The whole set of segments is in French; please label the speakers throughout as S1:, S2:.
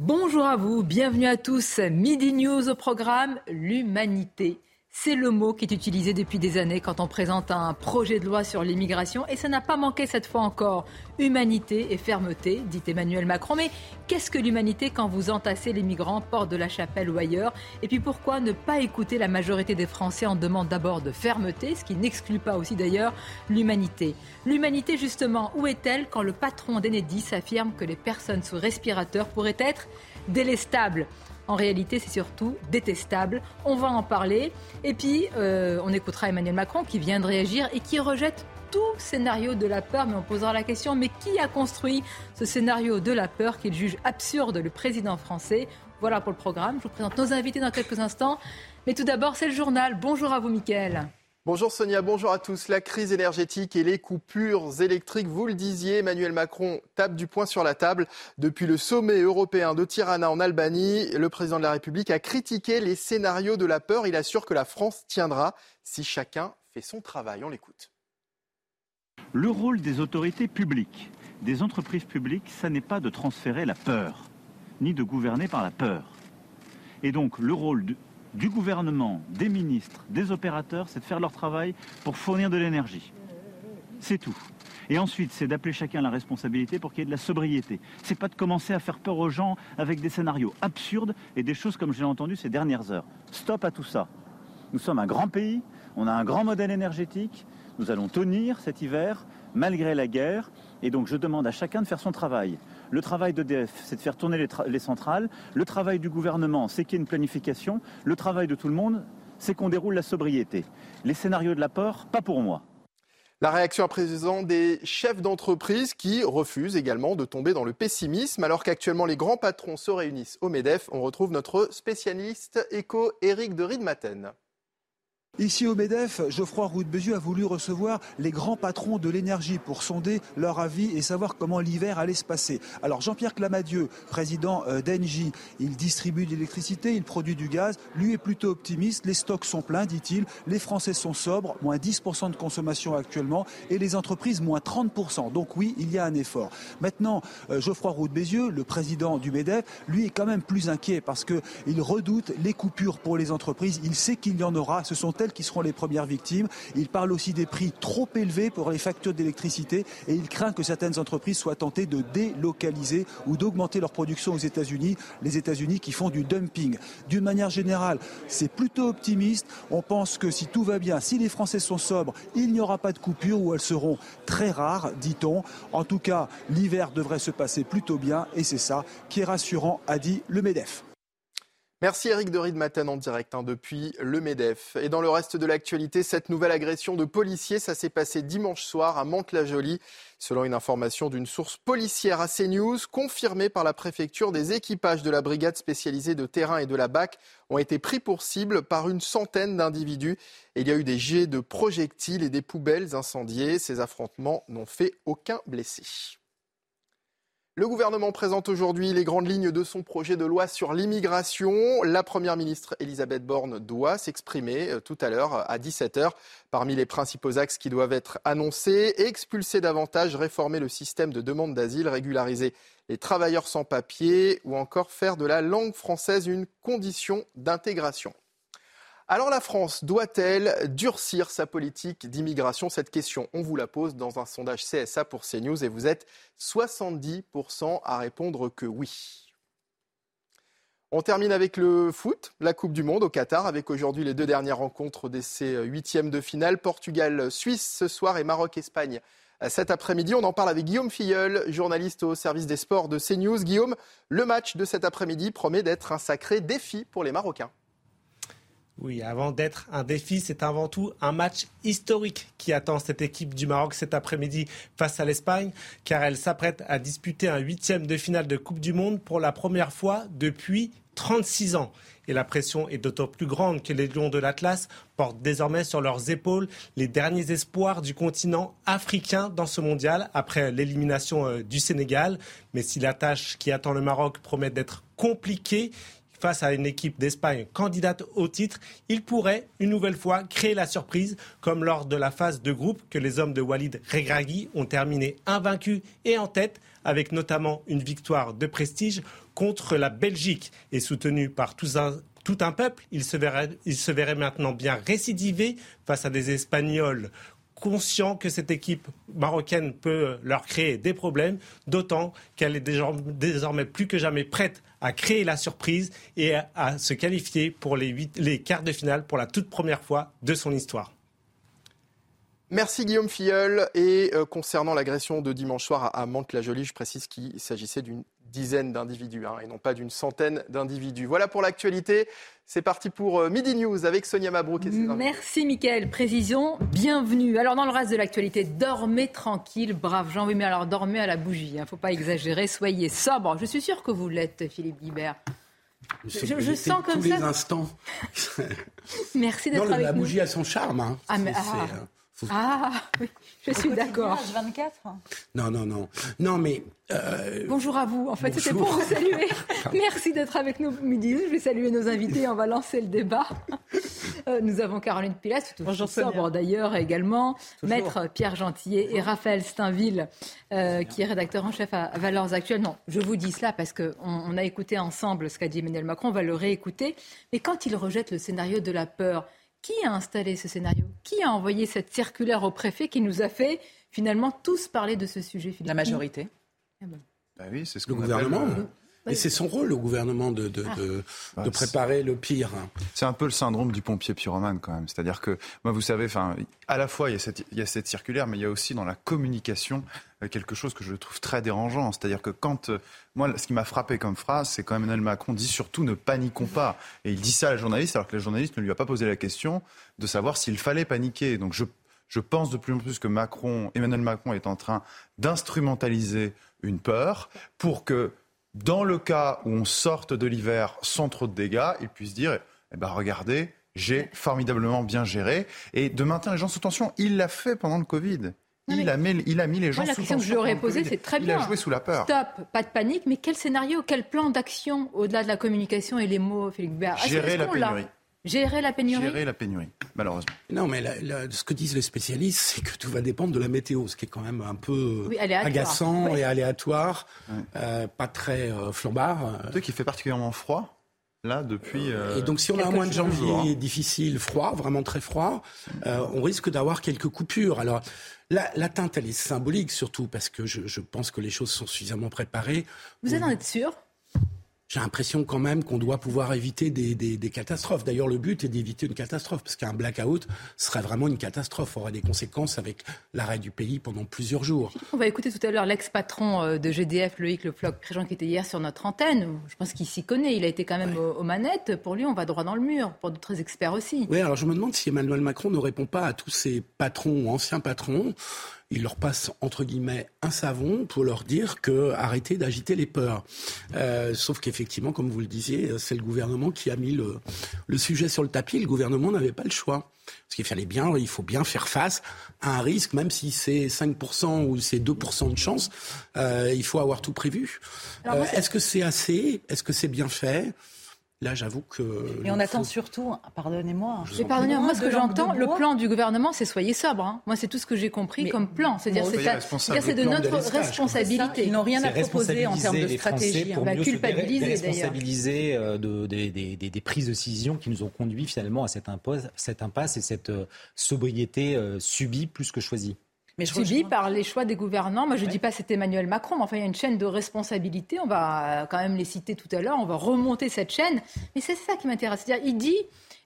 S1: Bonjour à vous, bienvenue à tous. Midi News au programme L'humanité. C'est le mot qui est utilisé depuis des années quand on présente un projet de loi sur l'immigration et ça n'a pas manqué cette fois encore. Humanité et fermeté, dit Emmanuel Macron. Mais qu'est-ce que l'humanité quand vous entassez les migrants, porte de la chapelle ou ailleurs? Et puis pourquoi ne pas écouter la majorité des Français en demande d'abord de fermeté, ce qui n'exclut pas aussi d'ailleurs l'humanité? L'humanité justement, où est-elle quand le patron d'Enedis affirme que les personnes sous respirateur pourraient être délestables? En réalité, c'est surtout détestable. On va en parler. Et puis, euh, on écoutera Emmanuel Macron qui vient de réagir et qui rejette tout scénario de la peur, mais on posera la question, mais qui a construit ce scénario de la peur qu'il juge absurde, le président français? Voilà pour le programme. Je vous présente nos invités dans quelques instants. Mais tout d'abord, c'est le journal. Bonjour à vous, Mickaël.
S2: Bonjour Sonia, bonjour à tous. La crise énergétique et les coupures électriques, vous le disiez, Emmanuel Macron tape du poing sur la table. Depuis le sommet européen de Tirana en Albanie, le président de la République a critiqué les scénarios de la peur. Il assure que la France tiendra si chacun fait son travail. On l'écoute.
S3: Le rôle des autorités publiques, des entreprises publiques, ça n'est pas de transférer la peur, ni de gouverner par la peur. Et donc le rôle du gouvernement, des ministres, des opérateurs, c'est de faire leur travail pour fournir de l'énergie. C'est tout. Et ensuite, c'est d'appeler chacun la responsabilité pour qu'il y ait de la sobriété. C'est pas de commencer à faire peur aux gens avec des scénarios absurdes et des choses comme j'ai entendu ces dernières heures. Stop à tout ça. Nous sommes un grand pays, on a un grand modèle énergétique, nous allons tenir cet hiver malgré la guerre, et donc je demande à chacun de faire son travail. Le travail d'EDF, c'est de faire tourner les, centrales. Le travail du gouvernement, c'est qu'il y ait une planification. Le travail de tout le monde, c'est qu'on déroule la sobriété. Les scénarios de l'apport, pas pour moi.
S2: La réaction à présent des chefs d'entreprise qui refusent également de tomber dans le pessimisme alors qu'actuellement les grands patrons se réunissent au MEDEF. On retrouve notre spécialiste éco Éric de Riedmaten.
S4: Ici au MEDEF, Geoffroy Roux de a voulu recevoir les grands patrons de l'énergie pour sonder leur avis et savoir comment l'hiver allait se passer. Alors Jean-Pierre Clamadieu, président euh, d'Engie, il distribue de l'électricité, il produit du gaz, lui est plutôt optimiste, les stocks sont pleins, dit-il, les Français sont sobres, moins 10% de consommation actuellement, et les entreprises moins 30%. Donc oui, il y a un effort. Maintenant, euh, Geoffroy Roux de Bézieux, le président du MEDEF, lui est quand même plus inquiet parce qu'il redoute les coupures pour les entreprises, il sait qu'il y en aura, ce sont elles qui seront les premières victimes. Il parle aussi des prix trop élevés pour les factures d'électricité et il craint que certaines entreprises soient tentées de délocaliser ou d'augmenter leur production aux États-Unis, les États-Unis qui font du dumping. D'une manière générale, c'est plutôt optimiste. On pense que si tout va bien, si les Français sont sobres, il n'y aura pas de coupures ou elles seront très rares, dit-on. En tout cas, l'hiver devrait se passer plutôt bien et c'est ça qui est rassurant, a dit le MEDEF.
S2: Merci Eric de Matin en direct hein, depuis le MEDEF. Et dans le reste de l'actualité, cette nouvelle agression de policiers, ça s'est passé dimanche soir à Mantes-la-Jolie. Selon une information d'une source policière à CNews, confirmée par la préfecture, des équipages de la brigade spécialisée de terrain et de la BAC ont été pris pour cible par une centaine d'individus. il y a eu des jets de projectiles et des poubelles incendiées. Ces affrontements n'ont fait aucun blessé. Le gouvernement présente aujourd'hui les grandes lignes de son projet de loi sur l'immigration. La première ministre Elisabeth Borne doit s'exprimer euh, tout à l'heure à 17h. Parmi les principaux axes qui doivent être annoncés, expulser davantage, réformer le système de demande d'asile, régulariser les travailleurs sans papier ou encore faire de la langue française une condition d'intégration. Alors la France doit-elle durcir sa politique d'immigration? Cette question, on vous la pose dans un sondage CSA pour CNews et vous êtes 70% à répondre que oui. On termine avec le foot, la Coupe du Monde au Qatar, avec aujourd'hui les deux dernières rencontres de ces huitièmes de finale. Portugal-Suisse ce soir et Maroc-Espagne cet après-midi. On en parle avec Guillaume Filleul, journaliste au service des sports de CNews. Guillaume, le match de cet après-midi promet d'être un sacré défi pour les Marocains.
S5: Oui, avant d'être un défi, c'est avant tout un match historique qui attend cette équipe du Maroc cet après-midi face à l'Espagne, car elle s'apprête à disputer un huitième de finale de Coupe du Monde pour la première fois depuis 36 ans. Et la pression est d'autant plus grande que les Lions de l'Atlas portent désormais sur leurs épaules les derniers espoirs du continent africain dans ce mondial après l'élimination euh, du Sénégal. Mais si la tâche qui attend le Maroc promet d'être compliquée, face à une équipe d'Espagne candidate au titre, il pourrait une nouvelle fois créer la surprise, comme lors de la phase de groupe que les hommes de Walid Regragui ont terminé invaincus et en tête, avec notamment une victoire de prestige contre la Belgique. Et soutenu par tout un, peuple, il se, verrait, il se verrait maintenant bien récidiver face à des Espagnols conscients que cette équipe marocaine peut leur créer des problèmes, d'autant qu'elle est désormais plus que jamais prête à créer la surprise et à, se qualifier pour les, les quarts de finale pour la toute première fois de son histoire.
S2: Merci Guillaume Filleul. Et euh, concernant l'agression de dimanche soir à, Mantes-la-Jolie, je précise qu'il s'agissait d'une dizaine d'individus hein, et non pas d'une centaine d'individus. Voilà pour l'actualité. C'est parti pour euh, Midi News avec Sonia Mabrouk. Et
S1: Merci Mickaël. Précision, bienvenue. Alors dans le reste de l'actualité, dormez tranquille, brave Jean. Oui, mais alors dormez à la bougie. Il hein. ne faut pas exagérer. Soyez sobre. Je suis sûr que vous l'êtes, Philippe Guibert.
S6: Je, sens comme tous les instants.
S1: Merci d'être avec nous.
S6: La bougie a son charme. Hein.
S1: Ah, mais, ah. Ah oui, je suis d'accord.
S7: 24
S6: Non, non, non. Non, mais.
S1: Euh, Bonjour à vous. En fait, c'était pour vous saluer. Merci d'être avec nous midi. Je vais saluer nos invités. On va lancer le débat. Euh, nous avons Caroline Pilas, toujours sobre d'ailleurs également, Maître Pierre Gentillet et Raphaël Steinville, euh, qui est rédacteur en chef à Valeurs Actuelles. Non, je vous dis cela parce qu'on on a écouté ensemble ce qu'a dit Emmanuel Macron. On va le réécouter. Mais quand il rejette le scénario de la peur, qui a installé ce scénario? Qui a envoyé cette circulaire au préfet qui nous a fait finalement tous parler de ce sujet
S7: La majorité.
S6: Ah bah oui, c'est ce le gouvernement. Euh, et c'est son rôle, le gouvernement, de, de, ah. préparer le pire.
S8: C'est un peu le syndrome du pompier pyromane, quand même. C'est-à-dire que, moi, vous savez, enfin, à la fois, il y, a cette, il y a cette circulaire, mais il y a aussi dans la communication euh, quelque chose que je trouve très dérangeant. C'est-à-dire que quand, euh, moi, ce qui m'a frappé comme phrase, c'est quand Emmanuel Macron dit surtout ne paniquons pas. Et il dit ça à la journaliste, alors que la journaliste ne lui a pas posé la question de savoir s'il fallait paniquer. Donc je, je pense de plus en plus que Macron, Emmanuel Macron est en train d'instrumentaliser une peur pour que dans le cas où on sorte de l'hiver sans trop de dégâts, il puisse dire eh ben, regardez, j'ai formidablement bien géré. Et de maintenir les gens sous tension, il l'a fait pendant le Covid. il, a mis, il a mis les gens sous tension. La
S1: question que je posée, c'est très bien.
S8: Il a joué sous la peur.
S1: Stop, pas de panique, mais quel scénario, quel plan d'action au-delà de la communication et les mots, Félix Béard
S8: Gérer la pénurie.
S1: Gérer la pénurie
S8: Gérer la pénurie, malheureusement.
S6: Non, mais ce que disent les spécialistes, c'est que tout va dépendre de la météo, ce qui est quand même un peu agaçant et aléatoire, euh, pas très euh, flambard.
S8: Qu'il fait particulièrement froid Là, depuis. Euh,
S6: et donc, si on a un mois de janvier difficile, froid, vraiment très froid, on risque d'avoir quelques coupures. Alors, l'atteinte, elle est symbolique surtout parce que je, je, pense que les choses sont suffisamment préparées.
S1: Vous en êtes sûr?
S6: J'ai l'impression quand même qu'on doit pouvoir éviter des, des, des catastrophes. D'ailleurs, le but est d'éviter une catastrophe, parce qu'un blackout serait vraiment une catastrophe, aurait des conséquences avec l'arrêt du pays pendant plusieurs jours.
S1: On va écouter tout à l'heure l'ex-patron euh, de GDF, Loïc Le Floch, qui était hier sur notre antenne. Je pense qu'il s'y connaît, il a été quand même aux, manettes. Pour lui, on va droit dans le mur, pour d'autres experts aussi.
S6: Oui, alors je me demande si Emmanuel Macron ne répond pas à tous ces patrons ou anciens patrons il leur passe entre guillemets un savon pour leur dire que arrêtez d'agiter les peurs. Euh, sauf qu'effectivement, comme vous le disiez, c'est le gouvernement qui a mis le, le sujet sur le tapis. Le gouvernement n'avait pas le choix. Parce qu'il fallait bien, il faut bien faire face à un risque, même si c'est 5% ou c'est 2% de chance, euh, il faut avoir tout prévu. Euh, est-ce que c'est assez? Est-ce que c'est bien fait? Là, j'avoue que.
S7: Et on attend surtout, pardonnez-moi.
S1: Mais pardonnez-moi, ce que j'entends, le plan du gouvernement, c'est soyez sobre. Hein. Moi, c'est tout ce que j'ai compris comme plan. C'est-à-dire, c'est de notre responsabilité.
S7: Ils n'ont rien à proposer en termes de stratégie.
S9: On va culpabiliser responsabiliser euh, de, des, des, des, prises de décision qui nous ont conduit finalement à cette impasse, cette impasse et cette euh, sobriété euh, subie plus que choisie
S1: mais subi par les choix des gouvernants. Moi, je ne dis pas c'est Emmanuel Macron, mais enfin, il y a une chaîne de responsabilité. On va quand même les citer tout à l'heure. On va remonter cette chaîne. Mais c'est ça qui m'intéresse. C'est-à-dire, il dit,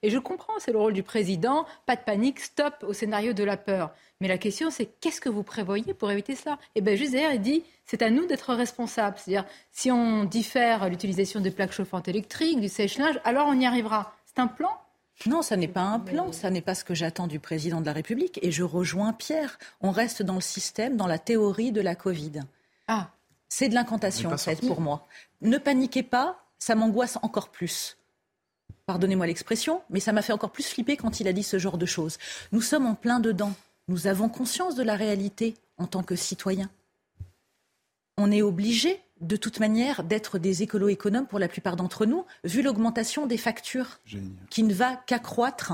S1: et je comprends, c'est le rôle du président, pas de panique, stop au scénario de la peur. Mais la question, c'est qu'est-ce que vous prévoyez pour éviter cela? Et eh bien, juste derrière, il dit, c'est à nous d'être responsables. C'est-à-dire, si on diffère l'utilisation des plaques chauffantes électriques, du sèche-linge, alors on y arrivera. C'est un plan
S7: Non, ça n'est pas un plan, ça n'est pas ce que j'attends du président de la République. Et je rejoins Pierre. On reste dans le système, dans la théorie de la Covid.
S1: Ah.
S7: C'est de l'incantation, en fait, pour moi. Ne paniquez pas, ça m'angoisse encore plus. Pardonnez-moi l'expression, mais ça m'a fait encore plus flipper quand il a dit ce genre de choses. Nous sommes en plein dedans. Nous avons conscience de la réalité en tant que citoyens. On est obligé, de toute manière, d'être des écolo-économes pour la plupart d'entre nous, vu l'augmentation des factures qui ne va qu'accroître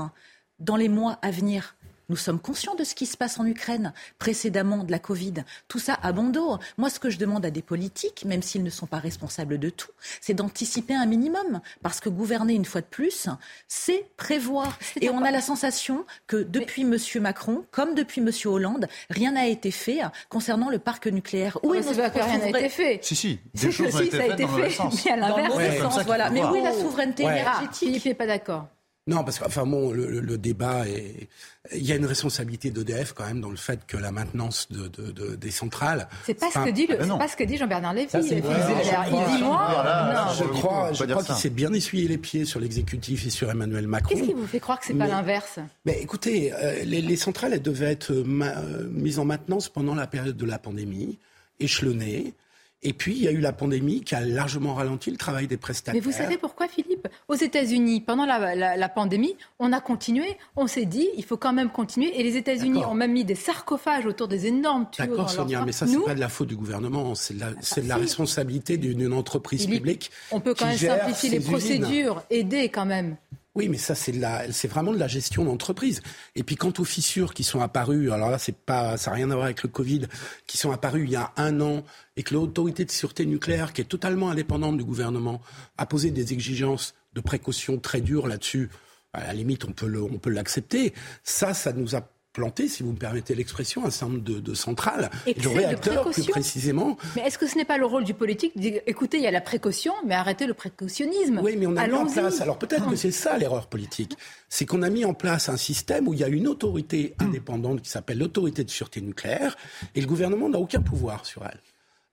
S7: dans les mois à venir. Nous sommes conscients de ce qui se passe en Ukraine, précédemment de la Covid. Tout ça à bon dos. Moi, ce que je demande à des politiques, même s'ils ne sont pas responsables de tout, c'est d'anticiper un minimum. Parce que gouverner, une fois de plus, c'est prévoir. Et on a la sensation que depuis M. Macron, comme depuis M. Hollande, rien n'a été fait concernant le parc nucléaire.
S1: Où est notre rien n'a été fait
S8: Si, si. Des choses ont été
S1: ça a été fait, mais à l'inverse.
S7: voilà. Mais où est la souveraineté énergétique
S1: Philippe n'est pas d'accord.
S6: Non, parce que enfin bon, le, débat est. Il y a une responsabilité d'EDF quand même dans le fait que la maintenance de, de, des centrales.
S1: C'est pas, ce que dit le, ah ben pas ce que dit Jean-Bernard Lévy. il dit
S6: moi. Je crois, je crois qu'il s'est bien essuyé les pieds sur l'exécutif et sur Emmanuel Macron.
S1: Qu'est-ce qui vous fait croire que c'est pas l'inverse?
S6: Mais écoutez, euh, les, les, centrales elles devaient être euh, mises en maintenance pendant la période de la pandémie, échelonnées. Et puis, il y a eu la pandémie qui a largement ralenti le travail des prestataires.
S1: Mais vous savez pourquoi, Philippe? Aux États-Unis, pendant la, pandémie, on a continué, on s'est dit, il faut quand même continuer. Et les États-Unis ont même mis des sarcophages autour des énormes tuyaux.
S6: D'accord, Sonia, mais ça, c'est pas de la faute du gouvernement, c'est de la, ah, de la responsabilité d'une entreprise publique.
S1: On peut quand même simplifier les procédures, aider quand même.
S6: Oui, mais ça, c'est, c'est vraiment de la gestion d'entreprise. Et puis, quant aux fissures qui sont apparues, alors là, c'est pas, ça n'a rien à voir avec le Covid, qui sont apparues il y a un an, et que l'autorité de sûreté nucléaire, qui est totalement indépendante du gouvernement, a posé des exigences de précaution très dures là-dessus, à la limite, on peut, on peut l'accepter. Ça, ça nous a planter, si vous me permettez l'expression, un certain nombre de, centrales,
S1: et
S6: de réacteurs plus précisément.
S1: Mais est-ce que ce n'est pas le rôle du politique de dire, écoutez, il y a la précaution, mais arrêtez le précautionnisme.
S6: Oui, mais on a mis en place, alors peut-être que c'est ça l'erreur politique, c'est qu'on a mis en place un système où il y a une autorité indépendante qui s'appelle l'autorité de sûreté nucléaire, et le gouvernement n'a aucun pouvoir sur elle.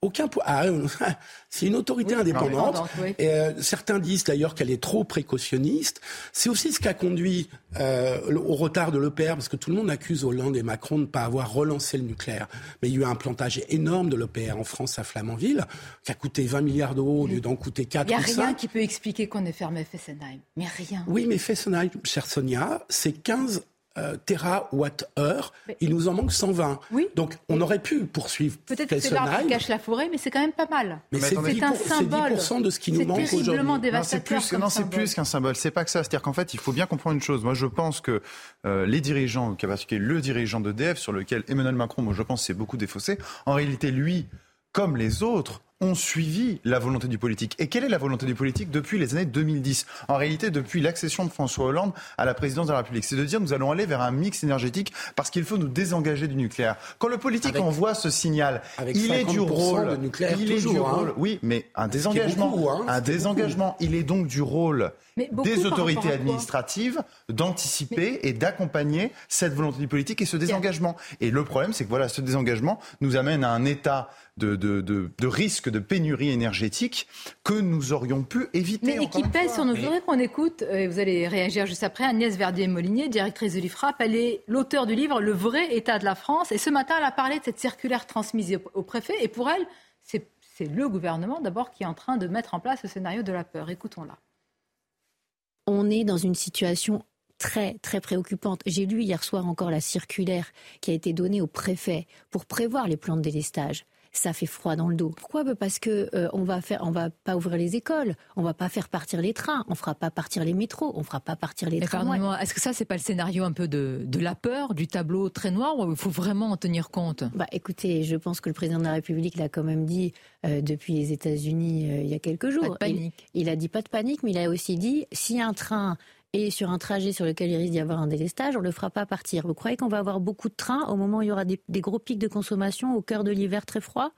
S6: Aucun ah, c'est une autorité indépendante. Et, euh, certains disent d'ailleurs qu'elle est trop précautionniste. C'est aussi ce qui a conduit euh, au retard de l'EPR, parce que tout le monde accuse Hollande et Macron de ne pas avoir relancé le nucléaire. Mais il y a eu un plantage énorme de l'EPR en France à Flamanville, qui a coûté 20 milliards d'euros au lieu d'en coûter 4
S1: Il n'y a rien qui peut expliquer qu'on ait fermé Fessenheim. Mais rien.
S6: Oui, mais Fessenheim, chère Sonia, c'est 15 euh, terawatt-heure. Il nous en manque 120.
S1: Oui.
S6: Donc on aurait pu poursuivre.
S1: Peut-être que c'est l'arbre qui cache la forêt, mais c'est quand même pas mal.
S6: Mais, c'est un symbole. C'est 10% de ce qui nous manque aujourd'hui.
S8: C'est plus, non, c'est plus qu'un symbole. C'est pas que ça. C'est-à-dire qu'en fait, il faut bien comprendre une chose. Moi, je pense que euh, les dirigeants, en particulier le dirigeant d'EDF, sur lequel Emmanuel Macron, moi, je pense, s'est beaucoup défaussé. En réalité, lui, comme les autres, ont suivi la volonté du politique. Et quelle est la volonté du politique depuis les années 2010 En réalité, depuis l'accession de François Hollande à la présidence de la République. C'est de dire nous allons aller vers un mix énergétique parce qu'il faut nous désengager du nucléaire. Quand le politique envoie ce signal, il est du rôle. il est du hein. rôle. Oui, mais un désengagement. Hein, un désengagement. Il est donc du rôle des autorités administratives d'anticiper et d'accompagner cette volonté du politique et ce désengagement. Et le problème, c'est que voilà, ce désengagement nous amène à un état de, de, de, risque de pénurie énergétique que nous aurions pu éviter.
S1: Mais et qui pèse sur nos. Je voudrais qu'on écoute, euh, et vous allez réagir juste après, Agnès Verdier-Molinier, directrice de l'IFRAP. Elle est l'auteur du livre Le vrai état de la France. Et ce matin, elle a parlé de cette circulaire transmise au préfet. Et pour elle, c'est le gouvernement d'abord qui est en train de mettre en place ce scénario de la peur. Écoutons-la.
S10: On est dans une situation très très préoccupante. J'ai lu hier soir encore la circulaire qui a été donnée au préfet pour prévoir les plans de délestage ça fait froid dans le dos. Pourquoi? Bah, Parce que euh, on va faire, on va pas ouvrir les écoles, on va pas faire partir les trains, on fera pas partir les métros, on fera pas partir les trains.
S1: Est-ce que ça c'est pas le scénario un peu de, de la peur, du tableau très noir, où il faut vraiment en tenir compte?
S10: Bah écoutez, je pense que le président de la République l'a quand même dit euh, depuis les États-Unis euh, il y a quelques jours. Pas
S1: de panique.
S10: Il, il, a dit pas de panique, mais il a aussi dit si un train et sur un trajet sur lequel il risque d'y avoir un délestage, on ne le fera pas partir. Vous croyez qu'on va avoir beaucoup de trains au moment où il y aura des, gros pics de consommation au cœur de l'hiver très froid?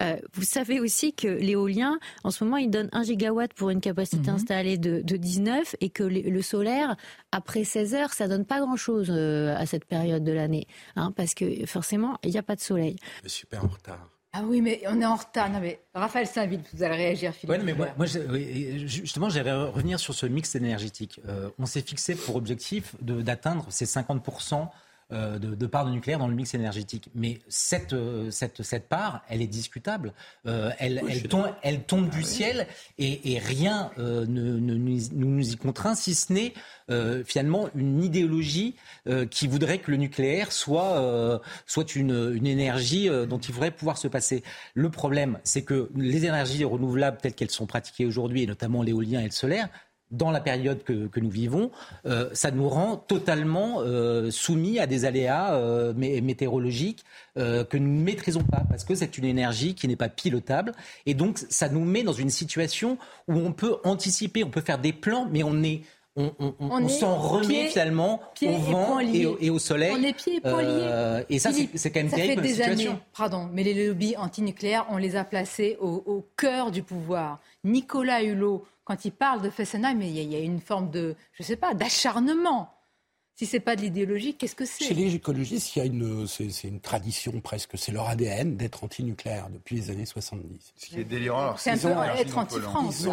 S10: Euh, Vous savez aussi que l'éolien, en ce moment, il donne 1 gigawatt pour une capacité mhm. installée de, 19 et que le, solaire, après 16 heures, ça donne pas grand-chose euh, à cette période de l'année. Hein, parce que forcément, il n'y a pas de soleil.
S6: Je suis super en retard.
S1: Ah oui, mais on est en retard. Non, mais Raphaël Saint-Ville, vous allez réagir, Philippe.
S9: Oui, mais moi, justement, j'aimerais revenir sur ce mix énergétique. Euh, on s'est fixé pour objectif d'atteindre ces 50 euh, de, part de nucléaire dans le mix énergétique. Mais cette, euh, cette, cette part, elle est discutable. Euh, elle, elle, tombe, elle, tombe, du ah ciel et, rien ne, nous, y contraint, si ce n'est finalement une idéologie qui voudrait que le nucléaire soit, soit une, une énergie dont il faudrait pouvoir se passer. Le problème, c'est que les énergies renouvelables telles qu'elles sont pratiquées aujourd'hui, et notamment l'éolien et le solaire, dans la période que, nous vivons, euh, ça nous rend totalement euh, soumis à des aléas euh, météorologiques que nous ne maîtrisons pas, parce que c'est une énergie qui n'est pas pilotable. Et donc, ça nous met dans une situation où on peut anticiper, on peut faire des plans, mais on est on, s'en remet finalement au vent et, au, soleil.
S1: On est pieds et liés.
S9: et ça, c'est quand même
S1: ça
S9: terrible.
S1: fait des années, pardon, mais les lobbies antinucléaires, on les a placés au, au cœur du pouvoir. Nicolas Hulot, quand il parle de Fessenheim, il y, a une forme de, je ne sais pas, d'acharnement. Si c'est pas de l'idéologie, qu'est-ce que c'est?
S6: Chez les écologistes, il y a une, c'est, une tradition presque, c'est leur ADN d'être anti-nucléaire depuis les années 70.
S8: Ce qui est délirant.
S1: c'est un peu être anti-France.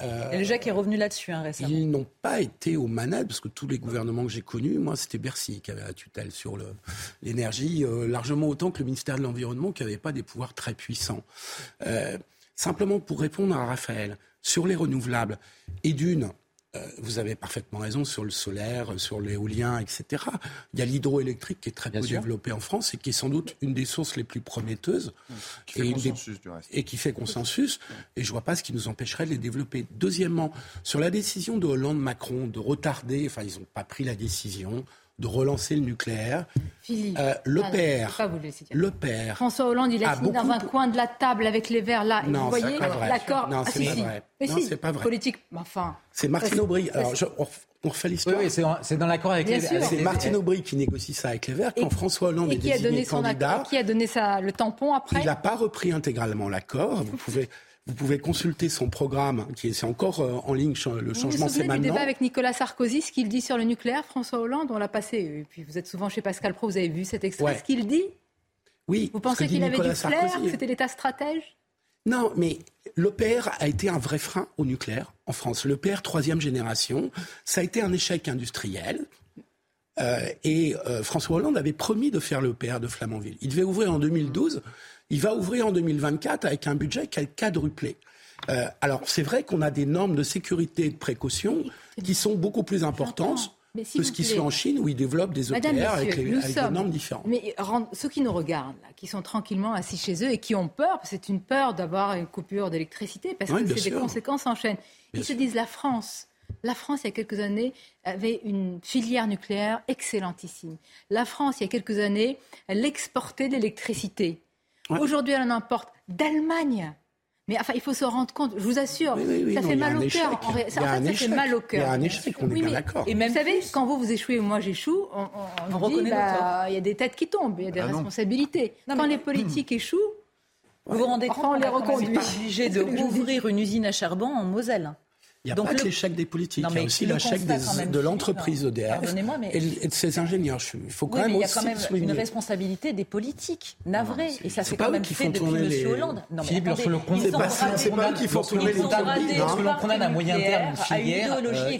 S7: Euh, Et le Jacques est revenu là-dessus hein, récemment.
S6: Ils n'ont pas été aux manettes, parce que tous les gouvernements que j'ai connus, moi, c'était Bercy qui avait la tutelle sur le, l'énergie, euh, largement autant que le ministère de l'Environnement, qui n'avait pas des pouvoirs très puissants. Euh, simplement pour répondre à Raphaël, sur les renouvelables, et d'une, euh, vous avez parfaitement raison sur le solaire, sur l'éolien, etc. Il y a l'hydroélectrique qui est très peu développé en France et qui est sans doute une des sources les plus prometteuses.
S8: Qui fait et, consensus, du reste.
S6: et qui fait consensus. Et je ne vois pas ce qui nous empêcherait de les développer. Deuxièmement, sur la décision de Hollande-Macron de retarder, enfin ils n'ont pas pris la décision, de relancer le nucléaire. Euh, le père, le père.
S1: François Hollande, il a, fini dans un coin de la table avec les verres là.
S6: Non,
S1: vous voyez l'accord.
S6: Non, c'est pas vrai. non, c'est pas vrai.
S1: Politique, enfin.
S6: C'est Martine Aubry. Alors, on, refait l'histoire.
S9: Oui, oui c'est dans l'accord avec les
S6: Verts. C'est Martine Aubry qui négocie ça avec les Verts. Quand François Hollande est désigné candidat,
S1: qui a donné ça, le tampon après
S6: Il n'a pas repris intégralement l'accord. Vous pouvez vous pouvez consulter son programme, qui est, encore euh, en ligne, le changement c'est maintenant. Vous
S1: débat avec Nicolas Sarkozy, ce qu'il dit sur le nucléaire, François Hollande, on l'a passé. Et puis vous êtes souvent chez Pascal Pro, vous avez vu cet extrait, ce qu'il dit?
S6: Oui.
S1: Vous pensez qu'il avait du flair, que c'était l'État stratège?
S6: Non, mais l'EPR a été un vrai frein au nucléaire en France. L'EPR troisième génération, ça a été un échec industriel. Euh, et euh, François Hollande avait promis de faire l'EPR de Flamanville. Il devait ouvrir en 2012. Il va ouvrir en 2024 avec un budget a quadruplé. Euh, alors c'est vrai qu'on a des normes de sécurité et de précaution qui sont beaucoup plus importantes que ce qui se fait en Chine où ils développent des EPR avec, des normes différentes.
S1: Mais ceux qui nous regardent, qui sont tranquillement assis chez eux et qui ont peur, c'est une peur d'avoir une coupure d'électricité parce que c'est des conséquences en chaîne. Ils se disent la France. La France, il y a quelques années, avait une filière nucléaire excellentissime. La France, il y a quelques années, elle exportait l'électricité. Aujourd'hui, elle en importe d'Allemagne. Mais enfin, il faut se rendre compte, je vous assure, ça fait mal au cœur. En fait, ça fait mal au cœur.
S6: Il y a un échec, on est bien d'accord.
S1: Et même, vous savez, quand vous, vous échouez ou moi j'échoue, on, on, reconnaît bah, il y a des têtes qui tombent, il y a des ah responsabilités. quand les politiques échouent,
S7: vous vous rendez compte, on les reconduit. obligé de rouvrir une usine à charbon en Moselle.
S6: Il n'y a pas que l'échec des politiques, il y a aussi l'échec de l'entreprise EDF et, de ses ingénieurs. Il faut quand même
S7: mais il
S6: y
S7: a quand même une responsabilité des politiques, navrés. Et ça s'est quand même fait depuis M. Hollande.
S9: Non, Philippe, lorsque le c'est pas eux qui font tourner les Lorsque l'on condamne à moyen terme une filière, euh,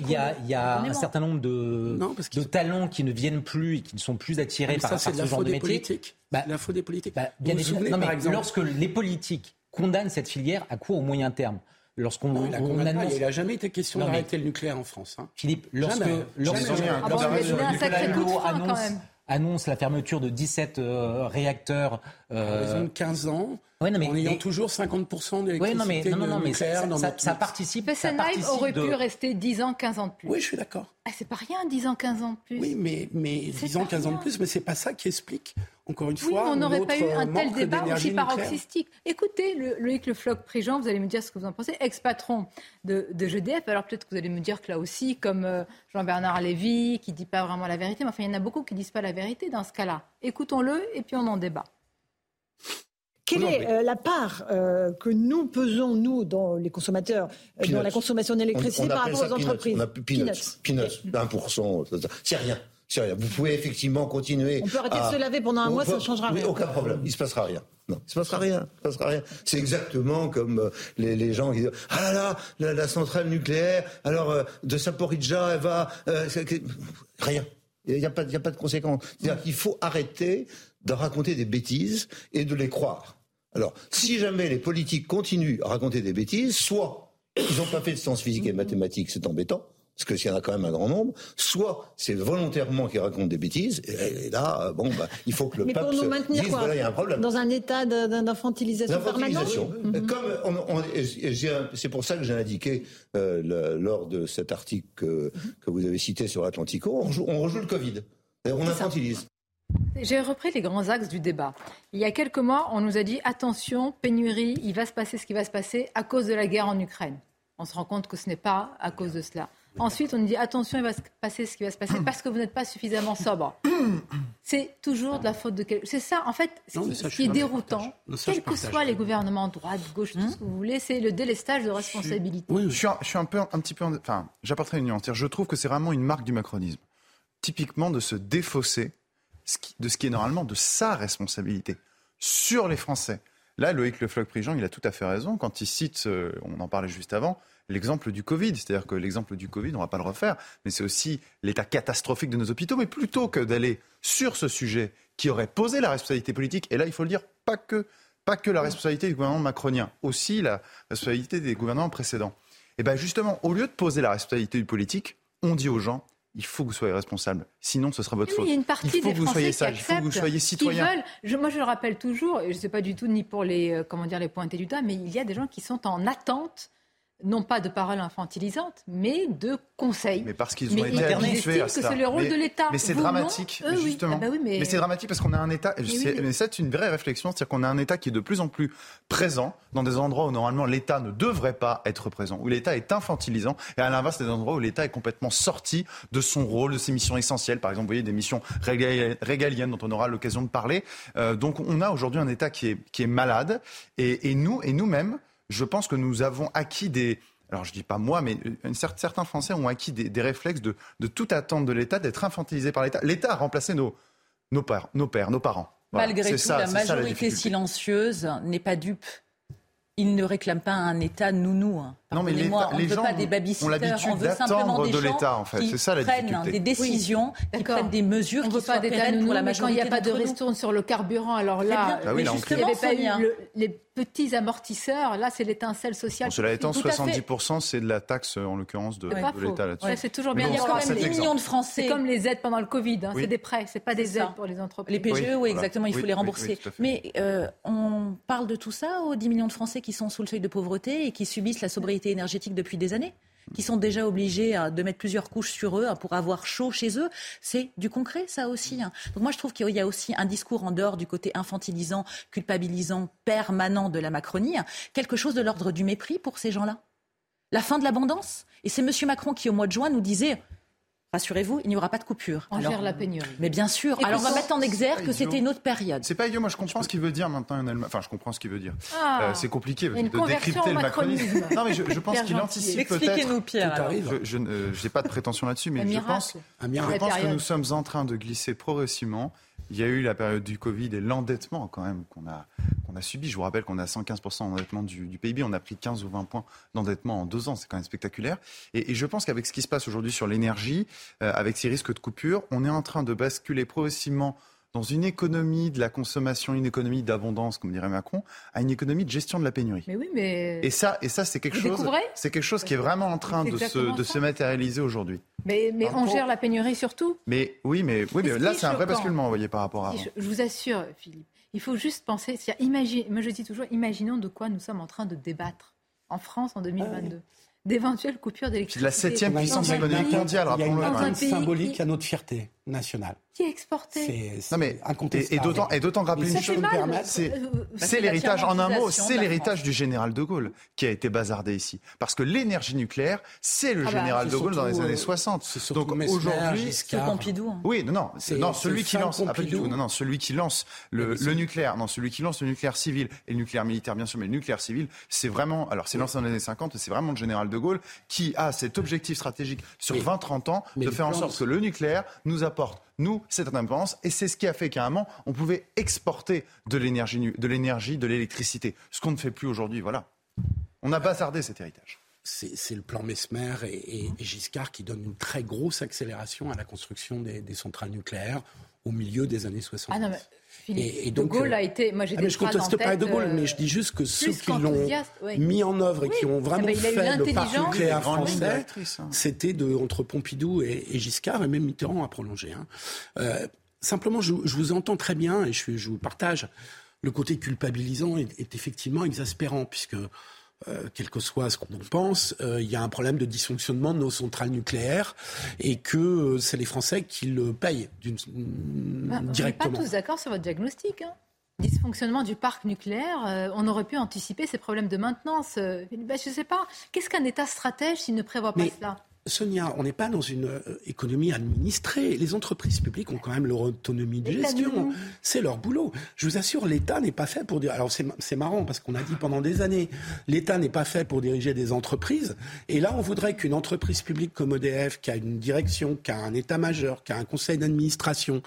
S9: il y a un certain nombre de talents qui ne viennent plus et qui ne sont plus attirés par ce genre de métier.
S6: Bah, la faute des politiques. Bah,
S9: bien évidemment. Lorsque les politiques condamnent cette filière à court ou moyen terme, lorsqu'on
S6: on, annonce... Il n'a jamais été question d'arrêter le nucléaire en France. Hein.
S9: Philippe, lorsque, lorsque, annonce, annonce, la fermeture de 17 euh, réacteurs...
S6: Euh, de 15 ans, ouais, non, mais, en ayant toujours 50% d'électricité ouais, non, mais, non, non, mais nucléaire
S9: ça,
S6: dans
S9: ça, ça participe...
S1: Fessenheim aurait pu rester 10 ans, 15 ans de plus.
S6: Oui, je suis d'accord.
S1: Ah, c'est pas rien, 10 ans, 15 ans de plus.
S6: Oui, mais, mais 10 ans, 15 ans de plus, mais c'est pas ça qui explique encore une fois,
S1: oui, on n'aurait pas eu un tel débat aussi paroxystique. Écoutez, le, Loïc Le Floch Préjean, vous allez me dire ce que vous en pensez, ex-patron de, de GDF. Alors peut-être que vous allez me dire que là aussi, comme euh, Jean-Bernard Lévy, qui ne dit pas vraiment la vérité, mais enfin, il y en a beaucoup qui ne disent pas la vérité dans ce cas-là. Écoutons-le et puis on en débat.
S11: Quelle est euh, la part euh, que nous pesons, nous, dans les consommateurs, dans la consommation d'électricité par rapport aux entreprises? On
S12: a peanuts, peanuts, 1%, c'est rien. Vous pouvez effectivement continuer.
S11: On peut arrêter de se laver pendant un mois, ça ne changera
S12: oui,
S11: rien.
S12: Aucun problème, il ne se passera rien. Non, il se passera rien. Il se passera rien. C'est exactement comme euh, les, les, gens qui disent ah là là la, centrale nucléaire alors euh, de Saporidja elle va euh, rien. Il n'y a, a, pas de conséquences. C'est-à-dire qu'il faut arrêter de raconter des bêtises et de les croire. Alors, si jamais les politiques continuent à raconter des bêtises, soit ils n'ont pas fait de sciences physiques et mathématiques, c'est embêtant, parce que s'il y en a quand même un grand nombre, soit c'est volontairement qu'ils racontent des bêtises, et, là, euh, bon, bah, il faut que le
S11: Mais
S12: peuple
S11: pour nous maintenir
S12: dise,
S11: quoi,
S12: voilà, il y a un problème.
S11: Dans un état d'infantilisation permanente
S12: mhm. Comme on, c'est pour ça que j'ai indiqué euh, lors de cet article que, que, vous avez cité sur l'Atlantico, on, on rejoue le Covid. On infantilise.
S1: J'ai repris les grands axes du débat. Il y a quelques mois, on nous a dit attention, pénurie, il va se passer ce qui va se passer à cause de la guerre en Ukraine. On se rend compte que ce n'est pas à cause de cela. Ensuite, on nous dit attention, il va se passer ce qui va se passer parce que vous n'êtes pas suffisamment sobre. C'est toujours de la faute de quelqu'un. C'est ça, en fait, ce qui, est déroutant, quels que soient les gouvernements, droite, gauche, tout ce que vous voulez, c'est le délestage de responsabilité.
S8: Oui, je suis, un, je suis un peu, un petit peu, enfin, j'apporterai une nuance. Je trouve que c'est vraiment une marque du macronisme, typiquement de se défausser de ce qui est normalement de sa responsabilité sur les Français. Là, Loïc Le Floch-Prigent, il a tout à fait raison quand il cite, euh, on en parlait juste avant, l'exemple du Covid. C'est-à-dire que l'exemple du Covid, on ne va pas le refaire, mais c'est aussi l'état catastrophique de nos hôpitaux. Mais plutôt que d'aller sur ce sujet qui aurait posé la responsabilité politique, et là, il faut le dire, pas que, pas que la responsabilité du gouvernement macronien, aussi la responsabilité des gouvernements précédents. Et bien justement, au lieu de poser la responsabilité du politique, on dit aux gens, il faut que vous soyez responsable. Sinon, ce sera votre faute.
S1: Il, y a une partie il
S8: faut
S1: que vous
S8: soyez sage, il faut que vous soyez citoyen.
S1: moi, je le rappelle toujours, et je ne sais pas du tout ni pour les, euh, comment dire, les pointer du doigt, mais il y a des gens qui sont en attente non pas de paroles infantilisantes, mais de conseils.
S8: Mais parce qu'ils ont été habitués à
S1: ça. que c'est le rôle de l'État.
S8: Mais c'est dramatique, justement. Ah bah mais... c'est dramatique parce qu'on a un État, mais, c'est une vraie réflexion, c'est-à-dire qu'on a un État qui est de plus en plus présent dans des endroits où normalement l'État ne devrait pas être présent, où l'État est infantilisant, et à l'inverse des endroits où l'État est complètement sorti de son rôle, de ses missions essentielles, par exemple, vous voyez, des missions régaliennes dont on aura l'occasion de parler. Euh, donc on a aujourd'hui un État qui est, qui est malade, et, et nous, et nous-mêmes, je pense que nous avons acquis des, alors je dis pas moi, mais certains Français ont acquis des, réflexes de, toute attente de l'État, d'être infantilisés par l'État. L'État a remplacé nos, nos, pères, nos pères, nos parents.
S7: Malgré tout, la majorité silencieuse n'est pas dupe il ne réclame pas un État nounou. Non, mais moi, on ne veut pas des babysitters, on, veut simplement des
S8: de
S7: gens
S8: en fait.
S7: qui
S8: ça,
S7: prennent des décisions, qui prennent des mesures qui soient pérennes pour la majorité
S1: Quand il n'y a pas de ristourne sur le carburant, alors là,
S7: ah oui, justement,
S1: il n'y avait pas eu les petits amortisseurs. Là, c'est l'étincelle sociale.
S8: cela étant, 70%, c'est de la taxe, en l'occurrence, de, l'État là-dessus.
S1: c'est toujours bien. Il y a quand même des millions de Français. C'est comme les aides pendant le Covid. Hein, c'est des prêts, c'est pas des aides pour les entreprises.
S7: Les PGE, oui, exactement, il faut les rembourser. Mais euh, on parle de tout ça aux 10 millions de Français qui sont sous le seuil de pauvreté et qui subissent la sobriété énergétique depuis des années qui sont déjà obligés de mettre plusieurs couches sur eux hein, pour avoir chaud chez eux. C'est du concret, ça aussi. Hein. Donc moi, je trouve qu'il y a aussi un discours en dehors du côté infantilisant, culpabilisant, permanent de la Macronie, hein. quelque chose de l'ordre du mépris pour ces gens-là. La fin de l'abondance. Et c'est M. Macron qui, au mois de juin, nous disait rassurez-vous, il n'y aura pas de coupure.
S1: On gère la pénurie.
S7: Mais bien sûr. Alors on va mettre en exergue que c'était une autre période.
S8: C'est pas idiot. Moi, je comprends ce qu'il veut dire maintenant. Enfin, je comprends ce qu'il veut dire. Ah. Euh, c'est compliqué de décrypter le macronisme. non, mais je, pense qu'il anticipe peut-être.
S7: Expliquez-nous, Pierre.
S8: Je n'ai pas de prétention là-dessus, mais je pense, je pense que nous sommes en train de glisser progressivement il y a eu la période du Covid et l'endettement quand même qu'on a, a subi. Je vous rappelle qu'on a 115% d'endettement du, du, PIB. On a pris 15 ou 20 points d'endettement en deux ans. C'est quand même spectaculaire. Et, je pense qu'avec ce qui se passe aujourd'hui sur l'énergie, euh, avec ces risques de coupure, on est en train de basculer progressivement dans une économie de la consommation, une économie d'abondance, comme dirait Macron, à une économie de gestion de la pénurie.
S1: Mais oui, mais
S8: et ça, et ça, c'est quelque chose, c'est quelque chose qui est vraiment en train de se, de se, matérialiser aujourd'hui.
S1: Mais, mais on gère la pénurie surtout?
S8: Mais oui, mais oui, mais là, c'est un vrai basculement, vous voyez, par rapport à.
S1: Je, vous assure, Philippe, il faut juste penser. Imagine, moi, je dis toujours, imaginons de quoi nous sommes en train de débattre en France en 2022 d'éventuelles coupures d'électricité.
S8: C'est la septième puissance économique mondiale,
S6: rappelons-le. Il y a une symbolique à notre fierté nationale.
S1: Qui est exporté
S8: C'est mais, Et, d'autant, et d'autant rappeler une chose, c'est, euh, c'est l'héritage, en un mot, c'est l'héritage du général de Gaulle qui a été bazardé ici. Parce que l'énergie nucléaire, c'est le ah bah, général de Gaulle dans les années 60.
S6: Euh, Donc aujourd'hui,
S7: c'est Pompidou. Hein.
S8: Oui, non, non, non celui qui lance, ah, tout, non, non, celui qui lance le, le nucléaire, non, celui qui lance le nucléaire civil et le nucléaire militaire, bien sûr, mais le nucléaire civil, c'est vraiment, alors c'est lancé dans les années 50, c'est vraiment le général de Gaulle qui a cet objectif stratégique sur 20-30 ans de faire en sorte que le nucléaire nous apporte apporte, nous, cette indépendance. Et c'est ce qui a fait qu'à un moment, on pouvait exporter de l'énergie, de l'énergie, de l'électricité. Ce qu'on ne fait plus aujourd'hui, voilà. On a bazardé cet héritage
S6: c'est le plan Mesmer et, Giscard qui donnent une très grosse accélération à la construction des, centrales nucléaires au milieu des années 60. Ah
S1: et, donc, de Gaulle a été. Moi, j'ai ah,
S6: mais je conteste pas De Gaulle, mais je dis juste que ceux qui l'ont mis en œuvre et qui ont vraiment ben, fait le parc nucléaire français, hein. c'était de entre Pompidou et, Giscard, et même Mitterrand a prolongé. Hein. Euh, simplement, je, vous entends très bien et je, je vous partage. Le côté culpabilisant est, est effectivement exaspérant, puisque euh, quel que soit ce qu'on en pense, euh, il y a un problème de dysfonctionnement de nos centrales nucléaires et que euh, c'est les Français qui le payent d'une,
S1: bah, directement. On n'est pas tous d'accord sur votre diagnostic. Hein. Dysfonctionnement du parc nucléaire, on aurait pu anticiper ces problèmes de maintenance. Ben, je ne sais pas. Qu'est-ce qu'un État stratège s'il ne prévoit pas cela?
S6: Sonia, on n'est pas dans une euh, économie administrée. Les entreprises publiques ont quand même leur autonomie de gestion. C'est leur boulot. Je vous assure, l'État n'est pas fait pour dire. Alors c'est marrant parce qu'on a dit pendant des années, l'État n'est pas fait pour diriger des entreprises. Et là, on voudrait qu'une entreprise publique comme EDF, qui a une direction, qui a un état-major, qui a un conseil d'administration,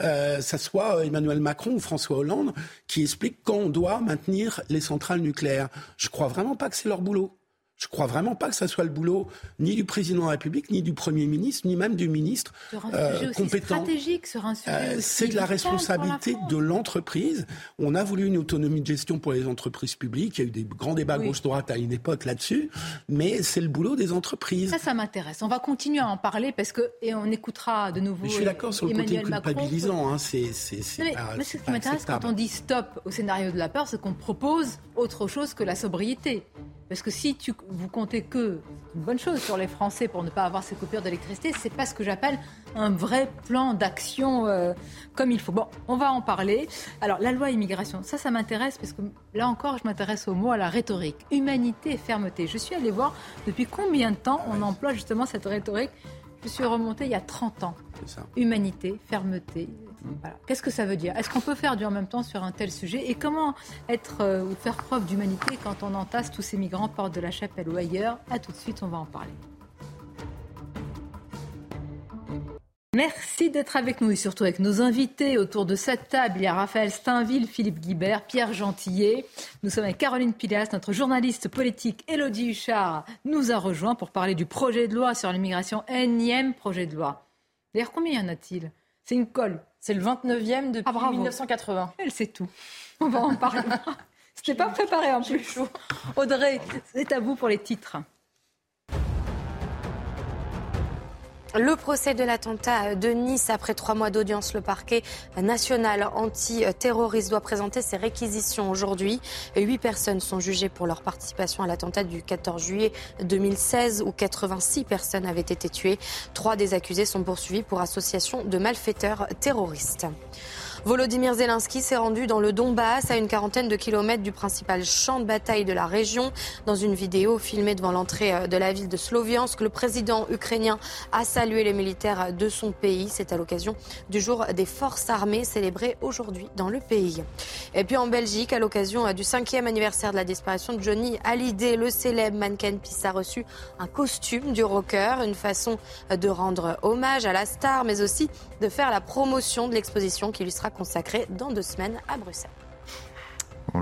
S6: euh, ça soit Emmanuel Macron ou François Hollande qui explique quand on doit maintenir les centrales nucléaires. Je crois vraiment pas que c'est leur boulot. Je crois vraiment pas que ça soit le boulot ni du président de la République, ni du Premier ministre, ni même du ministre sur un
S1: euh, sujet compétent. stratégique, sur un sujet euh,
S6: C'est de la responsabilité de l'entreprise. On a voulu une autonomie de gestion pour les entreprises publiques. Il y a eu des grands débats gauche-droite à une époque là-dessus, mais c'est le boulot des entreprises.
S1: Ça, ça m'intéresse. On va continuer à en parler parce que et on écoutera de nouveau.
S6: je suis d'accord sur le côté culpabilisant. Hein,
S1: c'est, c'est, ce qui m'intéresse quand on dit stop au scénario de la peur, c'est qu'on propose autre chose que la sobriété. Parce que si tu, vous comptez que une bonne chose sur les Français pour ne pas avoir ces coupures d'électricité, c'est pas ce que j'appelle un vrai plan d'action euh, comme il faut. Bon, on va en parler. Alors, la loi immigration, ça, ça m'intéresse parce que là encore, je m'intéresse au mot, à la rhétorique. Humanité et fermeté. Je suis allée voir depuis combien de temps on emploie justement cette rhétorique. Je suis remontée il y a 30 ans. Humanité, fermeté, Qu'est-ce que ça veut dire? Est-ce qu'on peut faire du en même temps sur un tel sujet? Et comment être euh, ou faire preuve d'humanité quand on entasse tous ces migrants porte de la chapelle ou ailleurs? A tout de suite, on va en parler. Merci d'être avec nous et surtout avec nos invités autour de cette table. Il y a Raphaël Steinville, Philippe Guibert, Pierre Gentillet. Nous sommes avec Caroline Pilas, notre journaliste politique. Elodie Huchard nous a rejoint pour parler du projet de loi sur l'immigration, énième projet de loi. D'ailleurs, combien y en a-t-il? C'est une colle.
S13: C'est le 29e depuis 1980. Ah,
S1: Elle sait tout. On va en parler. C'était pas préparé en plus. Audrey, c'est à vous pour les titres.
S14: Le procès de l'attentat de Nice, après trois mois d'audience, le parquet national antiterroriste doit présenter ses réquisitions aujourd'hui. Huit personnes sont jugées pour leur participation à l'attentat du 14 juillet 2016 où 86 personnes avaient été tuées. Trois des accusés sont poursuivis pour association de malfaiteurs terroristes. Volodymyr Zelensky s'est rendu dans le Donbass, à une quarantaine de kilomètres du principal champ de bataille de la région. Dans une vidéo filmée devant l'entrée euh, de la ville de Sloviansk, le président ukrainien a salué les militaires de son pays. C'est à l'occasion du jour des forces armées célébré aujourd'hui dans le pays. Et puis en Belgique, à l'occasion euh, du cinquième anniversaire de la disparition de Johnny Hallyday, le célèbre mannequin Pisse a reçu un costume du rocker, une façon euh, de rendre hommage à la star, mais aussi de faire la promotion de l'exposition qui lui sera consacrée dans deux semaines à Bruxelles.
S1: Oh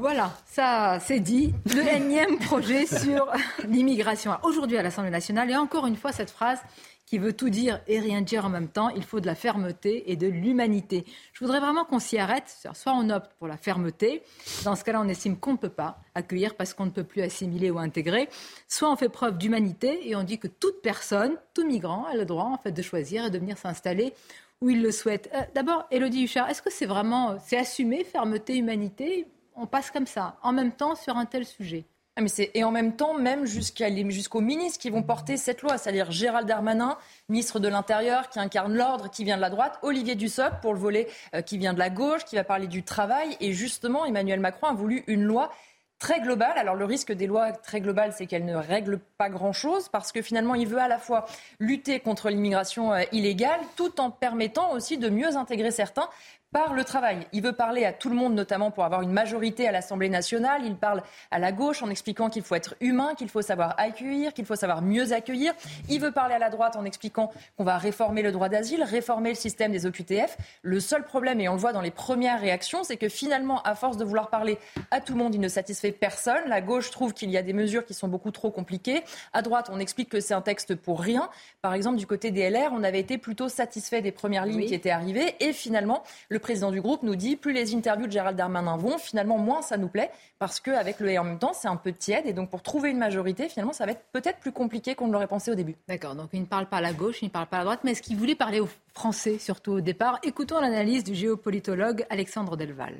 S1: voilà, ça c'est dit. Le énième projet sur l'immigration. Aujourd'hui à l'Assemblée nationale, et encore une fois cette phrase qui veut tout dire et rien dire en même temps. Il faut de la fermeté et de l'humanité. Je voudrais vraiment qu'on s'y arrête. Soit on opte pour la fermeté. Dans ce cas-là, on estime qu'on ne peut pas accueillir parce qu'on ne peut plus assimiler ou intégrer. Soit on fait preuve d'humanité et on dit que toute personne, tout migrant a le droit en fait de choisir et de venir s'installer où il le souhaite. Euh, d'abord, Elodie Huchard, est-ce que c'est vraiment, c'est assumé, fermeté, humanité? On passe comme ça, en même temps, sur un tel sujet?
S13: Ah, mais et en même temps, même jusqu'aux ministres qui vont porter cette loi, c'est-à-dire Gérald Darmanin, ministre de l'Intérieur, qui incarne l'ordre, qui vient de la droite, Olivier Dussopt, pour le volet euh, qui vient de la gauche, qui va parler du travail. Et justement, Emmanuel Macron a voulu une loi très globale. Alors le risque des lois très globales, c'est qu'elles ne règlent pas grand-chose, parce que finalement, il veut à la fois lutter contre l'immigration euh, illégale, tout en permettant aussi de mieux intégrer certains par le travail. Il veut parler à tout le monde, notamment pour avoir une majorité à l'Assemblée nationale. Il parle à la gauche en expliquant qu'il faut être humain, qu'il faut savoir accueillir, qu'il faut savoir mieux accueillir. Il veut parler à la droite en expliquant qu'on va réformer le droit d'asile, réformer le système des OQTF. Le seul problème, et on le voit dans les premières réactions, c'est que finalement, à force de vouloir parler à tout le monde, il ne satisfait personne. La gauche trouve qu'il y a des mesures qui sont beaucoup trop compliquées. À droite, on explique que c'est un texte pour rien. Par exemple, du côté des LR, on avait été plutôt satisfait des premières lignes qui étaient arrivées. Et finalement, le président du groupe nous dit plus les interviews de Gérald Darmanin vont, finalement moins ça nous plaît parce qu'avec le et en même temps c'est un peu tiède et donc pour trouver une majorité finalement ça va être peut-être plus compliqué qu'on ne l'aurait pensé au début.
S1: D'accord, donc il ne parle pas à la gauche, il ne parle pas à la droite, mais est-ce qu'il voulait parler aux Français surtout au départ? Écoutons l'analyse du géopolitologue Alexandre Delval.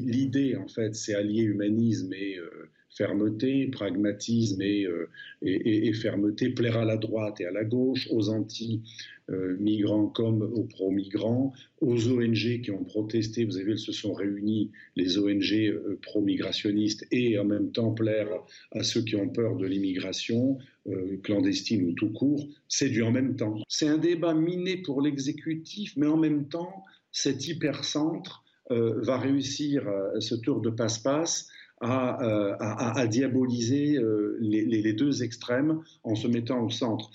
S15: L'idée en fait c'est allier humanisme et euh, fermeté, pragmatisme euh, et, et, fermeté plaire à la droite et à la gauche, aux anti-migrants comme aux pro-migrants, aux ONG qui ont protesté, vous avez vu, elles se sont réunies, les ONG euh, pro-migrationnistes, et en même temps plaire à ceux qui ont peur de l'immigration, euh, clandestine ou tout court, c'est du en même temps. C'est un débat miné pour l'exécutif, mais en même temps, cet hypercentre va réussir ce tour de passe-passe euh, à, diaboliser euh, les, deux extrêmes en se mettant au centre.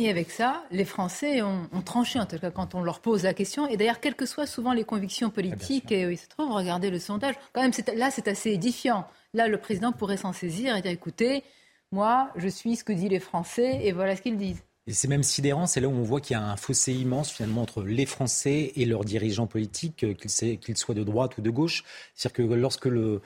S1: Et avec ça, les Français ont, tranché, en tout cas quand on leur pose la question. Et d'ailleurs, quelles que soient souvent les convictions politiques, et il se trouve, regardez le sondage, quand même, là, c'est assez édifiant. Là, le président pourrait s'en saisir et dire, écoutez, moi, je suis ce que disent les Français, et voilà ce qu'ils disent.
S9: Et c'est même sidérant, c'est là où on voit qu'il y a un fossé immense finalement entre les Français et leurs dirigeants politiques, qu'ils soient de droite ou de gauche. C'est-à-dire que lorsque le,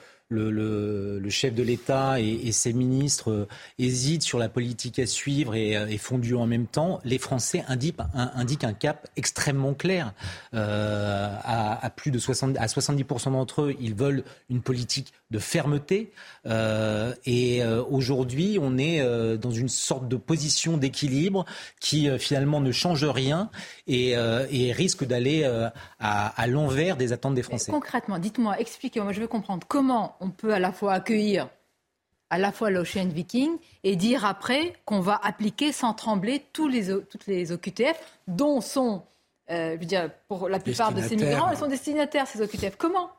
S9: chef de l'État et, ses ministres euh, hésitent sur la politique à suivre et, euh, et font du en même temps, les Français indiquent un, cap extrêmement clair. Euh, à, plus de 60, à 70% d'entre eux, ils veulent une politique de fermeté. et aujourd'hui, on est dans une sorte de position d'équilibre qui finalement ne change rien et, risque d'aller à, à l'envers des attentes des Français.
S1: concrètement, dites-moi, expliquez-moi, je veux comprendre comment on peut à la fois accueillir à la fois l'Ocean Viking et dire après qu'on va appliquer sans trembler tous les, toutes les OQTF, dont sont, euh, je veux dire, pour la plupart de ces migrants, ils sont destinataires, ces OQTF. Comment?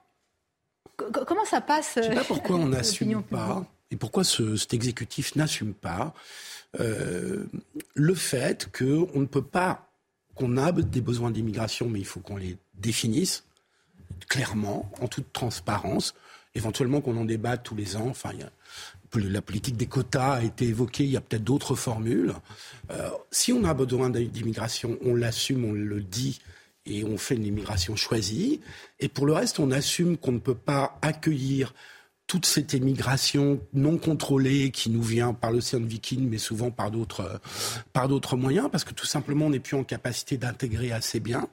S1: Comment ça passe
S6: Je ne sais pas pourquoi on n'assume pas, et pourquoi ce, cet exécutif n'assume pas euh, le fait qu'on ne peut pas, qu'on a des besoins d'immigration, mais il faut qu'on les définisse clairement, en toute transparence éventuellement qu'on en débatte tous les ans. Enfin, la politique des quotas a été évoquée, il y a peut-être d'autres formules. Euh, si on a besoin d'immigration, on l'assume, on le dit et on fait une immigration choisie. Et pour le reste, on assume qu'on ne peut pas accueillir toute cette immigration non contrôlée qui nous vient par l'océan Viking, mais souvent par d'autres, par d'autres moyens, parce que tout simplement, on n'est plus en capacité d'intégrer assez bien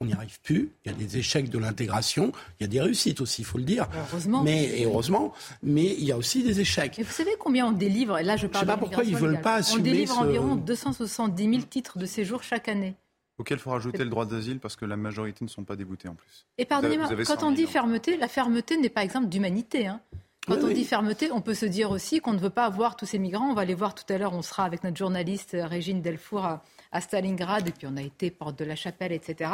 S6: on n'y arrive plus. Il y a des échecs de l'intégration. Il y a des réussites aussi, il faut le dire.
S1: Heureusement.
S6: Mais, heureusement. Mais il y a aussi des échecs.
S1: Et vous savez combien on délivre Là, je parle
S6: sais pas pourquoi ils veulent pas assumer.
S1: On délivre environ 270 000 titres de séjour chaque année.
S8: Auquel il faut rajouter le droit d'asile parce que la majorité ne sont pas déboutés en plus.
S1: Et pardonnez-moi, quand on dit fermeté, la fermeté n'est pas exemple d'humanité. Hein. Quand on dit fermeté, on peut se dire aussi qu'on ne veut pas avoir tous ces migrants. On va les voir tout à l'heure. On sera avec notre journaliste euh, Régine Delfour à, à Stalingrad, et puis on a été porte de la Chapelle, etc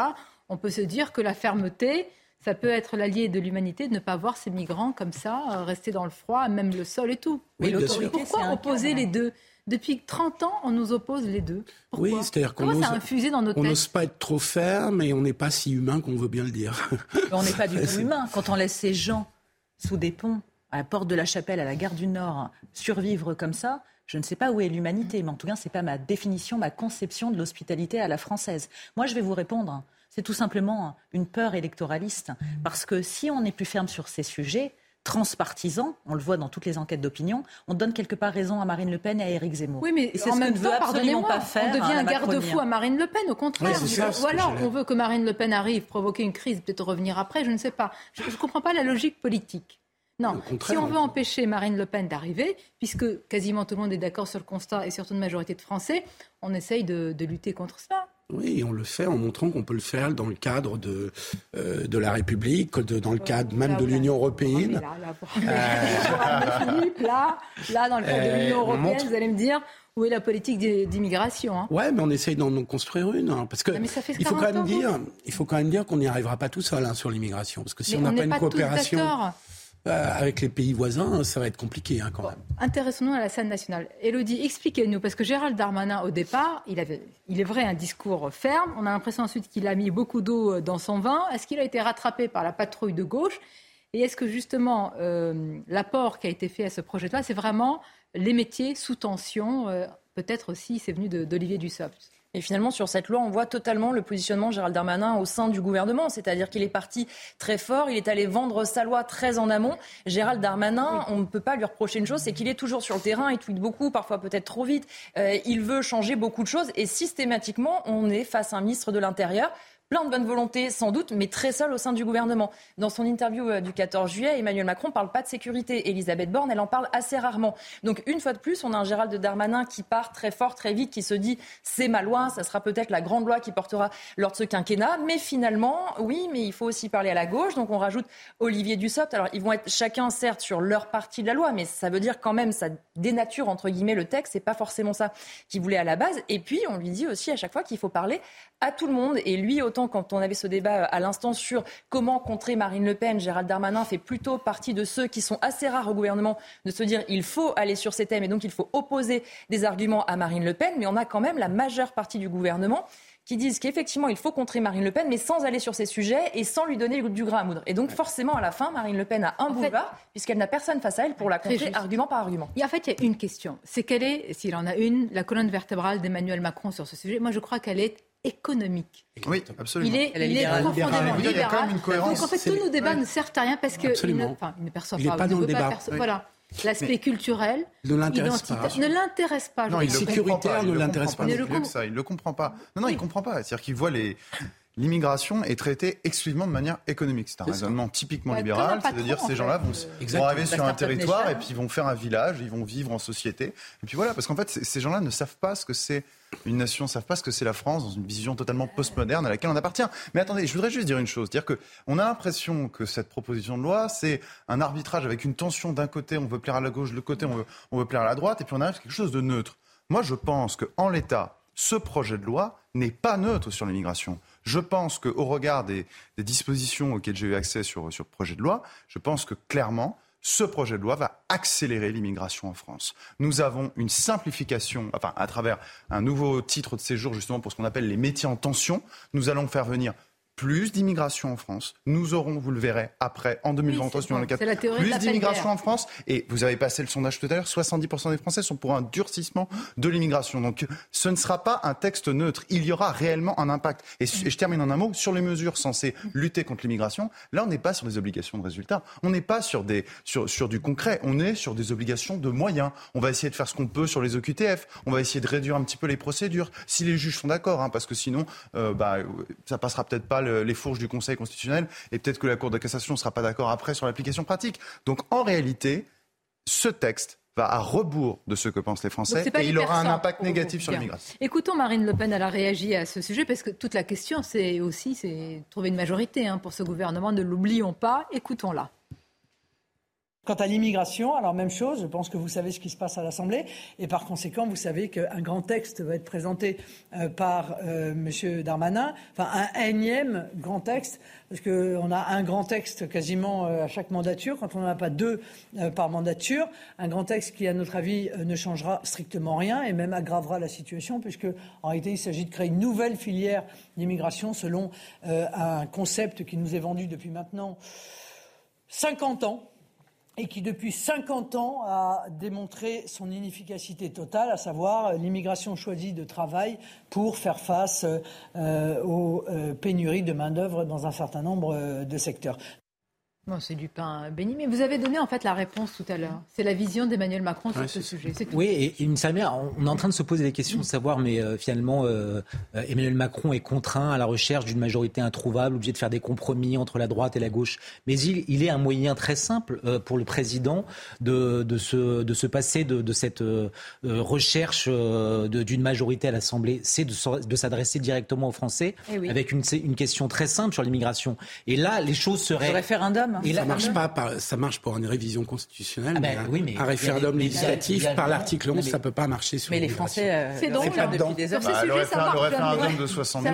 S1: on peut se dire que la fermeté, ça peut être l'allié de l'humanité de ne pas voir ces migrants comme ça, euh, rester dans le froid, même le sol et tout.
S6: Mais l'autorité,
S1: pourquoi opposer les deux? Depuis 30 ans, on nous oppose les deux.
S6: oui, c'est-à-dire qu'on
S1: ça a infusé dans notre
S6: On n'ose pas être trop ferme et on n'est pas si humain qu'on veut bien le dire.
S7: on n'est pas du tout humain. Quand on laisse ces gens sous des ponts, à la porte de la chapelle, à la gare du Nord, survivre comme ça, je ne sais pas où est l'humanité, mais en tout cas, ce n'est pas ma définition, ma conception de l'hospitalité à la française. Moi, je vais vous répondre. C'est tout simplement une peur électoraliste. Parce que si on est plus ferme sur ces sujets, transpartisans, on le voit dans toutes les enquêtes d'opinion, on donne quelque part raison à Marine Le Pen et à Éric Zemmour.
S1: Oui, mais en même temps, pardonnez-moi, pas faire, on devient un garde-fou à Marine Le Pen, au contraire. Ou alors, on veut que Marine Le Pen arrive, provoquer une crise, peut-être revenir après, je ne sais pas. Je ne comprends pas la logique politique. Non, si on veut empêcher Marine Le Pen d'arriver, puisque quasiment tout le monde est d'accord sur le constat et surtout une majorité de Français, on essaye de, de lutter contre cela.
S6: Oui, on le fait en montrant qu'on peut le faire dans le cadre de, euh, de la République, dans le cadre même de l'Union européenne.
S1: Là, là, dans le cadre de l'Union européenne, vous allez me dire, où est la politique d'immigration hein?
S6: Ouais, mais on essaye d'en construire une, hein, parce que ah, il faut quand même dire, il faut quand même dire qu'on n'y arrivera pas tout seul hein, sur l'immigration, parce que si on n'a pas une coopération euh, avec les pays voisins, ça va être compliqué hein, quand même.
S1: Intéressons-nous à la scène nationale. Elodie, expliquez-nous, parce que Gérald Darmanin, au départ, il avait, il est vrai, un discours ferme. On a l'impression ensuite qu'il a mis beaucoup d'eau dans son vin. Est-ce qu'il a été rattrapé par la patrouille de gauche? Et est-ce que justement euh, l'apport qui a été fait à ce projet de loi, c'est vraiment les métiers sous tension euh, Peut-être aussi, c'est venu d'Olivier Dussopt?
S13: Et finalement, sur cette loi, on voit totalement le positionnement de Gérald Darmanin au sein du gouvernement. C'est-à-dire qu'il est parti très fort, il est allé vendre sa loi très en amont. Gérald Darmanin, on ne peut pas lui reprocher une chose, c'est qu'il est toujours sur le terrain, il tweet beaucoup, parfois peut-être trop vite. Euh, il veut changer beaucoup de choses et systématiquement, on est face à un ministre de l'Intérieur plein de bonne volonté sans doute, mais très seul au sein du gouvernement. Dans son interview euh, du 14 juillet, Emmanuel Macron ne parle pas de sécurité. Elisabeth Borne, elle en parle assez rarement. Donc une fois de plus, on a un Gérald Darmanin qui part très fort, très vite, qui se dit c'est ma loi, ça sera peut-être la grande loi qui portera lors de ce quinquennat. Mais finalement, oui, mais il faut aussi parler à la gauche. Donc on rajoute Olivier Dussopt. Alors ils vont être chacun certes sur leur partie de la loi, mais ça veut dire quand même ça dénature entre guillemets le texte. C'est pas forcément ça qu'il voulait à la base. Et puis on lui dit aussi à chaque fois qu'il faut parler à tout le monde. Et lui, autant quand on avait ce débat euh, à l'instant sur comment contrer Marine Le Pen, Gérald Darmanin fait plutôt partie de ceux qui sont assez rares au gouvernement de se dire il faut aller sur ces thèmes et donc il faut opposer des arguments à Marine Le Pen. Mais on a quand même la majeure partie du gouvernement qui disent qu'effectivement, il faut contrer Marine Le Pen, mais sans aller sur ces sujets et sans lui donner du grain à moudre. Et donc, forcément, à la fin, Marine Le Pen a un boulevard, puisqu'elle n'a personne face à elle pour la contrer argument par argument.
S1: Et en fait, il y a une question. C'est quelle est, s'il en a une, la colonne vertébrale d'Emmanuel Macron sur ce sujet? Moi, je crois qu'elle est économique.
S8: Oui, absolument.
S1: Il est, il est profondément libéral. Il y a quand même une cohérence. Donc en fait, tous nos débats ne servent à rien parce qu'il ne, enfin, il ne perçoit
S6: il pas. pas dans le débat.
S1: Voilà. L'aspect culturel, ne l'intéresse pas. Ne l'intéresse pas.
S8: Non, il sécuritaire ne l'intéresse pas. Il ne le comprend pas. Non, non, il ne comprend pas. C'est-à-dire qu'il voit les l'immigration est traitée exclusivement de manière économique. C'est un raisonnement typiquement libéral, c'est-à-dire ces gens-là vont, vont, arriver sur un territoire et puis ils vont faire un village, ils vont vivre en société. Et puis voilà, parce qu'en fait, ces gens-là ne savent pas ce que c'est une nation, ne savent pas ce que c'est la France dans une vision totalement postmoderne à laquelle on appartient. Mais attendez, je voudrais juste dire une chose, dire que on a l'impression que cette proposition de loi, c'est un arbitrage avec une tension d'un côté, on veut plaire à la gauche, de l'autre côté, on veut, on veut plaire à la droite, et puis on arrive à quelque chose de neutre. Moi, je pense qu'en l'état, ce projet de loi n'est pas neutre sur l'immigration. Je pense qu'au regard des, dispositions auxquelles j'ai eu accès sur, sur le projet de loi, je pense que clairement, ce projet de loi va accélérer l'immigration en France. Nous avons une simplification, enfin, à travers un nouveau titre de séjour, justement, pour ce qu'on appelle les métiers en tension. Nous allons faire venir plus d'immigration en France. Nous aurons, vous le verrez, après, en 2023, oui, le 4, plus d'immigration en France. Et vous avez passé le sondage tout à l'heure, 70% des Français sont pour un durcissement de l'immigration. Donc ce ne sera pas un texte neutre. Il y aura réellement un impact. Et, je termine en un mot, sur les mesures censées lutter contre l'immigration, là, on n'est pas sur des obligations de résultats. On n'est pas sur, des, sur, sur du concret. On est sur des obligations de moyens. On va essayer de faire ce qu'on peut sur les OQTF. On va essayer de réduire un petit peu les procédures. Si les juges sont d'accord, hein, parce que sinon, euh, bah, ça passera peut-être pas les fourches du Conseil constitutionnel et peut-être que la Cour de cassation ne sera pas d'accord après sur l'application pratique. Donc en réalité, ce texte va à rebours de ce que pensent les Français et il aura un impact négatif sur l'immigration.
S1: Écoutons Marine Le Pen, elle a réagi à ce sujet parce que toute la question, c'est aussi c'est trouver une majorité hein, pour ce gouvernement. Ne l'oublions pas. Écoutons-la.
S16: Quant à l'immigration, alors même chose, je pense que vous savez ce qui se passe à l'Assemblée, et par conséquent, vous savez qu'un grand texte va être présenté euh, par euh, M. Darmanin, enfin un énième grand texte, parce qu'on a un grand texte quasiment euh, à chaque mandature, quand on n'en a pas deux par mandature, un grand texte qui, à notre avis, ne changera strictement rien et même aggravera la situation, puisque en réalité, il s'agit de créer une nouvelle filière d'immigration selon un concept qui nous est vendu depuis maintenant 50 ans et qui depuis 50 ans a démontré son inefficacité totale, à savoir l'immigration choisie de travail pour faire face euh, aux euh, pénuries de main-d'œuvre dans un certain nombre euh, de secteurs.
S1: Bon, c'est du pain béni, mais vous avez donné en fait la réponse tout à l'heure. C'est la vision d'Emmanuel Macron sur ce sujet.
S9: Oui, et une mère, on est en train de se poser des questions, de savoir, mais euh, finalement, euh, euh, Emmanuel Macron est contraint à la recherche d'une majorité introuvable, obligé de faire des compromis entre la droite et la gauche. Mais il, il est un moyen très simple pour le président de, de, se, de se passer de, de cette recherche d'une majorité à l'Assemblée, c'est de, s'adresser directement aux Français eh avec une, une, question très simple sur l'immigration. Et là, les choses seraient... Le
S7: référendum
S6: et ça marche pas. ça marche pour une révision constitutionnelle, ah ben mais, un, référendum législatif par l'article 11, ça peut pas marcher sur.
S7: Mais les Français, euh,
S1: c'est donc
S7: depuis des heures.
S8: Bah, le, référendum de 62,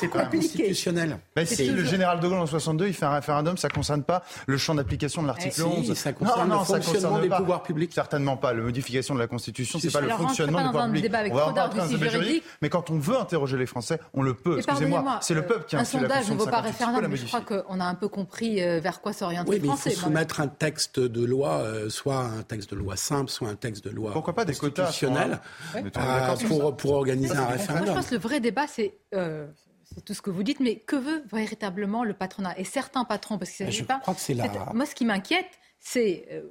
S6: c'est pas constitutionnel.
S8: si le général de Gaulle en 62, il fait un référendum, ça concerne pas le champ d'application de l'article 11.
S6: Ça concerne le fonctionnement des pouvoirs publics.
S8: Certainement pas. La modification de la Constitution, c'est pas le fonctionnement des pouvoirs publics. On va rentrer dans un débat juridique, mais quand on veut interroger les Français, on le peut. Excusez-moi, c'est le peuple qui a
S1: un sondage ne vaut pas référendum. Je crois qu'on a un peu compris euh, vers quoi s'orienter
S6: il faut soumettre un texte de loi, euh, soit un texte de loi simple, soit un texte de loi
S8: Pourquoi pas des
S6: constitutionnel, euh, pour, pour organiser un référendum.
S1: je pense que le vrai débat, c'est euh, c'est tout ce que vous dites, mais que veut véritablement le patronat Et certains patrons, parce qu'il s'agit pas.
S6: Crois que c'est là.
S1: Moi, ce qui m'inquiète, c'est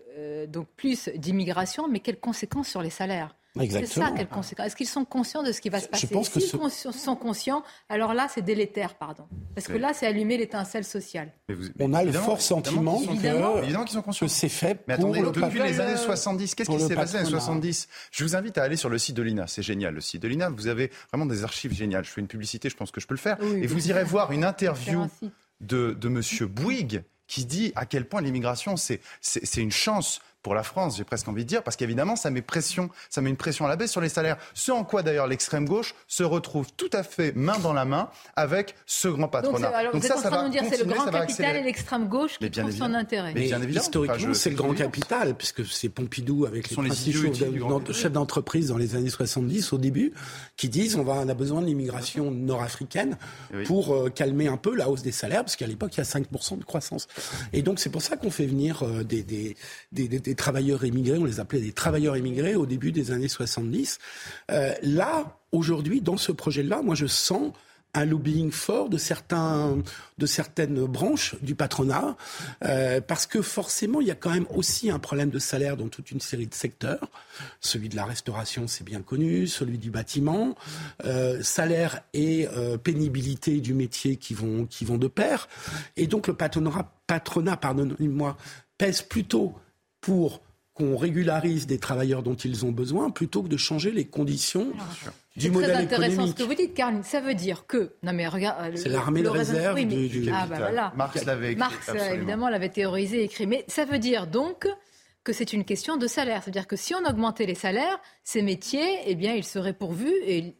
S1: donc plus d'immigration, mais quelles conséquences sur les salaires? C'est ça, quelles conséquences Est-ce qu'ils sont conscients de ce qui va se passer S'ils sont conscients, alors là, c'est délétère, pardon. Parce que là, c'est allumer l'étincelle sociale.
S6: On a le fort sentiment
S8: que,
S6: sont conscients. c'est fait
S8: Mais
S6: attendez,
S8: depuis les années 70, qu'est-ce qui s'est passé dans les années 70 Je vous invite à aller sur le site de l'INA. C'est génial, le site de l'INA. Vous avez vraiment des archives géniales. Je fais une publicité, je pense que je peux le faire. et vous irez voir une interview de, de M. Bouygues qui dit à quel point l'immigration, c'est une chance pour la France, j'ai presque envie de dire, parce qu'évidemment, ça met pression, ça met une pression à la baisse sur les salaires. Ce en quoi d'ailleurs l'extrême gauche se retrouve tout à fait main dans la main avec ce grand patronat.
S1: Donc, vous ça, êtes en train de nous dire c'est le grand capital et l'extrême gauche qui font son intérêt.
S6: Mais, bien évidemment, historiquement, c'est le grand capital, puisque c'est Pompidou avec les, les chefs d'entreprise dans les années 70 au début, qui disent on, va, on a besoin de l'immigration nord-africaine pour euh, calmer un peu la hausse des salaires, parce qu'à l'époque, il y a 5% de croissance. Et donc, c'est pour ça qu'on fait venir euh, des, des, des travailleurs immigrés, on les appelait des travailleurs immigrés au début des années 70. Euh, là, aujourd'hui, dans ce projet-là, moi je sens un lobbying fort de certains, de certaines branches du patronat, euh, parce que forcément, il y a quand même aussi un problème de salaire dans toute une série de secteurs. Celui de la restauration, c'est bien connu, celui du bâtiment, euh, salaire et pénibilité du métier qui vont, qui vont de pair. Et donc le patronat, patronat pardonnez-moi, pèse plutôt pour qu'on régularise des travailleurs dont ils ont besoin plutôt que de changer les conditions du modèle économique.
S1: C'est intéressant ce que vous dites, Caroline. Ça veut dire que... Non mais regarde...
S6: C'est l'armée de réserve du,
S1: ah, bah voilà.
S8: Marx l'avait écrit,
S1: Marx, évidemment, l'avait théorisé, écrit. Mais ça veut dire donc que c'est une question de salaire. C'est-à-dire que si on augmentait les salaires, ces métiers, eh bien, ils seraient pourvus et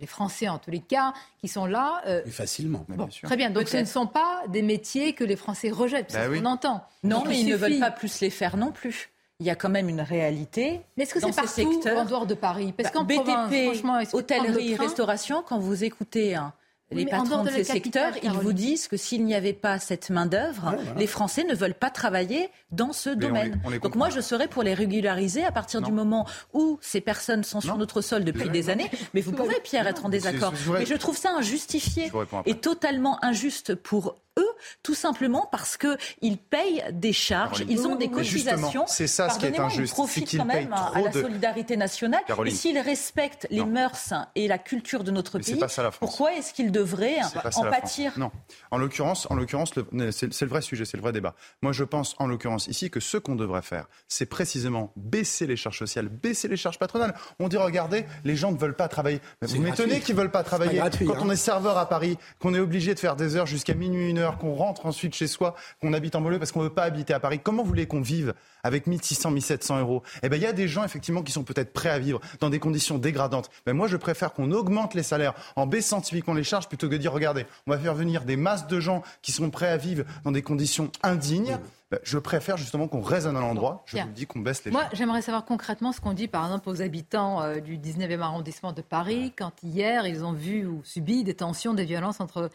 S1: les Français en tous les cas, qui sont là.
S6: Euh... facilement.
S1: très bien. Donc ce ne sont pas des métiers que les Français rejettent, bah on entend.
S7: Non, mais ils ne veulent pas plus les faire non plus. Il y a quand même une réalité.
S1: Mais est-ce que c'est partout secteurs,
S7: en
S1: dehors de Paris?
S7: Parce bah, qu'en BTP, hôtellerie, restauration, quand vous écoutez un, les patrons de, ces secteurs, ils vous disent que s'il n'y avait pas cette main-d'œuvre, les Français ne veulent pas travailler dans ce domaine. Donc moi, je serais pour les régulariser à partir du moment où ces personnes sont sur notre sol depuis des années. Mais vous pouvez, Pierre, être en désaccord. Mais je trouve ça injustifié et totalement injuste pour eux, tout simplement parce qu'ils payent des charges, ils ont des cotisations.
S8: C'est ça ce qui est injuste.
S7: Ils profitent quand même à la solidarité nationale. Et s'ils respectent les mœurs et la culture de notre pays, pourquoi est-ce qu'ils devraient en pâtir
S8: Non. En l'occurrence, en l'occurrence, c'est le vrai sujet, c'est le vrai débat. Moi, je pense en l'occurrence ici que ce qu'on devrait faire, c'est précisément baisser les charges sociales, baisser les charges patronales. On dit regardez, les gens ne veulent pas travailler. Mais vous m'étonnez qu'ils ne veulent pas travailler. Quand on hein. est serveur à Paris, qu'on est obligé de faire des heures jusqu'à minuit, une heure qu'on rentre ensuite chez soi, qu'on habite en banlieue parce qu'on ne veut pas habiter à Paris. Comment voulez qu'on vive avec 1600, 1700 euros? Eh bien, il y a des gens effectivement qui sont peut-être prêts à vivre dans des conditions dégradantes. Mais moi, je préfère qu'on augmente les salaires en baissant typiquement les charges plutôt que de dire regardez, on va faire venir des masses de gens qui sont prêts à vivre dans des conditions indignes. Ben, je préfère justement qu'on raisonne à l'endroit. Je vous dis qu'on baisse les
S1: Moi, j'aimerais savoir concrètement ce qu'on dit, par exemple, aux habitants euh, du 19e arrondissement de Paris, quand hier, ils ont vu ou subi des tensions, des violences entre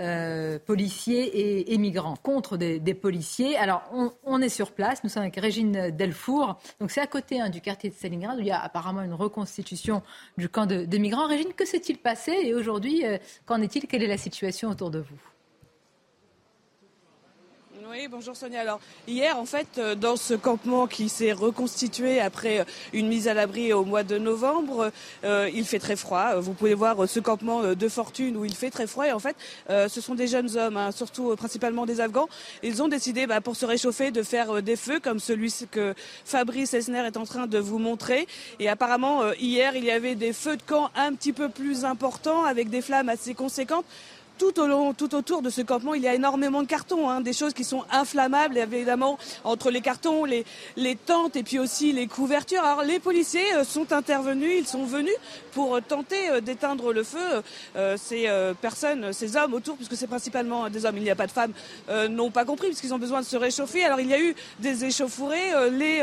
S1: euh, policiers et, migrants, contre des, policiers. Alors, on, est sur place, nous sommes avec Régine Delfour, donc c'est à côté hein, du quartier de Stalingrad, où il y a apparemment une reconstitution du camp de, migrants. Régine, que s'est-il passé et aujourd'hui, euh, qu'en est-il? Quelle est la situation autour de vous?
S17: Oui, bonjour Sonia. Alors hier, en fait, euh, dans ce campement qui s'est reconstitué après euh, une mise à l'abri au mois de novembre, euh, il fait très froid. Vous pouvez voir ce campement de fortune où il fait très froid. Et en fait, ce sont des jeunes hommes, hein, surtout principalement des Afghans. Ils ont décidé, bah, pour se réchauffer, de faire des feux comme celui que Fabrice Esner est en train de vous montrer. Et apparemment, hier, il y avait des feux de camp un petit peu plus importants avec des flammes assez conséquentes tout, au long, tout autour de ce campement, il y a énormément de cartons, hein, des choses qui sont inflammables, évidemment, entre les cartons, les, les tentes et puis aussi les couvertures. Alors les policiers euh, sont intervenus, ils sont venus pour euh, tenter euh, d'éteindre le feu. ces personnes, ces hommes autour, puisque c'est principalement des hommes, il n'y a pas de femmes, n'ont pas compris puisqu'ils ont besoin de se réchauffer. Alors il y a eu des échauffourées. les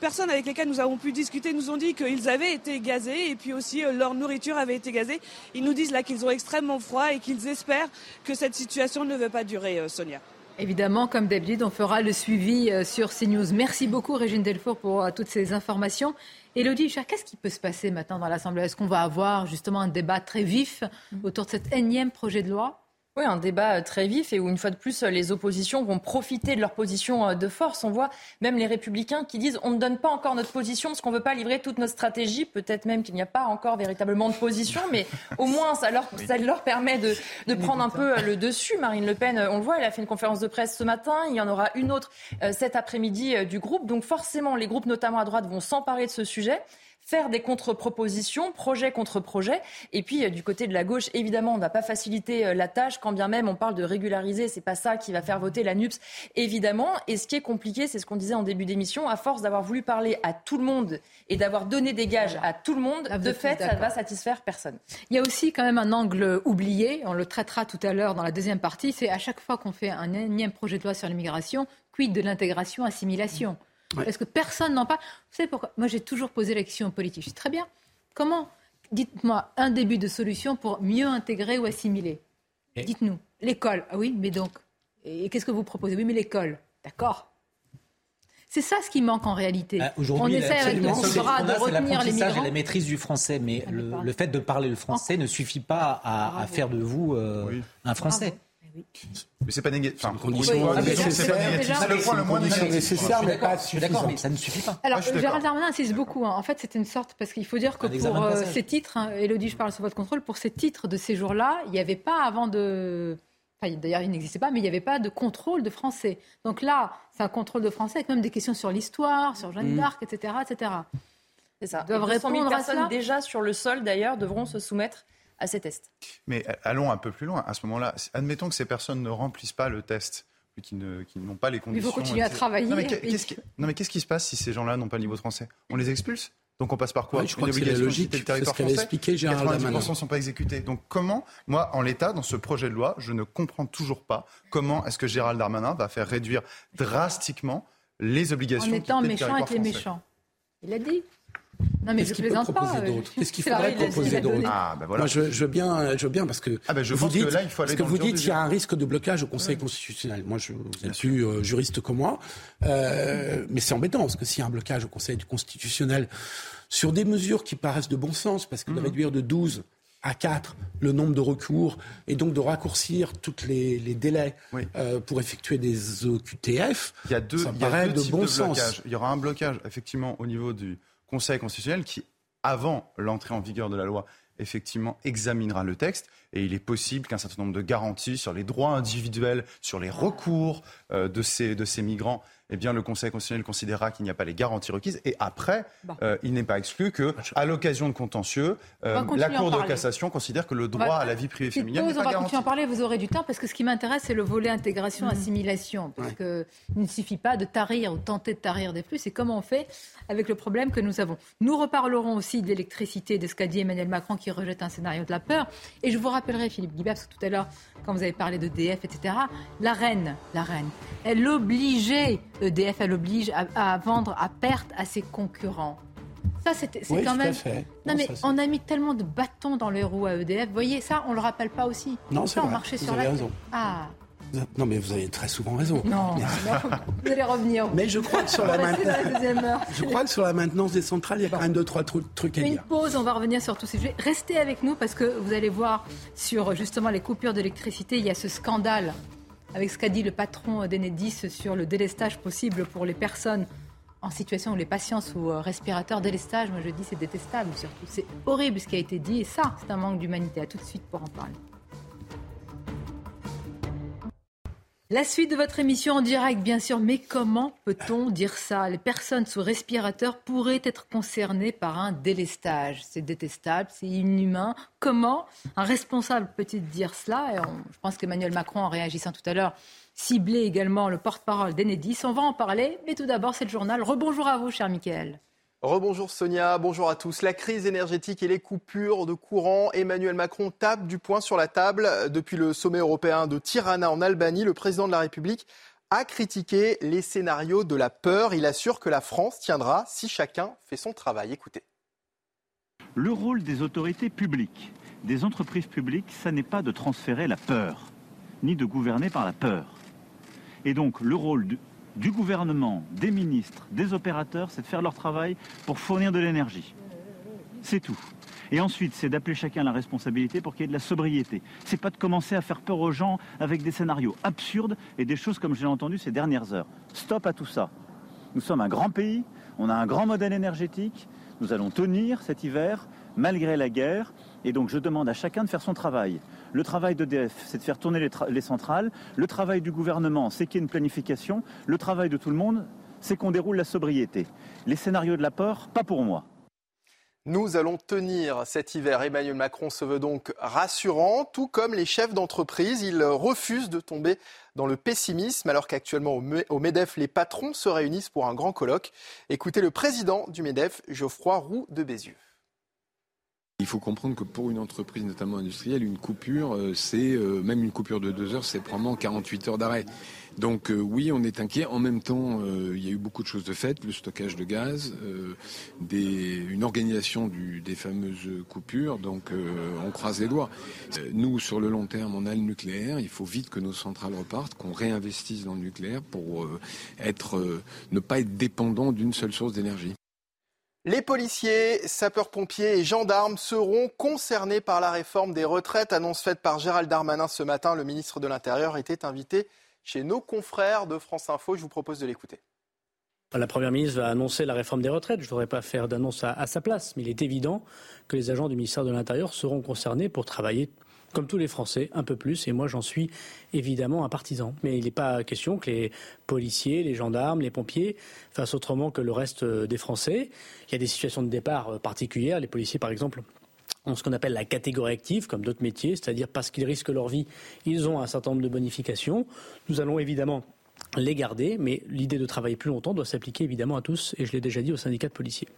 S17: personnes avec lesquelles nous avons pu discuter nous ont dit qu'ils avaient été gazés et puis aussi leur nourriture avait été gazée. Ils nous disent là qu'ils ont extrêmement froid et qu'ils espèrent que cette situation ne va pas durer, euh, Sonia.
S1: Évidemment, comme d'habitude, on fera le suivi euh, sur CNews. Merci beaucoup, Régine Delfour, pour euh, toutes ces informations. Elodie, qu'est-ce qui peut se passer maintenant dans l'Assemblée? Est-ce qu'on va avoir justement un débat très vif autour de cet énième projet de loi?
S13: Oui, un débat euh, très vif et où, une fois de plus, euh, les oppositions vont profiter de leur position euh, de force. On voit même les républicains qui disent on ne donne pas encore notre position parce qu'on ne veut pas livrer toute notre stratégie. Peut-être même qu'il n'y a pas encore véritablement de position, mais au moins, ça leur, ça leur permet de, de prendre un peu le dessus. Marine Le Pen, on le voit, elle a fait une conférence de presse ce matin. Il y en aura une autre cet après-midi du groupe. Donc, forcément, les groupes, notamment à droite, vont s'emparer de ce sujet faire des contre-propositions, projet contre projet. Et puis, euh, du côté de la gauche, évidemment, on n'a pas facilité euh, la tâche, quand bien même on parle de régulariser, c'est pas ça qui va faire voter la NUPS, évidemment. Et ce qui est compliqué, c'est ce qu'on disait en début d'émission, à force d'avoir voulu parler à tout le monde et d'avoir donné des gages à tout le monde, de fait, ça ne va satisfaire personne.
S1: Il y a aussi quand même un angle oublié, on le traitera tout à l'heure dans la deuxième partie, c'est à chaque fois qu'on fait un énième projet de loi sur l'immigration, quid de l'intégration-assimilation est-ce que personne n'en parle? Vous savez pourquoi? Moi, j'ai toujours posé la question politique. Je dis très bien. Comment Dites-moi un début de solution pour mieux intégrer ou assimiler? Dites-nous. L'école. Ah oui, mais donc. Et qu'est-ce que vous proposez? Oui, mais l'école. D'accord. C'est ça ce qui manque en réalité.
S9: Euh, on essaie avec le de retenir les migrants. et la maîtrise du français, mais le, fait de parler le français ne suffit pas à, faire de vous euh, un Français.
S8: Mais c'est pas négatif. Enfin,
S6: condition
S8: C'est le point le moins
S6: nécessaire, mais pas
S9: D'accord, mais ça ne suffit pas.
S1: Alors, Gérald Darmanin insiste beaucoup. Hein. En fait, c'est une sorte, parce qu'il faut dire que pour euh, ces titres, hein, Elodie, je parle sous votre contrôle, pour ces titres de ces jours-là, il n'y avait pas avant de. Enfin, d'ailleurs, il n'existait pas, mais il n'y avait pas de contrôle de français. Donc là, c'est un contrôle de français avec même des questions sur l'histoire, sur Jeanne mm. d'Arc, etc., etc.
S13: C'est ça. Doivent répondre personnes déjà sur le sol, d'ailleurs, devront se soumettre à ces tests.
S8: Mais allons un peu plus loin. À ce moment-là, admettons que ces personnes ne remplissent pas le test qui n'ont pas les conditions.
S1: Il faut continuer à travailler.
S8: Non, mais qu'est-ce qui, se passe si ces gens-là n'ont pas le niveau de français? On les expulse? Donc on passe par quoi?
S6: Je crois que c'est la logique. C'est le territoire français. expliqué Gérald
S8: ne sont pas exécutés. Donc comment, moi, en l'état, dans ce projet de loi, je ne comprends toujours pas comment est-ce que Gérald Darmanin va faire réduire drastiquement les obligations. En
S1: étant méchant avec les méchants. Il a dit.
S6: Non, mais Qu'est-ce qu'il peut proposer euh, d'autre? Qu'est-ce qu'il faudrait proposer d'autre? Ah, ben voilà. Moi, je, je, veux bien, je veux bien parce que
S8: ah ben je vous
S6: dites,
S8: que là, il faut aller
S6: parce que vous dites qu'il y a un risque de blocage au Conseil constitutionnel. Moi, je, vous êtes plus euh, juriste que moi, euh, mais c'est embêtant parce que s'il y a un blocage au Conseil constitutionnel sur des mesures qui paraissent de bon sens, parce que de mmh. réduire de 12 à 4 le nombre de recours et donc de raccourcir tous les, les, délais euh, pour effectuer des OQTF,
S8: il y a deux,
S6: ça il y a deux
S8: de bon sens. Il y aura un blocage effectivement au niveau du Conseil constitutionnel qui, avant l'entrée en vigueur de la loi, effectivement examinera le texte et il est possible qu'un certain nombre de garanties sur les droits individuels, sur les recours euh, de, ces, de ces migrants eh bien, le Conseil constitutionnel considérera qu'il n'y a pas les garanties requises. Et après, euh, il n'est pas exclu que, à l'occasion de contentieux, euh, la Cour de cassation considère que le droit à la vie privée féminine n'est pas
S1: on va
S8: continuer
S1: en parler, vous aurez du temps, parce que ce qui m'intéresse, c'est le volet intégration-assimilation. Mm. Parce qu'il ne suffit pas de tarir ou tenter de tarir des flux, c'est comment on fait avec le problème que nous avons. Nous reparlerons aussi d'électricité, de ce qu'a dit Emmanuel Macron qui rejette un scénario de la peur. Et je vous rappellerai, Philippe Guibert, parce que tout à l'heure, quand vous avez parlé de DF, etc., la reine, la reine, elle obligeait EDF, elle oblige à, vendre à perte à ses concurrents. Ça, c'est quand même. Non, mais on a mis tellement de bâtons dans les roues à EDF. Vous voyez, ça, on le rappelle pas aussi.
S6: Non, c'est vrai.
S1: Marché
S6: vous
S1: sur
S6: avez
S1: la...
S6: raison.
S1: Ah.
S6: Non, mais vous avez très souvent raison.
S1: Non, vous allez revenir.
S6: Mais je crois que sur la, maintenance... je crois que sur la maintenance des centrales, il y a quand même deux, trois trucs à
S1: dire. Une pause, on va revenir sur tous ces sujets. Restez avec nous parce que vous allez voir sur justement les coupures d'électricité, il y a ce scandale avec ce qu'a dit le patron d'Enedis sur le délestage possible pour les personnes en situation où les patients sous euh, respirateur délestage, moi je dis c'est détestable surtout. C'est horrible ce qui a été dit et ça, c'est un manque d'humanité. À tout de suite pour en parler. La suite de votre émission en direct, bien sûr, mais comment peut-on dire ça? Les personnes sous respirateur pourraient être concernées par un délestage. C'est détestable, c'est inhumain. Comment un responsable peut-il dire cela? Je pense qu'Emmanuel Macron, en réagissant tout à l'heure, ciblait également le porte-parole d'Enedis. On va en parler, mais tout d'abord, c'est le journal. Rebonjour à vous, cher Michael.
S2: Rebonjour Sonia, bonjour à tous. La crise énergétique et les coupures de courant, Emmanuel Macron tape du poing sur la table. Depuis le sommet européen de Tirana en Albanie, le président de la République a critiqué les scénarios de la peur. Il assure que la France tiendra si chacun fait son travail. Écoutez.
S3: Le rôle des autorités publiques, des entreprises publiques, ça n'est pas de transférer la peur, ni de gouverner par la peur. Et donc le rôle du gouvernement, des ministres, des opérateurs, c'est de faire leur travail pour fournir de l'énergie. C'est tout. Et ensuite, c'est d'appeler chacun la responsabilité pour qu'il y ait de la sobriété. C'est pas de commencer à faire peur aux gens avec des scénarios absurdes et des choses comme j'ai entendu ces dernières heures. Stop à tout ça. Nous sommes un grand pays, on a un grand modèle énergétique, nous allons tenir cet hiver malgré la guerre, et donc je demande à chacun de faire son travail. Le travail d'EDF, c'est de faire tourner les, centrales. Le travail du gouvernement, c'est qu'il y ait une planification. Le travail de tout le monde, c'est qu'on déroule la sobriété. Les scénarios de la peur, pas pour moi.
S2: Nous allons tenir cet hiver. Emmanuel Macron se veut donc rassurant, tout comme les chefs d'entreprise. Il refuse de tomber dans le pessimisme, alors qu'actuellement au MEDEF, les patrons se réunissent pour un grand colloque. Écoutez le président du MEDEF, Geoffroy Roux de Bézieux.
S18: Il faut comprendre que pour une entreprise, notamment industrielle, une coupure, euh, c'est euh, même une coupure de deux heures, c'est probablement 48 heures d'arrêt. Donc euh, oui, on est inquiet. En même temps, il y a eu beaucoup de choses de faites, le stockage de gaz, une organisation des fameuses coupures. Donc on croise les doigts. nous, sur le long terme, on a le nucléaire. Il faut vite que nos centrales repartent, qu'on réinvestisse dans le nucléaire pour être, ne pas être dépendant d'une seule source d'énergie.
S2: Les policiers, sapeurs-pompiers et gendarmes seront concernés par la réforme des retraites, annonce faite par Gérald Darmanin ce matin. Le ministre de l'Intérieur était invité chez nos confrères de France Info. Je vous propose de l'écouter.
S19: La Première ministre va annoncer la réforme des retraites. Je ne voudrais pas faire d'annonce à, à, sa place, mais il est évident que les agents du ministère de l'Intérieur seront concernés pour travailler comme tous les Français, un peu plus, et moi j'en suis évidemment un partisan. Mais il n'est pas question que les policiers, les gendarmes, les pompiers fassent autrement que le reste euh, des Français. Il y a des situations de départ euh, particulières. Les policiers, par exemple, ont ce qu'on appelle la catégorie active, comme d'autres métiers, c'est-à-dire parce qu'ils risquent leur vie, ils ont un certain nombre de bonifications. Nous allons évidemment les garder, mais l'idée de travailler plus longtemps doit s'appliquer évidemment à tous, et je l'ai déjà dit au syndicat de policiers.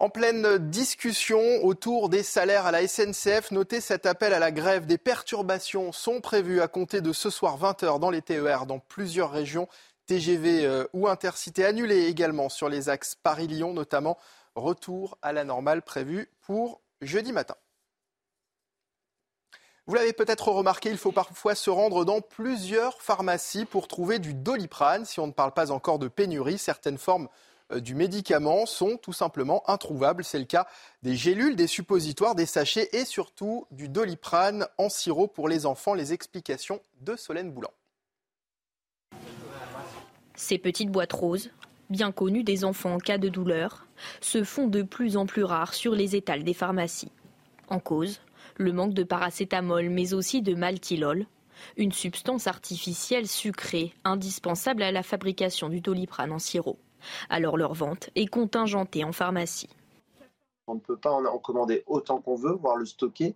S2: En pleine discussion autour des salaires à la SNCF, notez cet appel à la grève. Des perturbations sont prévues à compter de ce soir 20h dans les TER dans plusieurs régions. TGV euh, ou intercité annulés également sur les axes Paris-Lyon, notamment retour à la normale prévu pour jeudi matin. Vous l'avez peut-être remarqué, il faut parfois se rendre dans plusieurs pharmacies pour trouver du doliprane. Si on ne parle pas encore de pénurie, certaines formes du médicament sont tout simplement introuvables. C'est le cas des gélules, des suppositoires, des sachets et surtout du doliprane en sirop pour les enfants. Les explications de Solène Boulan.
S20: Ces petites boîtes roses, bien connues des enfants en cas de douleur, se font de plus en plus rares sur les étals des pharmacies. En cause, le manque de paracétamol mais aussi de maltylol, une substance artificielle sucrée indispensable à la fabrication du doliprane en sirop. Alors leur vente est contingentée en pharmacie.
S21: On ne peut pas en commander autant qu'on veut, voire le stocker.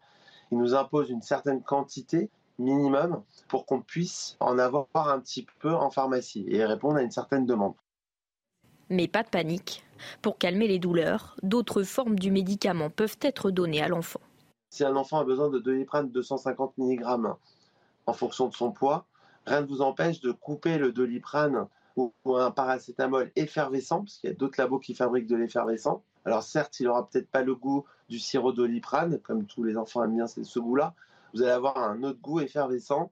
S21: Il nous impose une certaine quantité minimum pour qu'on puisse en avoir un petit peu en pharmacie et répondre à une certaine demande.
S20: Mais pas de panique. Pour calmer les douleurs, d'autres formes du médicament peuvent être données à l'enfant.
S21: Si un enfant a besoin de doliprane 250 mg en fonction de son poids, rien ne vous empêche de couper le doliprane ou un paracétamol effervescent, parce qu'il y a d'autres labos qui fabriquent de l'effervescent. Alors certes, il n'aura peut-être pas le goût du sirop doliprane, comme tous les enfants aiment bien ce goût-là. Vous allez avoir un autre goût effervescent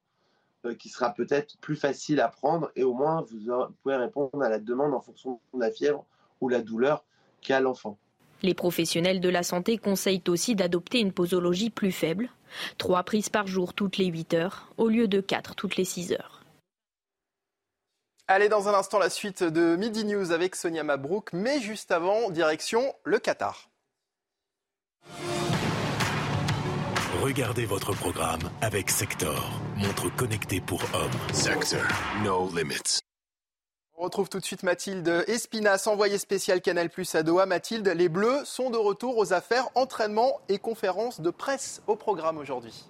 S21: euh, qui sera peut-être plus facile à prendre et au moins vous, pouvez répondre à la demande en fonction de la fièvre ou la douleur qu'a l'enfant.
S20: Les professionnels de la santé conseillent aussi d'adopter une posologie plus faible, trois prises par jour toutes les 8 heures au lieu de quatre toutes les 6 heures.
S2: Allez, dans un instant, la suite de Midi News avec Sonia Mabrouk, mais juste avant, direction le Qatar.
S22: Regardez votre programme avec Sector, montre connectée pour hommes. Sector, no limits.
S2: On retrouve tout de suite Mathilde Espinas, envoyée spéciale Canal Plus à Doha. Mathilde, les Bleus sont de retour aux affaires entraînement et conférences de presse au programme aujourd'hui.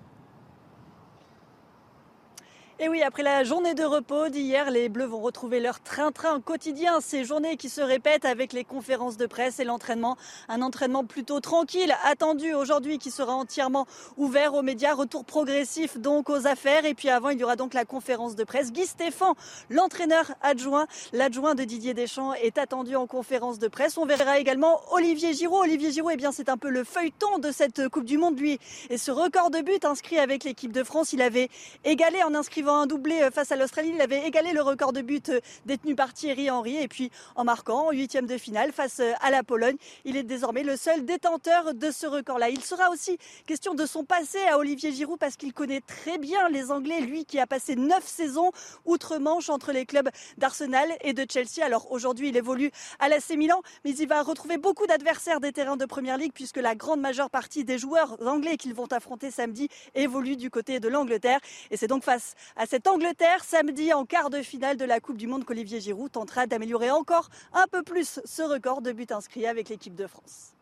S23: Et oui, après la journée de repos d'hier, les Bleus vont retrouver leur train-train quotidien. Ces journées qui se répètent avec les conférences de presse et l'entraînement. Un entraînement plutôt tranquille, attendu aujourd'hui, qui sera entièrement ouvert aux médias. Retour progressif donc aux affaires. Et puis avant, il y aura donc la conférence de presse. Guy Stéphane, l'entraîneur adjoint, l'adjoint de Didier Deschamps, est attendu en conférence de presse. On verra également Olivier Giraud. Olivier Giraud, eh bien, c'est un peu le feuilleton de cette Coupe du Monde, lui. Et ce record de but inscrit avec l'équipe de France, il avait égalé en inscrivant un doublé euh, face à l'Australie. Il avait égalé le record de but euh, détenu par Thierry Henry. Et puis en marquant en huitième de finale face euh, à la Pologne, il est désormais le seul détenteur de ce record-là. Il sera aussi question de son passé à Olivier Giroud parce qu'il connaît très bien les Anglais, lui qui a passé neuf saisons outre-Manche entre les clubs d'Arsenal et de Chelsea. Alors aujourd'hui, il évolue à l'AC Milan, mais il va retrouver beaucoup d'adversaires des terrains de Première Ligue puisque la grande majeure partie des joueurs anglais qu'ils vont affronter samedi évoluent du côté de l'Angleterre. Et c'est donc face à cette Angleterre samedi en quart de finale de la Coupe du Monde qu'Olivier Giroud tentera d'améliorer encore un peu plus ce record de buts inscrits avec l'équipe de France.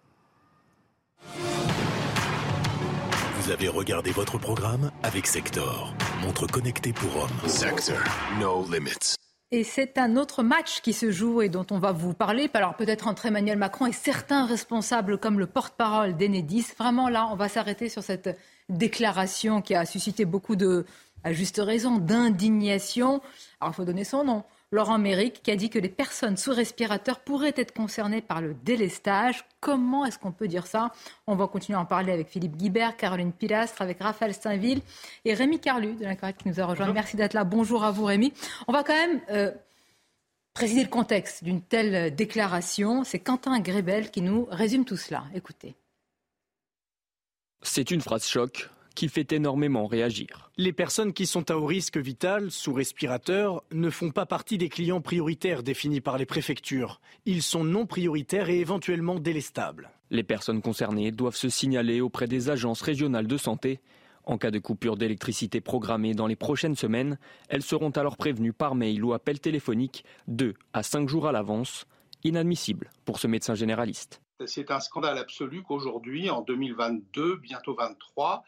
S22: Vous avez regardé votre programme avec Sector, montre connectée pour hommes. Sector, no limits.
S1: Et c'est un autre match qui se joue et dont on va vous parler. Alors peut-être entre Emmanuel Macron et certains responsables comme le porte-parole d'Enedis. Vraiment là, on va s'arrêter sur cette déclaration qui a suscité beaucoup de, à juste raison, d'indignation. Alors, il faut donner son nom. Laurent Méric, qui a dit que les personnes sous respirateur pourraient être concernées par le délestage. Comment est-ce qu'on peut dire ça? On va continuer à en parler avec Philippe Guibert, Caroline Pilastre, avec Raphaël Steinville et Rémi Carlu de l'Incorrect qui nous a rejoint. Merci d'être là. Bonjour à vous, Rémi. On va quand même euh, préciser le contexte d'une telle déclaration. C'est Quentin Grébel qui nous résume tout cela. Écoutez.
S24: C'est une phrase choc qui fait énormément réagir.
S25: Les personnes qui sont à haut risque vital, sous respirateur, ne font pas partie des clients prioritaires définis par les préfectures. Ils sont non prioritaires et éventuellement délestables.
S24: Les personnes concernées doivent se signaler auprès des agences régionales de santé. En cas de coupure d'électricité programmée dans les prochaines semaines, elles seront alors prévenues par mail ou appel téléphonique 2 à 5 jours à l'avance. Inadmissible pour ce médecin généraliste.
S26: C'est un scandale absolu qu'aujourd'hui, en 2022, bientôt 23,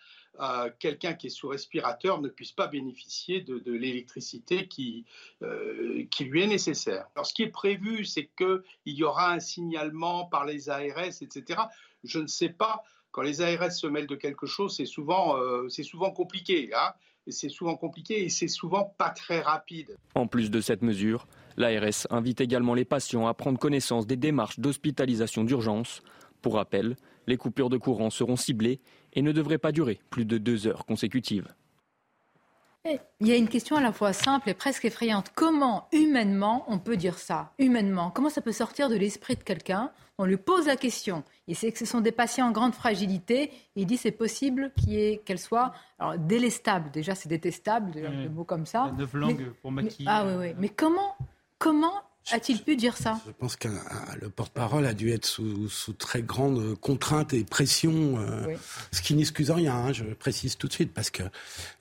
S26: quelqu'un qui est sous respirateur ne puisse pas bénéficier de, l'électricité qui, euh, qui lui est nécessaire. Alors, ce qui est prévu, c'est qu'il y aura un signalement par les ARS, etc. Je ne sais pas. Quand les ARS se mêlent de quelque chose, c'est souvent, euh, souvent compliqué. Hein c'est souvent compliqué et c'est souvent pas très rapide.
S24: En plus de cette mesure, l'ARS invite également les patients à prendre connaissance des démarches d'hospitalisation d'urgence. Pour rappel, les coupures de courant seront ciblées et ne devraient pas durer plus de deux heures consécutives.
S1: Il y a une question à la fois simple et presque effrayante. Comment, humainement, on peut dire ça? Humainement, comment ça peut sortir de l'esprit de quelqu'un? On lui pose la question. Il sait que ce sont des patients en grande fragilité. Il dit c'est possible qu'elle soit alors, délestable. Déjà, c'est détestable, mmh. mot comme ça.
S27: Neuf langues pour maquiller.
S1: ah oui, oui. Mais comment, comment a-t-il pu dire ça?
S6: Je pense que le porte-parole a dû être sous, très grande contrainte et pression, euh, ce qui n'excuse rien, hein, je précise tout de suite, parce que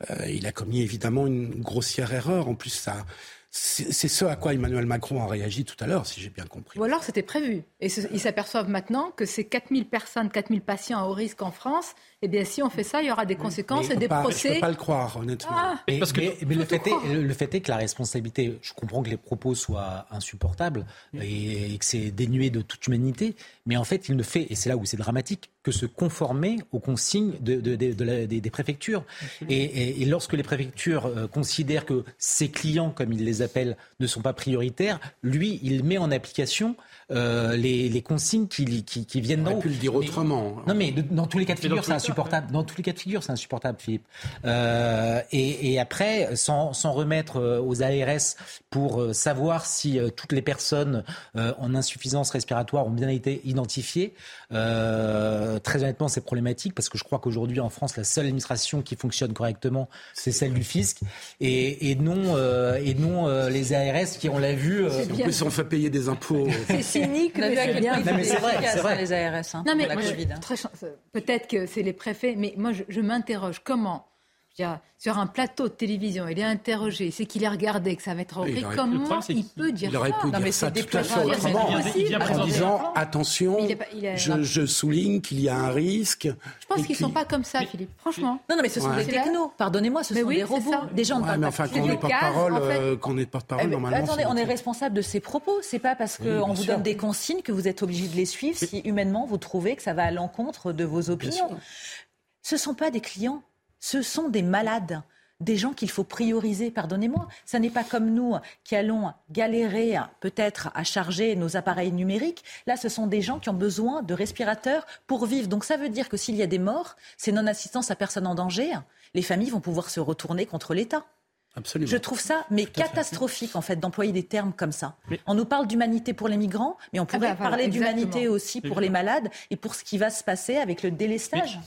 S6: euh, il a commis évidemment une grossière erreur. En plus, ça, c'est ce à quoi Emmanuel Macron a réagi tout à l'heure, si j'ai bien compris.
S1: Ou alors c'était prévu. Et ils s'aperçoivent maintenant que ces 4000 personnes, 4000 patients à haut risque en France, eh bien si on fait ça, il y aura des conséquences et des procès. Je
S6: ne peux pas le croire, honnêtement. Ah.
S9: mais, Parce que mais, le, fait est, le, fait est, que la responsabilité, je comprends que les propos soient insupportables et, que c'est dénué de toute humanité, mais en fait il ne fait, et c'est là où c'est dramatique, que se conformer aux consignes de, des, préfectures. Et, lorsque les préfectures euh, considèrent que ses clients, comme ils les appellent, ne sont pas prioritaires, lui, il met en application euh, les, consignes qui, qui, viennent d'en
S6: haut. pu le dire autrement.
S9: Non, mais dans tous les cas de figure, c'est insupportable. Dans tous les cas de figure, c'est insupportable, Philippe. Euh, et, après, sans, remettre euh, aux ARS pour savoir si toutes les personnes en insuffisance respiratoire ont bien été identifiées, euh, très honnêtement, c'est problématique parce que je crois qu'aujourd'hui en France, la seule administration qui fonctionne correctement, c'est celle du fisc et, non, euh, et non euh, les ARS qui, on l'a vu,
S6: en plus on fait payer des impôts.
S1: C'est cynique, mais c'est bien.
S7: c'est vrai, c'est vrai. Les ARS, hein, non, mais
S1: peut-être que c'est les préfets, mais moi je, je m'interroge comment sur un plateau de télévision, il est interrogé, c'est qu'il est regardé, que ça va être horrible. Comment il peut dire
S6: il aurait pu dire ça tout à fait autrement, en disant attention, je, souligne qu'il y a un risque.
S1: Je pense qu'ils ne sont pas comme ça, Philippe. Franchement.
S7: Non, non, mais ce sont des technos. Pardonnez-moi, ce sont des robots, des gens
S6: de Mais enfin, qu'on n'est pas de parole, qu'on n'est pas de parole normalement.
S7: Attendez, on est responsable de ces propos. C'est pas parce qu'on vous donne des consignes que vous êtes obligé de les suivre si humainement vous trouvez que ça va à l'encontre de vos opinions. Ce ne sont pas des clients ce sont des malades des gens qu'il faut prioriser, pardonnez-moi. Ça n'est pas comme nous qui allons galérer peut-être à charger nos appareils numériques. Là, ce sont des gens qui ont besoin de respirateurs pour vivre. Donc ça veut dire que s'il y a des morts, c'est non-assistance à personne en danger. Les familles vont pouvoir se retourner contre l'État. Je trouve ça mais catastrophique en fait d'employer des termes comme ça. On nous parle d'humanité pour les migrants, mais on pourrait ah bah parler d'humanité aussi pour les malades et pour ce qui va se passer avec le délestage.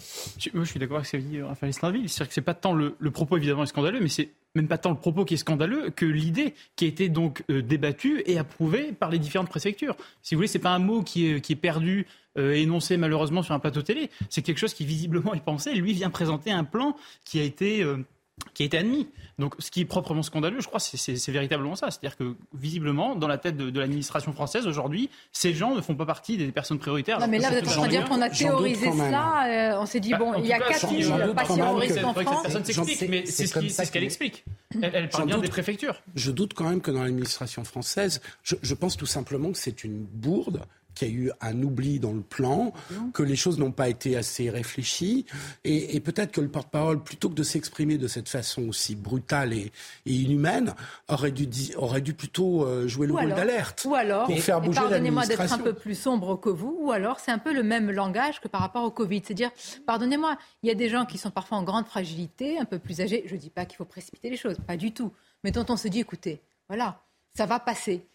S28: moi, je suis d'accord avec ce qu'a dit Raphaël Steinville. C'est-à-dire que c'est pas tant le, propos évidemment scandaleux, mais c'est même pas tant le propos qui est scandaleux que l'idée qui a été donc euh, débattue et approuvée par les différentes préfectures. Si vous voulez, c'est pas un mot qui est, qui est perdu, euh, énoncé malheureusement sur un plateau télé. C'est quelque chose qui visiblement est pensé. Lui vient présenter un plan qui a été euh, qui a été admis. Donc, ce qui est proprement scandaleux, je crois, c'est véritablement ça. C'est-à-dire que, visiblement, dans la tête de, l'administration française, aujourd'hui, ces gens ne font pas partie des personnes prioritaires.
S1: Non, mais là, vous êtes en train de dire qu'on a théorisé cela. Euh, on s'est dit, bah, bon, il y a quatre îles patients risque en France.
S28: Personne s'explique, mais c'est ce qu'elle explique. Elle, parle bien des préfectures.
S6: Je doute quand même que dans l'administration française, je pense tout simplement que c'est une bourde qu'il y a eu un oubli dans le plan, que les choses n'ont pas été assez réfléchies, et, peut-être que le porte-parole, plutôt que de s'exprimer de cette façon aussi brutale et, inhumaine, aurait dû, aurait dû plutôt euh, jouer le rôle d'alerte
S1: ou alors, pour faire bouger Pardonnez-moi d'être un peu plus sombre que vous, ou alors c'est un peu le même langage que par rapport au Covid, c'est-à-dire, pardonnez-moi, il y a des gens qui sont parfois en grande fragilité, un peu plus âgés. Je ne dis pas qu'il faut précipiter les choses, pas du tout, mais dont on se dit, écoutez, voilà, ça va passer.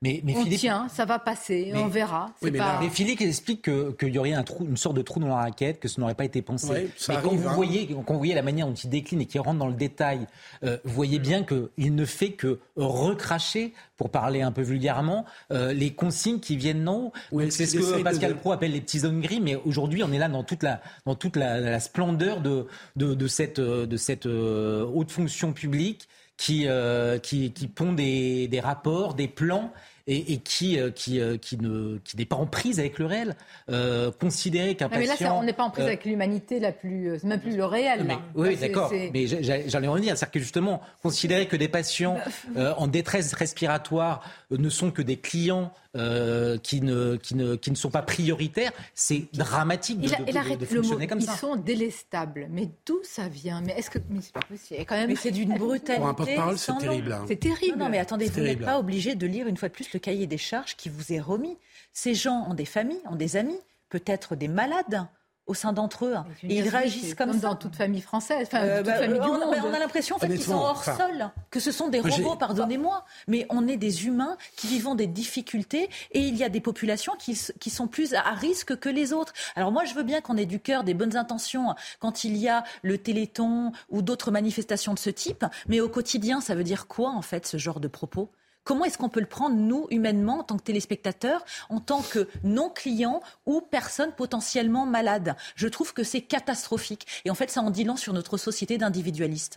S1: Mais, mais on Philippe, tient, ça va passer, on verra.
S9: mais, Philippe explique qu'il y aurait un trou, une sorte de trou dans la raquette, que ce n'aurait pas été pensé. mais quand, vous hein. voyez, quand vous voyez la manière dont il décline et qu'il rentre dans le détail, euh, vous voyez bien qu'il ne fait que recracher, pour parler un peu vulgairement, euh, les consignes qui viennent non. c'est ce que Pascal Pro appelle les petits hommes gris, mais aujourd'hui on est là dans toute la, dans toute la, splendeur de, de, de cette, de cette euh, haute fonction publique qui, euh, qui, qui pond des, des, rapports, des plans et, et qui, euh, qui, euh, qui, ne, qui n'est pas en prise avec le réel. Euh, considérer qu'un patient...
S1: Mais là, on n'est pas en prise avec l'humanité la plus... C'est même plus le réel.
S9: Mais, oui, d'accord. Mais j'allais revenir. C'est-à-dire que justement, considérer que des patients en détresse respiratoire ne sont que des clients euh, qui, ne, qui, ne, qui ne sont pas prioritaires, c'est dramatique de, de, fonctionner comme
S1: ça. Ils sont délestables. Mais d'où ça vient? Mais est-ce que mais c'est pas possible quand même.
S7: Mais c'est d'une brutalité. Pour
S6: un porte-parole, c'est terrible.
S1: Hein. C'est terrible.
S7: Non, mais attendez, vous n'êtes pas obligé de lire une fois de plus le cahier des charges qui vous est remis. Ces gens ont des familles, ont des amis, peut-être des malades au sein d'entre eux. Et ils réagissent comme, ça.
S1: dans toute famille française, enfin, euh, toute bah, famille du
S7: on,
S1: monde.
S7: on a l'impression en fait, qu'ils sont hors sol, que ce sont des robots, pardonnez-moi, mais on est des humains qui vivent des difficultés et il y a des populations qui, qui sont plus à risque que les autres. Alors moi, je veux bien qu'on ait du cœur, des bonnes intentions quand il y a le Téléthon ou d'autres manifestations de ce type, mais au quotidien, ça veut dire quoi en fait ce genre de propos? Comment est-ce qu'on peut le prendre, nous, humainement, en tant que téléspectateurs, en tant que non-clients ou personnes potentiellement malades? Je trouve que c'est catastrophique. Et en fait, ça en dit long sur notre société d'individualistes.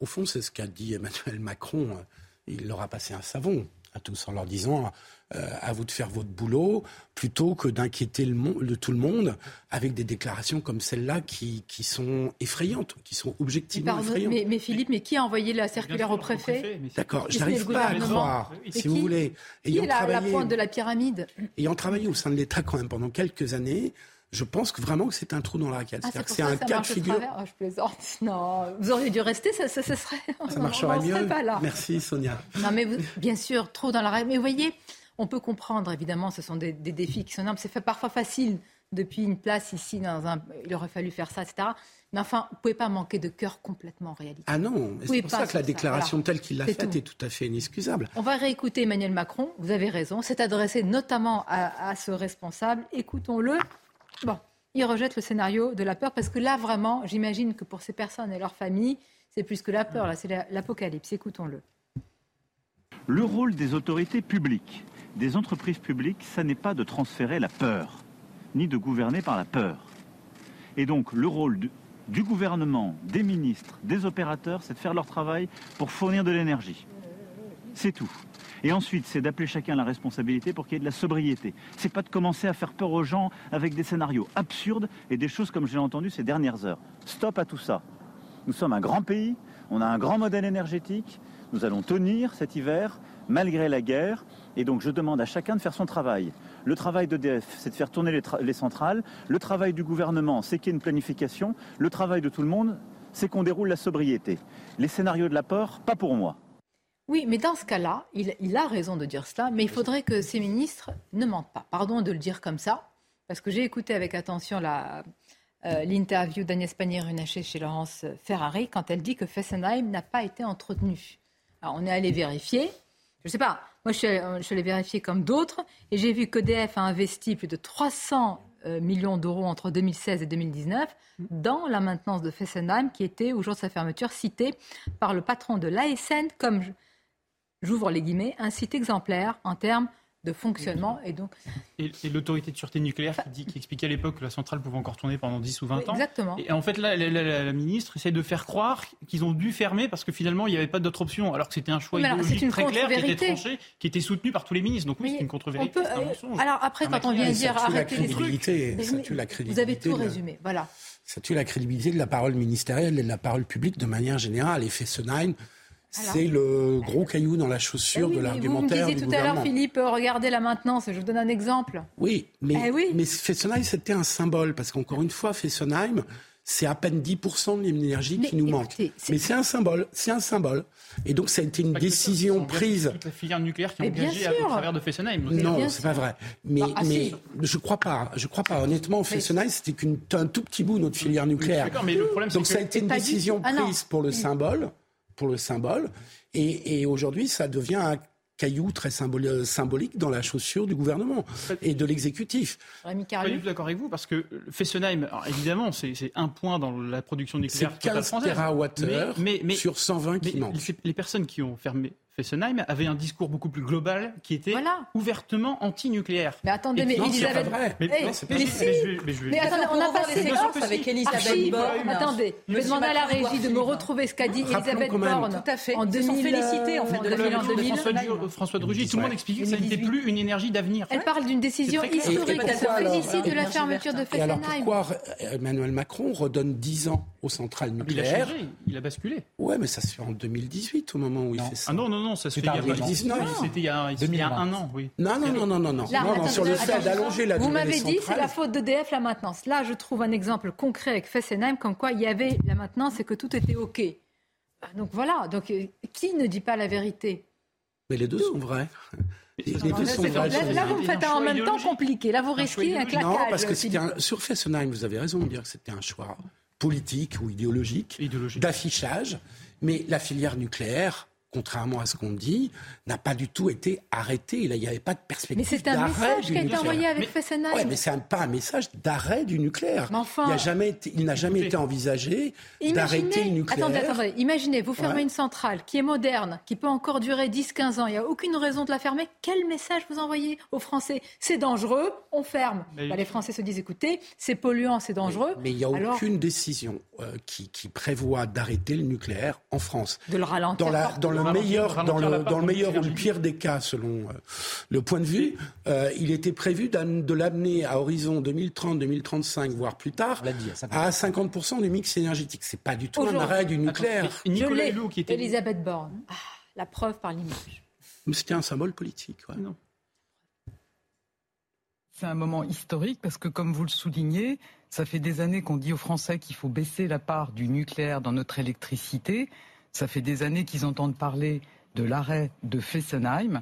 S6: Au fond, c'est ce qu'a dit Emmanuel Macron. Il leur a passé un savon à tous en leur disant euh, à vous de faire votre boulot, plutôt que d'inquiéter le, tout le monde avec des déclarations comme celle-là qui, qui, sont effrayantes, qui sont objectivement effrayantes.
S1: Mais, Philippe, mais qui a envoyé la circulaire au préfet,
S6: D'accord, je n'arrive pas à le croire, si vous voulez.
S1: Qui est la, la pointe de la pyramide
S6: Ayant travaillé au sein de l'État quand même pendant quelques années, je pense que vraiment que c'est un trou dans la raquette.
S1: Ah, c'est un cas de figure. Oh, je plaisante. Non, vous auriez dû rester, ça, ça, ça serait.
S6: Ça marcherait mieux. Pas là. Merci Sonia.
S1: Non, mais bien sûr, trop dans la raquette. Mais vous voyez, on peut comprendre, évidemment, ce sont des, défis qui sont énormes. C'est parfois facile depuis une place ici, dans un, il aurait fallu faire ça, etc. Mais enfin, vous ne pouvez pas manquer de cœur complètement réaliste.
S6: Ah non, c'est pour ça que la déclaration telle qu'il l'a faite est tout à fait inexcusable.
S1: On va réécouter Emmanuel Macron, vous avez raison, c'est adressé notamment à, à ce responsable. Écoutons-le. Bon, il rejette le scénario de la peur parce que là, vraiment, j'imagine que pour ces personnes et leurs familles, c'est plus que la peur, là, c'est l'apocalypse. Écoutons-le.
S3: Le rôle des autorités publiques, des entreprises publiques, ça n'est pas de transférer la peur, ni de gouverner par la peur. Et donc, le rôle du gouvernement, des ministres, des opérateurs, c'est de faire leur travail pour fournir de l'énergie. C'est tout. Et ensuite, c'est d'appeler chacun la responsabilité pour qu'il y ait de la sobriété. C'est pas de commencer à faire peur aux gens avec des scénarios absurdes et des choses comme j'ai entendu ces dernières heures. Stop à tout ça. Nous sommes un grand pays, on a un grand modèle énergétique, nous allons tenir cet hiver malgré la guerre. Et donc je demande à chacun de faire son travail. Le travail d'EDF, c'est de faire tourner les, centrales. Le travail du gouvernement, c'est qu'il y ait une planification. Le travail de tout le monde, c'est qu'on déroule la sobriété. Les scénarios de la peur, pas pour moi.
S1: Oui, mais dans ce cas-là, il, a raison de dire cela, mais il faudrait que ces ministres ne mentent pas. Pardon de le dire comme ça, parce que j'ai écouté avec attention euh, l'interview d'Agnès Pannier-Runacher chez Laurence Ferrari quand elle dit que Fessenheim n'a pas été entretenu. Alors, on est allé vérifier. Je ne sais pas, moi je suis, je suis allé vérifier comme d'autres, et j'ai vu qu'EDF a investi plus de 300 euh, millions d'euros entre 2016 et 2019 dans la maintenance de Fessenheim, qui était, au jour de sa fermeture, cité par le patron de l'ASN comme j'ouvre les guillemets, un site exemplaire en termes de fonctionnement. Et, donc...
S28: et, l'autorité de sûreté nucléaire qui, dit, qui, expliquait à l'époque que la centrale pouvait encore tourner pendant 10 ou 20 ans.
S1: Exactement.
S28: Et en fait, là, la, ministre essaie de faire croire qu'ils ont dû fermer parce que finalement, il n'y avait pas d'autre option, alors que c'était un choix idéologique très clair qui était tranché, qui était soutenu par tous les ministres. Donc oui, c'est une contre-vérité.
S1: Euh, alors après, quand on vient dire arrêter les trucs... Ça tue la crédibilité. Vous avez tout résumé, voilà.
S6: Ça tue la crédibilité de la parole ministérielle et de la parole publique de manière générale. Et Fessenheim c'est le gros caillou dans la chaussure eh de l'argumentaire
S1: Vous me disiez tout à l'heure, Philippe, euh, regardez la maintenance. Je vous donne un exemple.
S6: Oui, mais, eh mais Fessenheim, c'était un symbole. Parce qu'encore une fois, Fessenheim, c'est à peine 10% de l'énergie qui nous manque. Mais c'est un symbole, c'est un symbole. Et donc ça a été une décision prise.
S28: Toute la filière nucléaire qui est engagée à, travers de Fessenheim.
S6: Non, c'est pas vrai. Mais, bah, ah, je crois pas. Je crois pas. Honnêtement, Fessenheim, c'était qu'un tout petit bout de notre filière nucléaire. Mais le problème, donc ça a été une décision ah, prise pour le symbole pour le symbole. Et, aujourd'hui, ça devient un caillou très symbolique dans la chaussure du gouvernement et de l'exécutif.
S28: Je suis pas du tout d'accord avec vous parce que Fessenheim, évidemment, c'est un point dans la production nucléaire.
S6: C'est 15 TWh mais, mais, sur 120 qui manquent.
S28: Les personnes qui ont fermé Fessenheim avait un discours beaucoup plus global qui était ouvertement anti-nucléaire.
S1: Mais attendez, mais Elisabeth. Mais, mais, mais, attendez, on a passé séquences avec Elisabeth Borne. Attendez, je vais demander à la régie de me retrouver ce qu'a dit Elisabeth Borne.
S7: Tout à fait. En 2000, félicité en fait de la
S28: en 2000. François Drugy, tout le monde explique que ça n'était plus une énergie d'avenir.
S1: Elle parle d'une décision historique. Elle se félicite de la fermeture de Fessenheim.
S6: alors pourquoi Emmanuel Macron redonne 10 ans aux centrales nucléaires
S28: Il a changé, il a basculé.
S6: Ouais, mais ça se fait en 2018 au moment où il fait ça.
S28: Ah non, non, non, ça se fait il y a C'était il y a, un an, oui.
S6: Non, non, non, non, non, non. sur le fait d'allonger la
S1: Vous m'avez dit c'est la faute d'EDF la maintenance. Là, je trouve un exemple concret avec Fessenheim, comme quoi il y avait la maintenance et que tout était OK. Ah, donc voilà, donc euh, qui ne dit pas la vérité?
S6: Mais les deux sont vrais.
S1: Les deux sont vrais. Là, vous me faites un en même temps compliqué. Là, vous risquez un claquage. Non,
S6: parce que sur Fessenheim, vous avez raison de dire que c'était un choix politique ou idéologique. d'affichage. Mais la filière nucléaire, contrairement à ce qu'on dit, n'a pas du tout été arrêté. Là, il n'y avait pas de perspective.
S1: Mais c'est un message qui a été envoyé avec Fessenheim.
S6: Oui, mais c'est pas un message d'arrêt du nucléaire. il n'a jamais été, il n'a jamais été envisagé d'arrêter le nucléaire.
S1: Attendez, attendez. Imaginez, vous fermez une centrale qui est moderne, qui peut encore durer 10-15 ans. Il n'y a aucune raison de la fermer. Quel message vous envoyez aux Français? C'est dangereux, on ferme. Bah, les Français se disent, écoutez, c'est polluant, c'est dangereux.
S6: Mais, il n'y a aucune décision euh, qui, prévoit d'arrêter le nucléaire en France.
S1: De le ralentir.
S6: Dans, le meilleur, dans le, dans le meilleur ou le pire des cas, selon euh, le point de vue, euh, il était prévu de l'amener à horizon 2030-2035, voire plus tard, à 50% du mix énergétique. C'est pas du tout un arrêt du nucléaire.
S1: Nicolas Hulot qui était... Elisabeth Borne. Ah, la preuve par l'image.
S6: C'était un symbole politique.
S29: C'est un moment historique parce que, comme vous le soulignez, ça fait des années qu'on dit aux Français qu'il faut baisser la part du nucléaire dans notre électricité. Ça fait des années qu'ils entendent parler de l'arrêt de Fessenheim.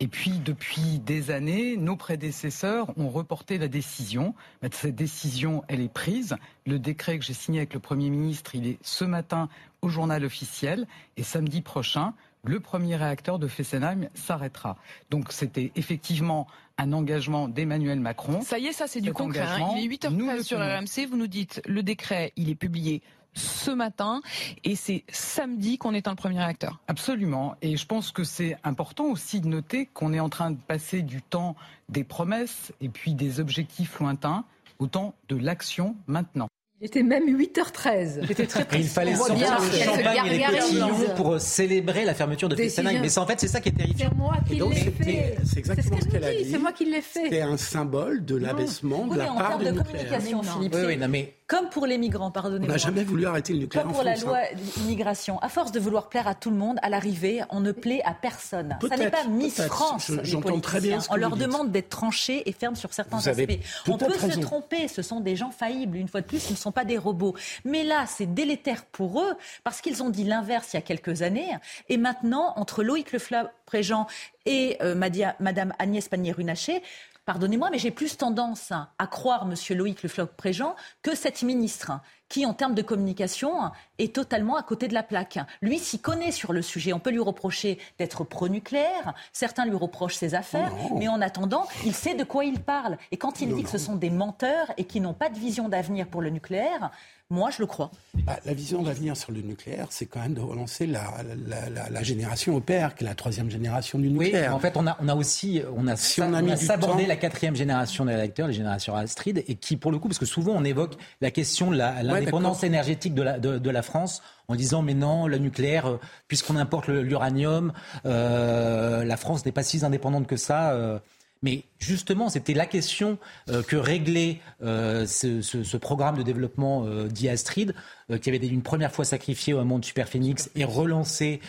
S29: Et puis, depuis des années, nos prédécesseurs ont reporté la décision. Cette décision, elle est prise. Le décret que j'ai signé avec le Premier ministre, il est ce matin au journal officiel. Et samedi prochain, le premier réacteur de Fessenheim s'arrêtera. Donc c'était effectivement un engagement d'Emmanuel Macron.
S30: Ça y est, ça c'est du concret. Hein. Il est 8h13 sur RMC, vous nous dites le décret, il est publié ce matin et c'est samedi qu'on éteint le premier réacteur.
S29: Absolument. Et je pense que c'est important aussi de noter qu'on est en train de passer du temps des promesses et puis des objectifs lointains au temps de l'action maintenant.
S1: Il était même 8h13.
S9: C'était très précis. Il fallait sortir le champagne et les cotillons pour célébrer la fermeture de Fessenheim. Mais en fait, c'est ça qui est terrifiant.
S1: C'est moi qui l'ai fait.
S6: C'est exactement ce, qu'elle a dit.
S1: C'est moi qui l'ai fait.
S6: C'était un symbole de l'abaissement de la part
S7: de
S6: communication,
S7: Philippe. Oui, oui, mais comme pour les migrants, pardonnez-moi.
S6: On n'a jamais voulu arrêter le nucléaire
S7: Comme
S6: en
S7: pour
S6: France,
S7: la loi
S6: hein.
S7: immigration. À force de vouloir plaire à tout le monde, à l'arrivée, on ne plaît à personne. Ça n'est pas Miss. France.
S6: Je-
S7: les
S6: j'entends très bien ce que
S7: On leur
S6: dites.
S7: demande d'être tranchés et fermes sur certains aspects. On peut se tromper. Ce sont des gens faillibles. Une fois de plus, sont pas des robots. Mais là, c'est délétère pour eux parce qu'ils ont dit l'inverse il y a quelques années. Et maintenant, entre Loïc Lefla-Préjean et euh, Madame Agnès Pannier-Runacher, Pardonnez-moi, mais j'ai plus tendance à croire Monsieur Loïc Lefloc-Préjean que cette ministre qui, en termes de communication, est totalement à côté de la plaque. Lui s'y connaît sur le sujet. On peut lui reprocher d'être pro-nucléaire. Certains lui reprochent ses affaires.
S6: Oh
S7: mais en attendant, il sait de quoi il parle. Et quand il dit que ce sont des menteurs et qui n'ont pas de vision d'avenir pour le nucléaire, moi, je le crois.
S6: Bah, la vision d'avenir sur le nucléaire, c'est quand même de relancer la, la, la, la génération EPR, qui est la troisième génération du
S9: Oui,
S6: nucléaire.
S9: en fait, on a, on a aussi on a,
S6: Si on a
S9: sabordé
S6: temps-
S9: la quatrième génération des réacteurs, les générations Astrid, et qui, pour le coup, parce que souvent on évoque la question de l'indépendance énergétique de la, de, de la France en disant mais non, le nucléaire, euh, puisqu'on importe l'uranium, euh, la France n'est pas si indépendante que ça. euh. Mais justement, c'était la question euh, que réglait euh, ce, programme de développement euh, dit Astrid, euh, qui avait été une première fois sacrifié au moment de Super Phoenix et relancé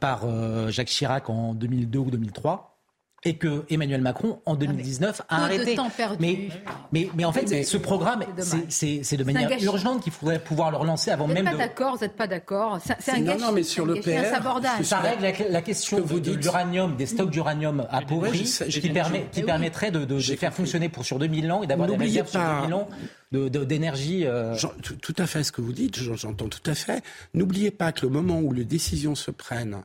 S9: par Jacques Chirac en 2002 ou 2003. Et que Emmanuel Macron, en 2019, a
S1: peu de
S9: arrêté.
S1: temps perdu.
S9: Mais, mais, mais en fait,
S1: Mais-
S9: ce programme,
S1: C'est
S9: de manière urgente qu'il faudrait pouvoir le relancer avant
S1: Vous n'êtes
S9: même
S1: pas
S9: de.
S1: d'accord, vous n'êtes pas d'accord. C'est un
S6: Non,
S1: gâchis.
S6: non, mais
S1: c'est
S6: sur
S1: un
S6: le
S1: un
S6: PR,
S1: sabordage.
S9: Ça règle la, la question
S6: que vous
S9: de, l'uranium, des stocks d'uranium à pourri, qui, permet, qui
S1: Eh oui.
S9: permettrait de, de- faire
S6: compris.
S9: fonctionner pour sur 2000 ans et d'avoir des
S6: N'oubliez
S9: réserves sur
S6: pas-
S9: 2000 ans d'énergie. euh,
S6: tout, à fait ce que vous dites, j'en- j'entends tout à fait. N'oubliez pas que le moment où les décisions se prennent,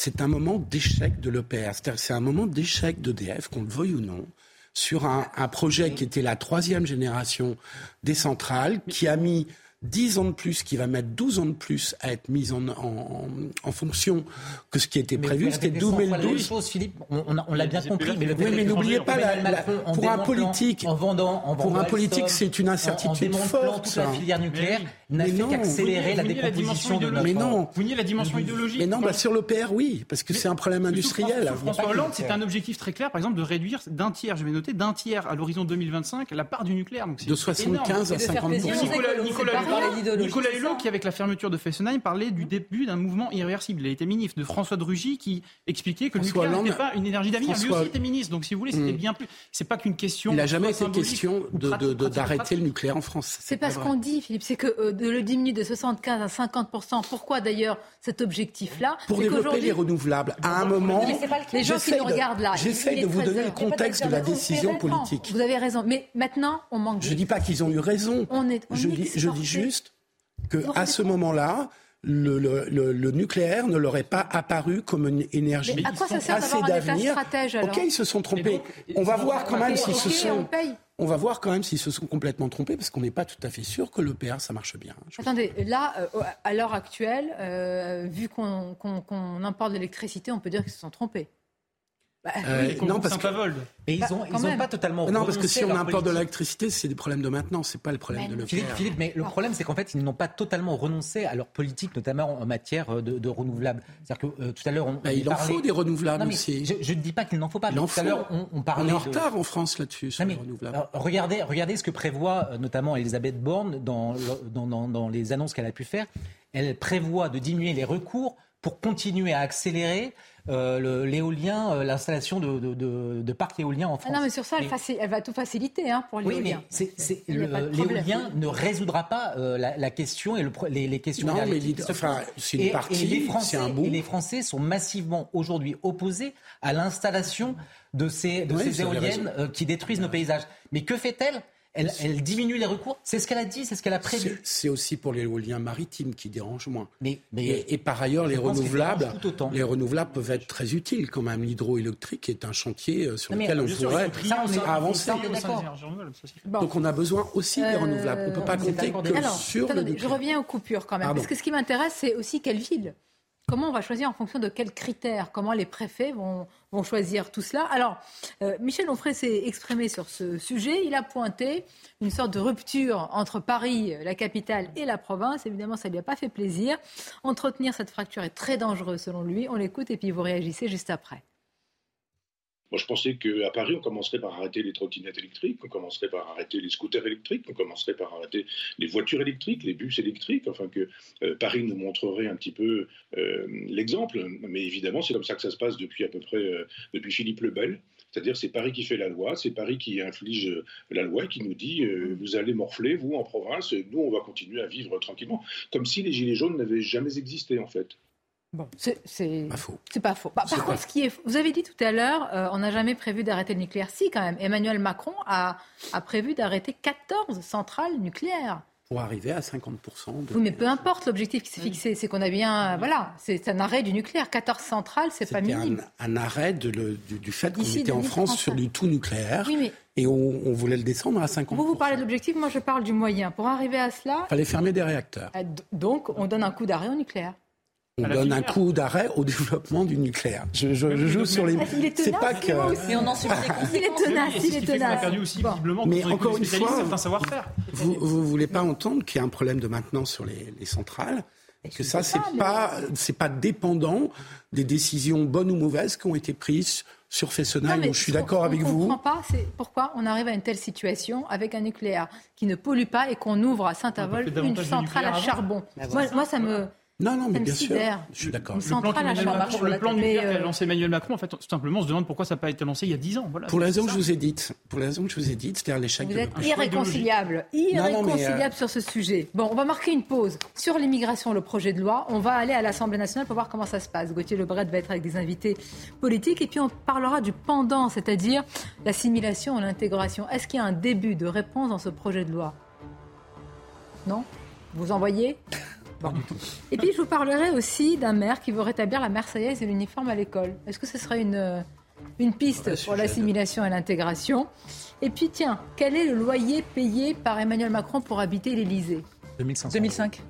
S6: c'est un moment d'échec de l'EPR. C'est-à-dire c'est un moment d'échec d'EDF, qu'on le veuille ou non, sur un, un projet qui était la troisième génération des centrales, qui a mis 10 ans de plus, qui va mettre 12 ans de plus à être mis en, en, en fonction que ce qui était prévu.
S9: vous
S6: C'était
S9: répétez cent fois la même
S6: 2012.
S9: chose, Philippe. On, on l'a bien compris, mais
S6: Oui, mais n'oubliez pas, la- la- pour un politique,
S9: en vendant, en
S6: pour un politique, c'est une incertitude forte,
S9: toute la filière nucléaire, n'a
S6: Mais
S9: fait
S6: non,
S9: qu'accélérer la
S6: vous
S28: niez la
S9: décomposition
S28: dimension
S9: de notre.
S6: Mais non.
S28: Vous niez la dimension idéologique.
S6: Mais non, bah, sur l'EPR, oui, parce que c'est un problème industriel.
S28: François Hollande, c'était un objectif très clair, par exemple, de réduire d'un tiers, je vais noter, d'un tiers à l'horizon 2025 la part du nucléaire. Donc, c'est
S6: De 75
S28: énorme.
S6: à
S7: Et de faire
S6: 50
S7: plaisir aux
S28: Nicolas, Nicolas Hulot, qui avec la fermeture de Fessenheim parlait du début d'un mouvement irréversible. Il a été ministre. De François de Rugy qui expliquait que le nucléaire n'était pas une énergie d'avenir. Lui
S6: François-
S28: aussi était ministre. Donc si vous voulez, c'était
S6: Mm.
S28: bien plus. C'est pas qu'une question.
S6: Il n'a jamais été question d'arrêter le nucléaire en France.
S1: C'est pas ce qu'on dit, Philippe. C'est que euh, de le diminuer de 75 à 50 Pourquoi d'ailleurs cet objectif-là
S6: Pour développer les renouvelables, à un moment.
S1: Les gens qui nous
S6: de-
S1: regardent là,
S6: J'essaie de vous
S1: 13
S6: donner le contexte de la décision politique.
S1: Vous avez raison. Mais maintenant, on manque de.
S6: Je dis pas qu'ils ont eu raison.
S1: On est,
S6: Je dis. Juste que
S1: Vous
S6: à ce moment-là, le, le- le- le nucléaire ne leur est pas apparu comme une énergie
S1: Mais à quoi ça sert
S6: assez d'avenir. Ok, ils se sont trompés.
S28: donc,
S6: on va voir quand même s'ils se sont. On va voir quand même s'ils se sont complètement trompés parce qu'on n'est pas tout à fait sûr que l'EPR ça marche bien.
S1: Attendez, là, euh, à l'heure actuelle, euh, vu qu'on importe de l'électricité, on peut dire qu'ils se sont trompés. Bah,
S6: Euh,
S28: Oui,
S6: non, parce que-.
S9: Et ils
S1: Bah,
S9: ont,
S1: quand
S9: ils ont
S1: même.
S9: pas totalement.
S6: non, parce que si on importe de l'électricité, c'est des problèmes de maintenance, c'est pas le problème
S1: Mais
S6: de
S9: Philippe,
S6: l'EPR.
S9: Philippe, mais le problème, c'est qu'en fait, ils n'ont pas totalement renoncé à leur politique, notamment en matière euh, de, de renouvelables. C'est-à-dire que euh, tout à l'heure, on,
S6: Bah,
S9: on
S6: il en
S9: parlait-
S6: faut des renouvelables
S9: Non,
S6: aussi.
S9: Je ne dis pas qu'il n'en faut pas.
S6: Il
S9: mais
S6: en
S9: tout à l'heure, on, on
S6: On
S9: parlait
S6: est en
S9: de-
S6: retard en France là-dessus sur
S9: Non,
S6: les
S9: mais,
S6: renouvelables.
S9: alors, regardez, regardez ce que prévoit euh, notamment Elisabeth Borne dans, le- dans, dans- dans les annonces qu'elle a pu faire. Elle prévoit de diminuer les recours pour continuer à accélérer euh, l'éolien, euh, l'installation de, de- de- de parcs éoliens en
S1: Ah
S9: France.
S1: non, mais sur ça, elle,
S9: Mais-
S1: faci- elle va tout faciliter hein, pour
S9: oui, mais
S1: l'éolien.
S9: l'éolien ne résoudra pas euh, la, la question et le les, les questions
S6: Non, mais enfin, c'est une
S9: Et-
S6: partie,
S9: et les
S6: c'est
S9: Français,
S6: un bout.
S9: Et les Français sont massivement aujourd'hui opposés à l'installation de ces, de
S6: Oui,
S9: ces
S6: vous avez
S9: éoliennes euh, qui détruisent nos paysages. Mais que fait-elle? Elle, diminue les recours. C'est ce qu'elle a dit, c'est ce qu'elle a prévu.
S6: C'est aussi pour l'éolien maritime qui dérange moins. Mais, et, par ailleurs, les renouvelables, les renouvelables peuvent être très utiles quand même. L'hydroélectrique est un chantier euh, sur lequel on pourrait avancer. Donc on a besoin aussi des renouvelables. On ne peut pas compter que sur le
S1: Je reviens aux coupures quand même. Parce que ce qui m'intéresse, c'est aussi quelle ville Comment on va choisir en fonction de quels critères? Comment les préfets vont, vont choisir tout cela Alors, euh, Michel Onfray s'est exprimé sur ce sujet. Il a pointé une sorte de rupture entre Paris, la capitale, et la province. Évidemment, ça ne lui a pas fait plaisir. Entretenir cette fracture est très dangereux selon lui. On l'écoute et puis vous réagissez juste après.
S31: Moi, je pensais qu'à Paris, on commencerait par arrêter les trottinettes électriques, on commencerait par arrêter les scooters électriques, on commencerait par arrêter les voitures électriques, les bus électriques, enfin que euh, Paris nous montrerait un petit peu euh, l'exemple. Mais évidemment, c'est comme ça que ça se passe depuis à peu près euh, depuis Philippe le Bel. C'est-à-dire c'est Paris qui fait la loi, c'est Paris qui inflige la loi et qui nous dit vous allez morfler, vous, en province, nous, on va continuer à vivre tranquillement. Comme si les Gilets jaunes n'avaient jamais existé, en fait.
S1: Bon, c'est pas faux. C'est pas faux. Bah, par contre, ce qui est, vous avez dit tout à l'heure, euh, on n'a jamais prévu d'arrêter le nucléaire. Si, quand même. Emmanuel Macron a, a prévu d'arrêter 14 centrales nucléaires.
S6: Pour arriver à 50%.
S1: De... Oui, mais peu importe l'objectif qui s'est fixé. C'est qu'on a bien. Voilà, c'est un arrêt du nucléaire. 14 centrales, c'est pas minime.
S6: Un, un arrêt de le, du, fait qu'on était en France sur du tout nucléaire. Oui, mais... Et on, on, voulait le descendre à 50%.
S1: Vous, vous parlez de l'objectif, moi je parle du moyen. Pour arriver à cela.
S6: Il fallait fermer des réacteurs. Euh,
S1: donc, on donne un coup d'arrêt au nucléaire
S6: on donne un coup d'arrêt au développement du nucléaire. Je, joue sur les.
S1: C'est pas que.
S32: Mais on en subit
S1: Il est tenace, il est tenace.
S28: perdu aussi visiblement. Mais encore une fois, certains savoir-faire.
S6: Vous ne voulez pas entendre qu'il y a un problème de maintenance sur les, les centrales que ça, c'est pas, c'est pas dépendant des décisions bonnes ou mauvaises qui ont été prises sur Fessenheim, je suis d'accord avec vous. Je ne
S1: comprends pas pourquoi on arrive à une telle situation avec un nucléaire qui ne pollue pas et qu'on ouvre à Saint-Avold une centrale à charbon. Moi, moi, ça me,
S6: non, non, mais bien sûr. Je suis d'accord.
S28: Le plan, Macron, le plan nucléaire qu'a euh, lancé Emmanuel Macron, en fait, tout simplement, on se demande pourquoi ça n'a pas été lancé il y a 10 ans. Voilà,
S6: pour la raison que je vous ai dite, pour la raison que je vous ai dite, c'est-à-dire l'échec.
S1: Vous êtes irréconciliable, irréconciliable euh, sur ce sujet. Bon, on va marquer une pause sur l'immigration, le projet de loi. On va aller à l'Assemblée nationale pour voir comment ça se passe. Gauthier Lebret va être avec des invités politiques et puis on parlera du pendant, c'est-à-dire l'assimilation et l'intégration. Est-ce qu'il y a un début de réponse dans ce projet de loi? Non? Vous en et puis, je vous parlerai aussi d'un maire qui veut rétablir la Marseillaise et l'uniforme à l'école. Est-ce que ce serait une, euh, une piste pour l'assimilation et l'intégration? Et puis, tiens, quel est le loyer payé par Emmanuel Macron pour habiter l'Élysée?
S9: 2005.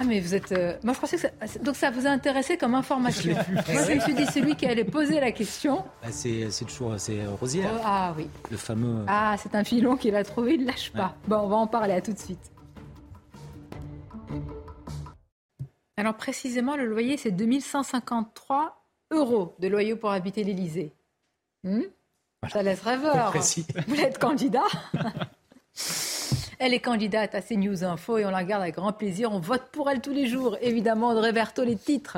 S1: Ah mais vous êtes... Euh, moi je pensais que ça... Donc ça vous a intéressé comme information. Moi je me suis dit celui qui allait poser la question.
S9: Bah, c'est toujours c'est Rosière.
S1: Oh, ah oui.
S9: Le fameux...
S1: Ah c'est un filon qu'il a trouvé, il ne lâche pas. Bon on va en parler à tout de suite. Alors précisément, le loyer, c'est 2153 euros de loyer pour habiter l'Élysée. Hmm Ça laisse rêveur. Vous êtes candidat Elle est candidate à CNews Info et on la regarde avec grand plaisir. On vote pour elle tous les jours. Évidemment, Audrey Berthaud, les titres.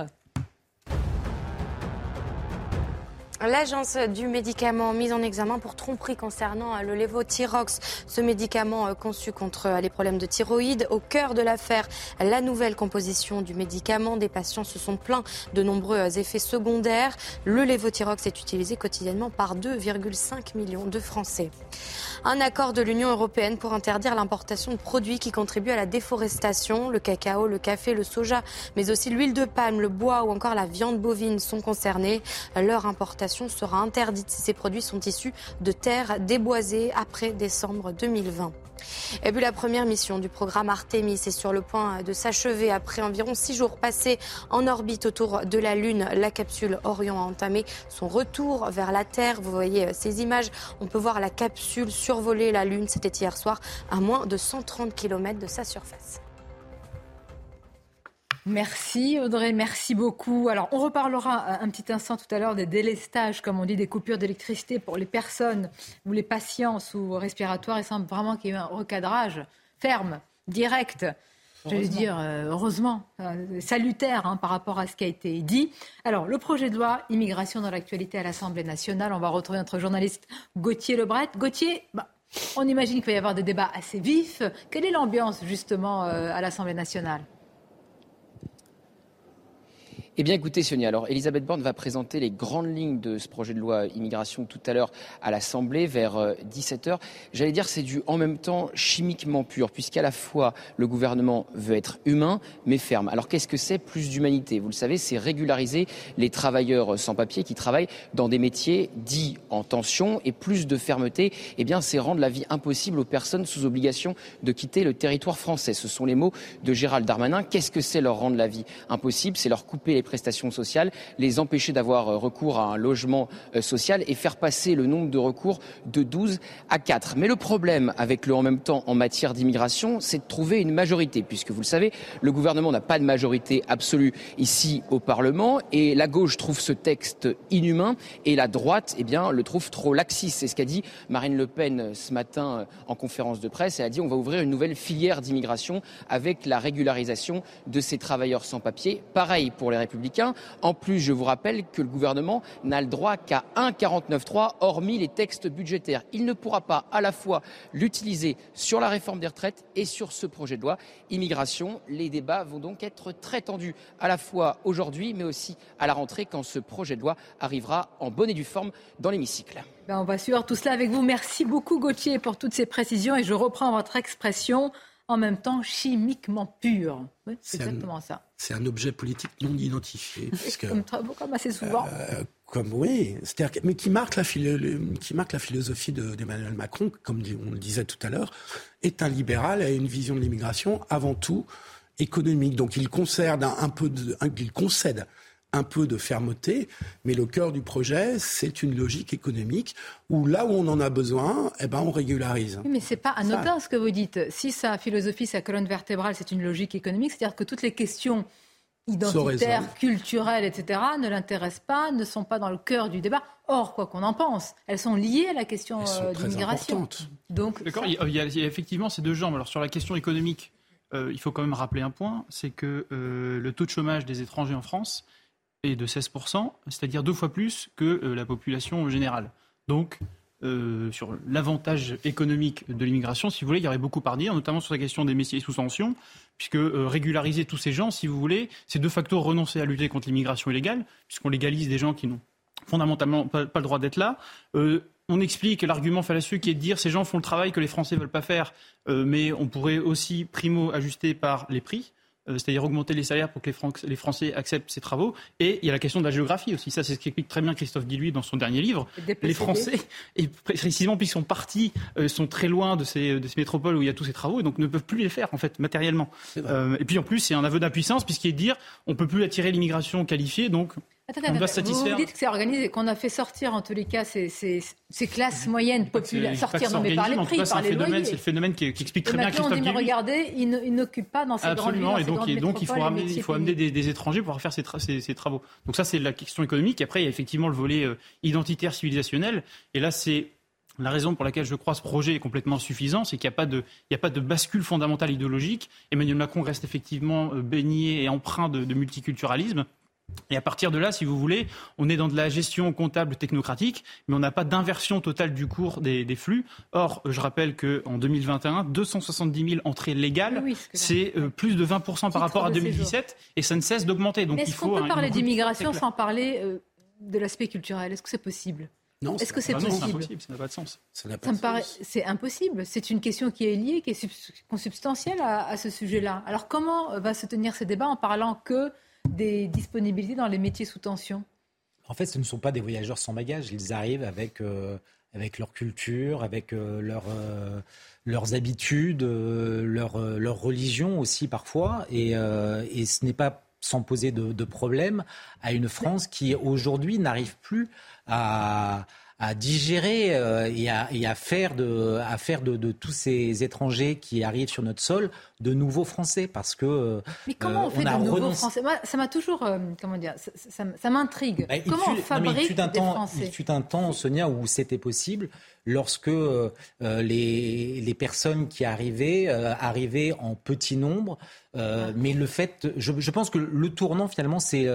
S14: L'agence du médicament mise en examen pour tromperie concernant euh, le lévothyrox, ce médicament euh, conçu contre euh, les problèmes de thyroïde. Au cœur de l'affaire, la nouvelle composition du médicament. Des patients se sont plaints de nombreux effets secondaires. Le lévothyrox est utilisé quotidiennement par 2,5 millions de Français. Un accord de l'Union européenne pour interdire l'importation de produits qui contribuent à la déforestation. Le cacao, le café, le soja, mais aussi l'huile de palme, le bois ou encore la viande bovine sont concernés. Leur importation sera interdite si ces produits sont issus de terres déboisées après décembre 2020. Et puis la première mission du programme Artemis est sur le point de s'achever après environ six jours passés en orbite autour de la Lune. La capsule Orion a entamé son retour vers la Terre. Vous voyez ces images. On peut voir la capsule survoler la Lune. C'était hier soir à moins de 130 km de sa surface.
S1: Merci Audrey, merci beaucoup. Alors on reparlera un petit instant tout à l'heure des délestages, comme on dit, des coupures d'électricité pour les personnes ou les patients sous respiratoire. Il semble vraiment qu'il y ait eu un recadrage ferme, direct. Je vais dire, euh, heureusement, euh, salutaire hein, par rapport à ce qui a été dit. Alors, le projet de loi immigration dans l'actualité à l'Assemblée nationale, on va retrouver notre journaliste Gauthier Lebret. Gauthier, bah, on imagine qu'il va y avoir des débats assez vifs. Quelle est l'ambiance justement euh, à l'Assemblée nationale?
S33: Eh bien, écoutez, Sonia, alors Elisabeth Borne va présenter les grandes lignes de ce projet de loi immigration tout à l'heure à l'Assemblée vers 17h. Euh, J'allais dire c'est du en même temps chimiquement pur, puisqu'à la fois le gouvernement veut être humain mais ferme. Alors qu'est-ce que c'est plus d'humanité? Vous le savez, c'est régulariser les travailleurs sans papier qui travaillent dans des métiers dits en tension et plus de fermeté, eh bien, c'est rendre la vie impossible aux personnes sous obligation de quitter le territoire français. Ce sont les mots de Gérald Darmanin. Qu'est-ce que c'est leur rendre la vie impossible? C'est leur couper prestations sociales, les empêcher d'avoir euh, recours à un logement euh, social et faire passer le nombre de recours de 12 à 4. Mais le problème avec le en même temps en matière d'immigration, c'est de trouver une majorité, puisque vous le savez, le gouvernement n'a pas de majorité absolue ici au Parlement et la gauche trouve ce texte inhumain et la droite, eh bien, le trouve trop laxiste. C'est ce qu'a dit Marine Le Pen euh, ce matin en conférence de presse. Elle a dit on va ouvrir une nouvelle filière d'immigration avec la régularisation de ces travailleurs sans papier. Pareil pour les Républicains. En plus, je vous rappelle que le gouvernement n'a le droit qu'à 1,49.3 hormis les textes budgétaires. Il ne pourra pas à la fois l'utiliser sur la réforme des retraites et sur ce projet de loi immigration. Les débats vont donc être très tendus à la fois aujourd'hui mais aussi à la rentrée quand ce projet de loi arrivera en bonne et due forme dans l'hémicycle.
S1: Ben on va suivre tout cela avec vous. Merci beaucoup Gauthier pour toutes ces précisions et je reprends votre expression en même temps chimiquement pur. c'est exactement ça.
S6: C'est un objet politique non identifié.
S1: comme, comme, assez souvent.
S6: Euh, comme oui, mais qui marque la, qui marque la philosophie d'Emmanuel Macron, comme on le disait tout à l'heure, est un libéral et a une vision de l'immigration avant tout économique. Donc il concède un, peu de, il concède un peu de fermeté, mais le cœur du projet, c'est une logique économique où là où on en a besoin, eh ben, on régularise.
S1: mais ce n'est pas anodin ce que vous dites. Si sa philosophie, sa colonne vertébrale, c'est une logique économique, c'est-à-dire que toutes les questions identitaires, culturelles, etc., ne l'intéressent pas, ne sont pas dans le cœur du débat. Or, quoi qu'on en pense, elles sont liées à la question euh, d'immigration.
S28: Donc, D'accord, il, y a effectivement ces deux jambes. Alors sur la question économique, euh, il faut quand même rappeler un point, c'est que euh, le taux de chômage des étrangers en France est de 16%, c'est-à-dire deux fois plus que euh, la population générale. Donc, euh, sur l'avantage économique de l'immigration, si vous voulez, il y aurait beaucoup à dire, notamment sur la question des métiers sous tension, puisque euh, régulariser tous ces gens, si vous voulez, c'est de facto renoncer à lutter contre l'immigration illégale, puisqu'on légalise des gens qui n'ont fondamentalement pas, le droit d'être là. on explique l'argument fallacieux qui est de dire ces gens font le travail que les Français ne veulent pas faire, mais on pourrait aussi primo ajuster par les prix. Euh, c'est-à-dire augmenter les salaires pour que les, Français acceptent ces travaux. Et il y a la question de la géographie aussi. Ça, c'est ce qu'explique très bien Christophe Guilluy dans son dernier livre. Les Français, et précisément puisqu'ils sont partis, euh, sont très loin de ces, métropoles où il y a tous ces travaux et donc ne peuvent plus les faire en fait matériellement. Euh, et puis en plus, c'est un aveu d'impuissance puisqu'il est de dire on peut plus attirer l'immigration qualifiée, donc on doit satisfaire.
S1: Vous, dites que c'est organisé, qu'on a fait sortir en tous les cas ces, classes moyennes populaires, sortir non mais par les prix, par les loyers.
S28: C'est le phénomène qui, explique très bien
S1: Christophe
S28: on dit,
S1: mais regardez, ils n'occupent pas dans ces
S28: Absolument, villes, et donc, donc il faut amener, il faut amener des, étrangers pour faire ces, ces, travaux. Donc ça, c'est la question économique. Après, il y a effectivement le volet euh, identitaire civilisationnel. Et là, c'est la raison pour laquelle je crois ce projet est complètement suffisant, c'est qu'il n'y a, pas de, a pas de bascule fondamentale idéologique. Emmanuel Macron reste effectivement euh, baigné et empreint de multiculturalisme. Et à partir de là, si vous voulez, on est dans de la gestion comptable technocratique, mais on n'a pas d'inversion totale du cours des, flux. Or, je rappelle qu'en 2021, 270 000 entrées légales, c'est euh, plus de 20% par rapport à 2017, et ça ne cesse d'augmenter.
S1: Donc, est-ce qu'on peut parler d'immigration sans parler euh, de l'aspect culturel? Est-ce que c'est possible?
S6: Non,
S1: Est-ce que c'est possible
S28: Ça n'a pas de sens.
S1: Ça, me paraît, c'est impossible. C'est une question qui est liée, qui est consubstantielle à, à ce sujet-là. Alors comment va se tenir ce débat en parlant que des disponibilités dans les métiers sous tension
S9: En fait, ce ne sont pas des voyageurs sans bagages. Ils arrivent avec, euh, avec leur culture, avec euh, euh, leurs habitudes, leur, leur, religion aussi parfois. Et, et ce n'est pas sans poser de, de problème à une France qui aujourd'hui n'arrive plus à à digérer euh, et, à, faire, de, à faire de, tous ces étrangers qui arrivent sur notre sol de nouveaux Français parce que euh,
S1: mais comment on fait de nouveaux Français? Ça m'a toujours euh, comment dire ça, m'intrigue bah, comment on fabrique des Français
S9: il fut un temps Sonia où c'était possible lorsque euh, euh, les, les, personnes qui arrivaient euh, arrivaient en petit nombre. Mais le fait, je, je, pense que le tournant finalement, c'est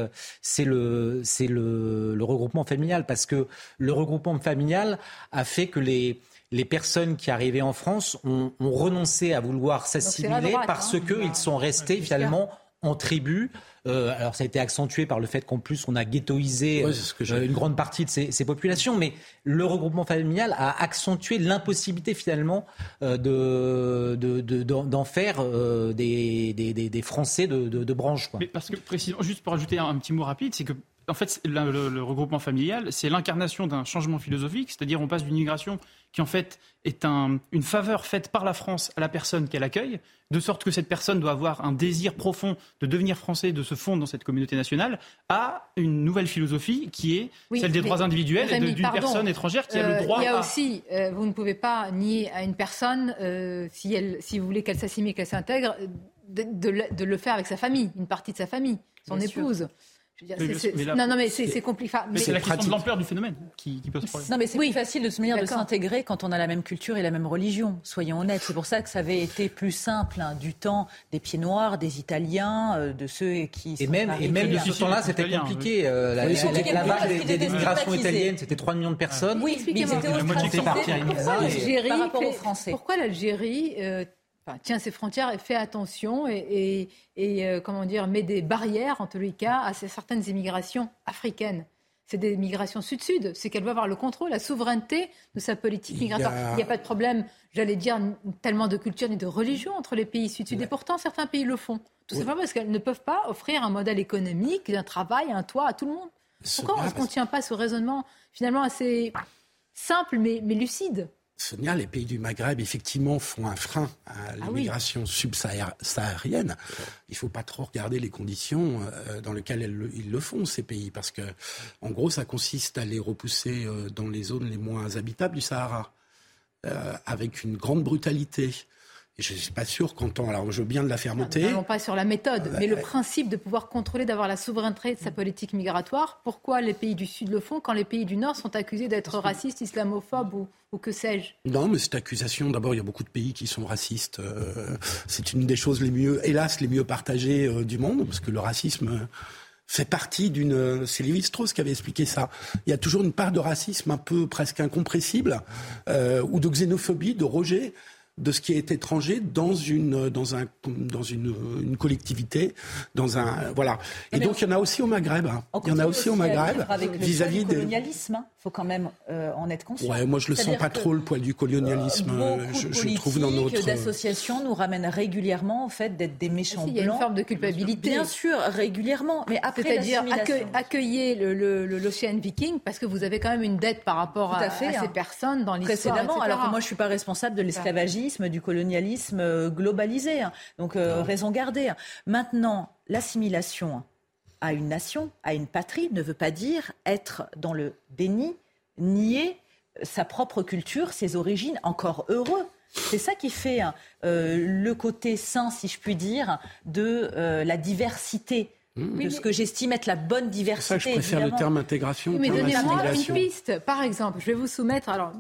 S9: c'est le c'est le, le, regroupement familial parce que le regroupement familial a fait que les les personnes qui arrivaient en France ont, ont renoncé à vouloir s'assimiler parce hein. qu'ils sont restés finalement en tribu. Euh, alors ça a été accentué par le fait qu'en plus on a ghettoisé euh, une grande partie de ces, populations, mais le regroupement familial a accentué l'impossibilité finalement euh, de, d'en faire des, des, Français de, branche.
S28: Mais parce que précisément, juste pour ajouter un petit mot rapide, c'est que en fait, le, regroupement familial, c'est l'incarnation d'un changement philosophique, c'est-à-dire on passe d'une immigration qui en fait est une faveur faite par la France à la personne qu'elle accueille, de sorte que cette personne doit avoir un désir profond de devenir français, de se fondre dans cette communauté nationale, à une nouvelle philosophie qui est celle des droits individuels et d'une personne étrangère qui a le euh, droit.
S1: Il y a aussi, euh, vous ne pouvez pas nier à une personne, euh, si, elle, si vous voulez qu'elle s'assimile, qu'elle s'intègre, de, le faire avec sa famille, une partie de sa famille, son épouse non, non, mais c'est compliqué.
S28: mais c'est la question de l'ampleur du phénomène qui, pose problème.
S7: Non, mais c'est plus facile de se manière de s'intégrer quand on a la même culture et la même religion. Soyons honnêtes. C'est pour ça que ça avait été plus simple hein, du temps des pieds noirs, des Italiens, euh, de ceux qui.
S9: Et même, et même de ce temps-là, c'était compliqué. Euh, la, vague des, migrations italiennes, c'était 3 millions de personnes.
S7: Oui, mais c'était
S1: par rapport aux Français. Pourquoi l'Algérie euh, tient ses frontières et fait attention et, euh, comment dire, met des barrières, en tous les cas, à certaines immigrations africaines. C'est des migrations sud-sud. C'est qu'elle doit avoir le contrôle, la souveraineté de sa politique migratoire. Il n'y a... pas de problème, j'allais dire, tellement de culture ni de religion entre les pays sud-sud. Et pourtant, certains pays le font. Tout simplement parce qu'elles ne peuvent pas offrir un modèle économique, un travail, un toit à tout le monde. Pourquoi qu'on ne tient pas ce raisonnement finalement assez simple mais lucide?
S6: Sonia, les pays du Maghreb, effectivement, font un frein à ah l'immigration subsaharienne. Il ne faut pas trop regarder les conditions euh, dans lesquelles ils le font, ces pays, parce que, en gros, ça consiste à les repousser euh, dans les zones les moins habitables du Sahara, euh, avec une grande brutalité je ne suis pas sûr qu'en temps. Alors, je veux bien de la fermeté.
S1: Non pas sur la méthode, mais le principe de pouvoir contrôler, d'avoir la souveraineté de sa politique migratoire. Pourquoi les pays du Sud le font quand les pays du Nord sont accusés d'être racistes, islamophobes ou, que sais-je?
S6: Non, mais cette accusation, d'abord, il y a beaucoup de pays qui sont racistes. Euh, c'est une des choses les mieux, hélas, les mieux partagées euh, du monde, parce que le racisme fait partie d'une. C'est Lévi-Strauss qui avait expliqué ça. Il y a toujours une part de racisme un peu presque incompressible, euh, ou de xénophobie, de rejet de ce qui est étranger dans une dans un dans une, une collectivité dans un voilà. Et donc il y en a aussi au Maghreb hein. il y en a aussi au Maghreb
S7: vis-à-vis du colonialisme il hein. faut quand même euh, en être conscient.
S6: Ouais moi je le sens pas trop le poids du colonialisme
S7: euh, je, je trouve dans notre d'associations nous ramènent régulièrement au fait d'être des méchants blancs il y a
S1: une forme de culpabilité.
S7: Bien sûr régulièrement. Mais après
S1: c'est-à-dire accueillir l'océan le, viking parce que vous avez quand même une dette par rapport à, ces hein. personnes dans l'histoire
S7: précédemment alors moi je suis pas responsable de l'esclavagisme du colonialisme euh, globalisé. Hein. Donc, euh, raison gardée. Maintenant, l'assimilation à une nation, à une patrie, ne veut pas dire être dans le déni, nier sa propre culture, ses origines, encore heureux. C'est ça qui fait hein, euh, le côté sain, si je puis dire, de la diversité. Mmh. De ce que j'estime être la bonne diversité.
S6: ça je préfère le terme intégration.
S1: mais donnez-moi une piste. Par exemple, je vais vous soumettre. Alors,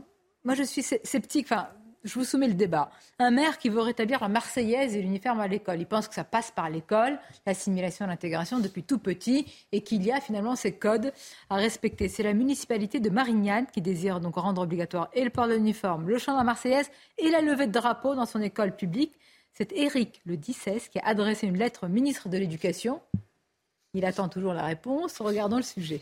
S1: moi, je suis sceptique. Enfin, je vous soumets le débat. Un maire qui veut rétablir la Marseillaise et l'uniforme à l'école. Il pense que ça passe par l'école, l'assimilation, l'intégration depuis tout petit et qu'il y a finalement ces codes à respecter. C'est la municipalité de Marignane qui désire donc rendre obligatoire et le port de l'uniforme, le chant de la Marseillaise et la levée de drapeau dans son école publique. C'est Éric le 16 qui a adressé une lettre au ministre de l'Éducation. Il attend toujours la réponse. Regardons le sujet.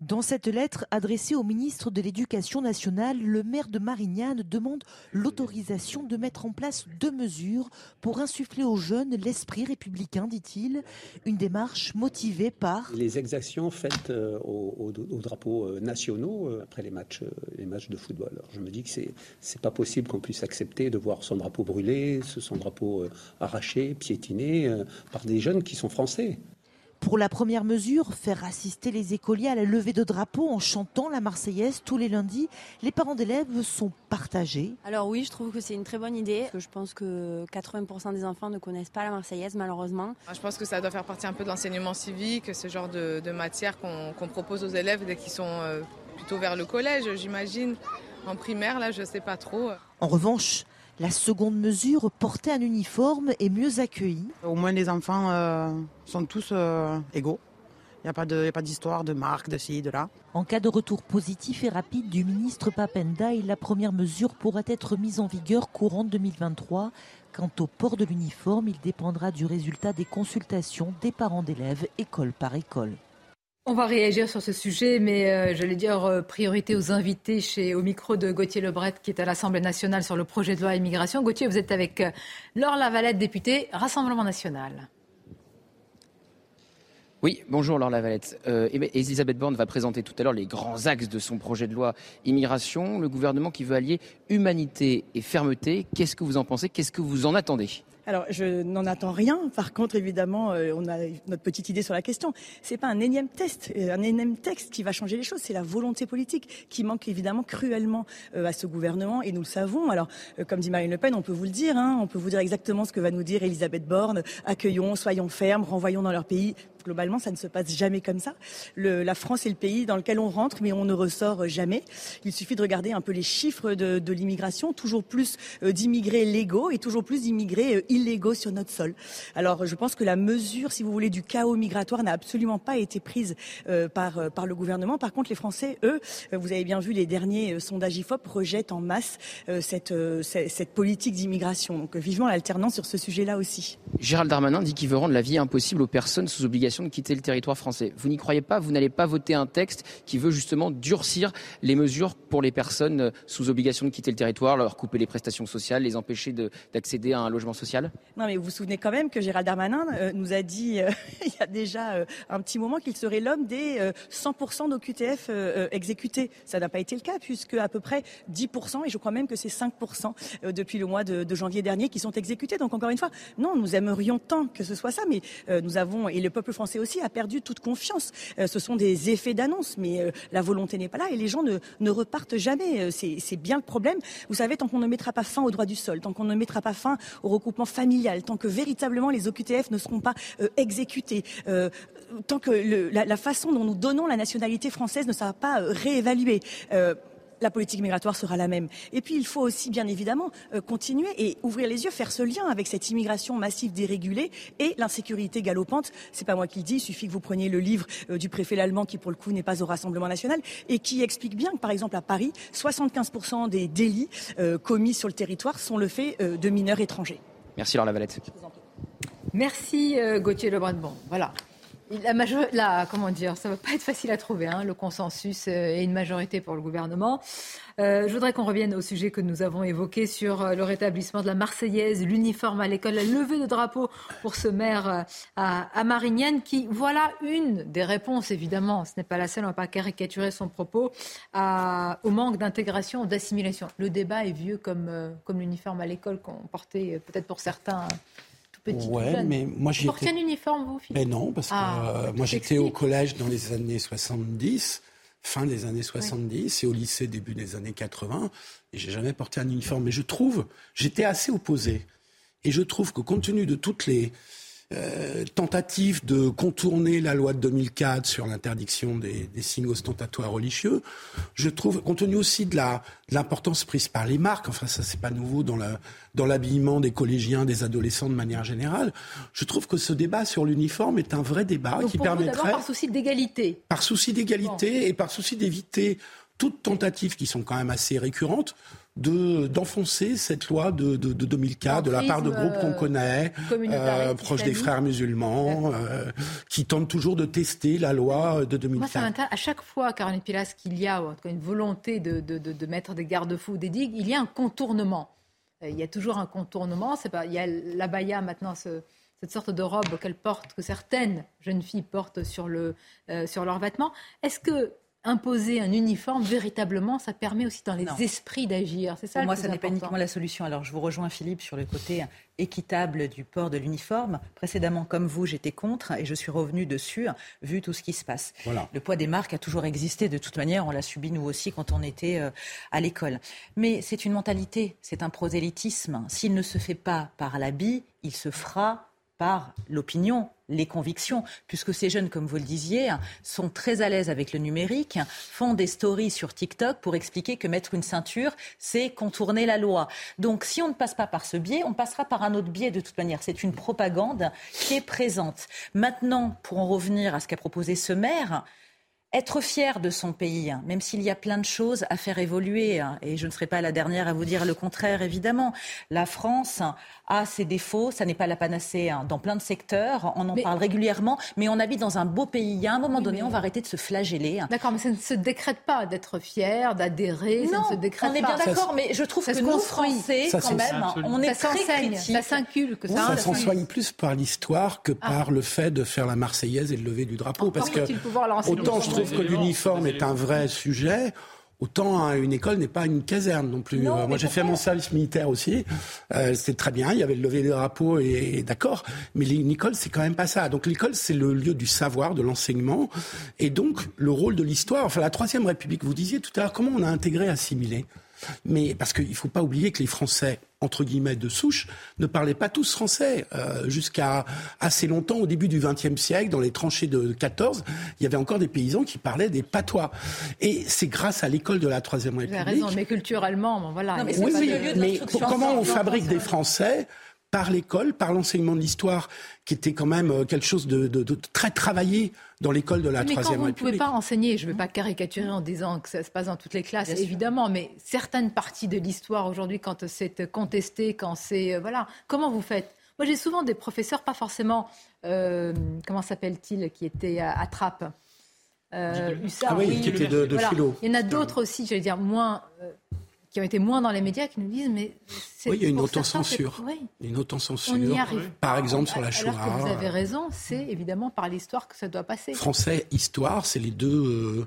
S34: Dans cette lettre adressée au ministre de l'Éducation nationale, le maire de Marignane demande l'autorisation de mettre en place deux mesures pour insuffler aux jeunes l'esprit républicain, dit-il. Une démarche motivée par...
S35: Les exactions faites euh, aux, drapeaux euh, nationaux euh, après les matchs, de football. Je me dis que c'est n'est pas possible qu'on puisse accepter de voir son drapeau brûlé, son drapeau arraché, piétiné par des jeunes qui sont français.
S34: Pour la première mesure, faire assister les écoliers à la levée de drapeau en chantant la Marseillaise tous les lundis, les parents d'élèves sont partagés.
S36: Alors oui, je trouve que c'est une très bonne idée. Je pense que 80% des enfants ne connaissent pas la Marseillaise malheureusement.
S37: Je pense que ça doit faire partie un peu de l'enseignement civique, ce genre de, matière qu'on propose aux élèves dès qu'ils sont euh, plutôt vers le collège, j'imagine. En primaire, là, je ne sais pas trop.
S34: En revanche, la seconde mesure, porter un uniforme, est mieux accueillie.
S38: Au moins les enfants euh, sont tous euh, égaux
S39: Il n'y a pas d'histoire de, marque, de ci, de là.
S34: En cas de retour positif et rapide du ministre Papenda, la première mesure pourra être mise en vigueur courant 2023. Quant au port de l'uniforme, il dépendra du résultat des consultations des parents d'élèves, école par école.
S1: On va réagir sur ce sujet, mais euh, j'allais dire euh, priorité aux invités au micro de Gauthier Lebret, qui est à l'Assemblée nationale sur le projet de loi immigration. Gauthier, vous êtes avec euh, Laure Lavalette, députée Rassemblement national.
S33: Oui, bonjour Laure Lavalette. Elisabeth Borne va présenter tout à l'heure les grands axes de son projet de loi immigration. Le gouvernement qui veut allier humanité et fermeté. Qu'est-ce que vous en pensez? Qu'est-ce que vous en attendez?
S40: Alors, je n'en attends rien. Par contre, évidemment, euh, on a notre petite idée sur la question. C'est pas un énième test, euh, un énième texte qui va changer les choses. C'est la volonté politique qui manque évidemment cruellement euh, à ce gouvernement, et nous le savons. Alors, comme dit Marine Le Pen, on peut vous le dire. Hein, on peut vous dire exactement ce que va nous dire Elisabeth Borne. Accueillons, soyons fermes, renvoyons dans leur pays globalement, ça ne se passe jamais comme ça. La France est le pays dans lequel on rentre, mais on ne ressort jamais. Il suffit de regarder un peu les chiffres de, l'immigration. Toujours plus euh, d'immigrés légaux et toujours plus d'immigrés euh, illégaux sur notre sol. Alors, je pense que la mesure, si vous voulez, du chaos migratoire n'a absolument pas été prise euh, par, par le gouvernement. Par contre, les Français, eux, vous avez bien vu les derniers sondages IFOP rejettent en masse cette, cette politique d'immigration. Donc, vivement l'alternance sur ce sujet-là aussi.
S33: Gérald Darmanin dit qu'il veut rendre la vie impossible aux personnes sous obligation de quitter le territoire français. Vous n'y croyez pas Vous n'allez pas voter un texte qui veut justement durcir les mesures pour les personnes sous obligation de quitter le territoire, leur couper les prestations sociales, les empêcher d'accéder à un logement social?
S40: Non, mais vous vous souvenez quand même que Gérald Darmanin euh, nous a dit euh, il y a déjà euh, un petit moment qu'il serait l'homme des 100% d'OQTF exécutés. Ça n'a pas été le cas puisque à peu près 10% et je crois même que c'est 5% depuis le mois de, janvier dernier qui sont exécutés. Donc encore une fois, non, nous aimerions tant que ce soit ça, mais nous avons et le peuple français français aussi a perdu toute confiance. Euh, ce sont des effets d'annonce, mais euh, la volonté n'est pas là et les gens ne, repartent jamais. Euh, c'est bien le problème. Vous savez, tant qu'on ne mettra pas fin au droit du sol, tant qu'on ne mettra pas fin au recoupement familial, tant que véritablement les OQTF ne seront pas exécutés, tant que la, façon dont nous donnons la nationalité française ne sera pas réévaluée la politique migratoire sera la même. Et puis il faut aussi bien évidemment euh, continuer et ouvrir les yeux, faire ce lien avec cette immigration massive dérégulée et l'insécurité galopante. C'est pas moi qui le dis, il suffit que vous preniez le livre euh, du préfet allemand qui pour le coup n'est pas au Rassemblement national et qui explique bien que par exemple à Paris, 75% des délits euh, commis sur le territoire sont le fait de mineurs étrangers.
S33: Merci Laure Lavalette.
S1: Merci Gauthier Lebrun. Bon, voilà. La, major... la, comment dire, ça va pas être facile à trouver, hein, le consensus euh, et une majorité pour le gouvernement. Euh, je voudrais qu'on revienne au sujet que nous avons évoqué sur euh, le rétablissement de la Marseillaise, l'uniforme à l'école, la levée de drapeau pour ce maire à, Marignane, qui, voilà une des réponses, évidemment, ce n'est pas la seule, on ne va pas caricaturer son propos, au manque d'intégration, d'assimilation. Le débat est vieux comme l'uniforme à l'école qu'on portait peut-être pour certains
S6: ouais, mais moi
S1: j'ai. Portiez un uniforme, vous,
S6: Philippe Mais non, parce que ah, euh, moi j'étais au collège dans les années 70, fin des années 70, et au lycée début des années 80, et j'ai jamais porté un uniforme. Mais je trouve, j'étais assez opposé. Et je trouve que compte tenu de toutes les euh, tentative de contourner la loi de 2004 sur l'interdiction des, signes ostentatoires religieux. Je trouve, compte tenu aussi de l'importance prise par les marques, enfin ça c'est pas nouveau dans dans l'habillement des collégiens, des adolescents de manière générale. Je trouve que ce débat sur l'uniforme est un vrai débat qui permettrait,
S1: par souci d'égalité,
S6: par souci d'égalité et par souci d'éviter toutes tentatives qui sont quand même assez récurrentes d'enfoncer cette loi de, de, de 2004 de la part de groupes qu'on connaît, euh, proches des frères musulmans, euh, qui tentent toujours de tester la loi de 2004. Moi, ça.
S1: À chaque fois, Caroline Pilas, qu'il y a une volonté de, de mettre des garde-fous, des digues, il y a un contournement. Euh, il y a toujours un contournement. C'est pas, il y a l'abaya maintenant, ce, cette sorte de robe qu'elles portent, que certaines jeunes filles portent sur, le, euh, sur leurs vêtements. Est-ce que imposer un uniforme, véritablement, ça permet aussi dans les esprits d'agir. C'est ça.
S7: Pour moi, ça n'est pas uniquement la solution. Alors, je vous rejoins, Philippe, sur le côté équitable du port de l'uniforme. Précédemment, comme vous, j'étais contre et je suis revenu dessus, vu tout ce qui se passe. Le poids des marques a toujours existé. De toute manière, on l'a subi nous aussi quand on était euh, à l'école. Mais c'est une mentalité, c'est un prosélytisme. S'il ne se fait pas par l'habit, il se fera par l'opinion, les convictions, puisque ces jeunes, comme vous le disiez, sont très à l'aise avec le numérique, font des stories sur TikTok pour expliquer que mettre une ceinture, c'est contourner la loi. Donc si on ne passe pas par ce biais, on passera par un autre biais de toute manière. C'est une propagande qui est présente. Maintenant, pour en revenir à ce qu'a proposé ce maire, être fier de son pays, hein, même s'il y a plein de choses à faire évoluer, hein, et je ne serai pas la dernière à vous dire le contraire, évidemment. La France a ses défauts, ça n'est pas la panacée hein, dans plein de secteurs, on en parle régulièrement, mais on habite dans un beau pays. Il y a un moment donné, on va arrêter de se flageller.
S1: D'accord, mais ça ne se décrète pas d'être fier, d'adhérer, ça ne se décrète
S7: on est bien d'accord, mais je trouve que nous, Français, quand même, on est très critiques.
S1: Ça s'inculque.
S6: Ça, ça s'en plus par l'histoire que ah. par le fait de faire la Marseillaise et de lever du drapeau. parce que autant je trouve que l'uniforme est un vrai sujet. Autant une école n'est pas une caserne non plus. Euh, moi, j'ai fait mon service militaire aussi. Euh, C'était très bien. Il y avait le lever des drapeaux et, d'accord. Mais une école, c'est quand même pas ça. Donc l'école, c'est le lieu du savoir, de l'enseignement, et donc le rôle de l'histoire. Enfin, la Troisième République. Vous disiez tout à l'heure comment on a intégré, assimilé? Mais parce qu'il ne faut pas oublier que les Français entre guillemets de souche ne parlaient pas tous français euh, jusqu'à assez longtemps au début du XXe siècle dans les tranchées de 14 il y avait encore des paysans qui parlaient des patois et c'est grâce à l'école de la troisième République.
S1: Vous avez raison mais culturellement voilà.
S6: mais oui, mais comment on fabrique des Français par l'école, par l'enseignement de l'histoire, qui était quand même euh, quelque chose de, très travaillé dans l'école de la Troisième République.
S1: Vous ne pouvez pas enseigner, je ne veux pas caricaturer en disant que ça se passe dans toutes les classes, évidemment, mais certaines parties de l'histoire aujourd'hui, quand c'est contesté, quand c'est... Euh, voilà, comment vous faites? Moi, j'ai souvent des professeurs, pas forcément... Euh, comment s'appelle-t-il Qui était à, Trappes?
S6: Euh, ah oui, qui était de, philo.
S1: Il y en a d'autres aussi, j'allais dire, moins qui ont été moins dans les médias qui nous disent mais
S6: oui il y a une autocensure. oui. une autocensure. Par exemple sur la Shoah
S1: alors que vous avez raison c'est évidemment par l'histoire que ça doit passer.
S6: Français histoire c'est les deux euh,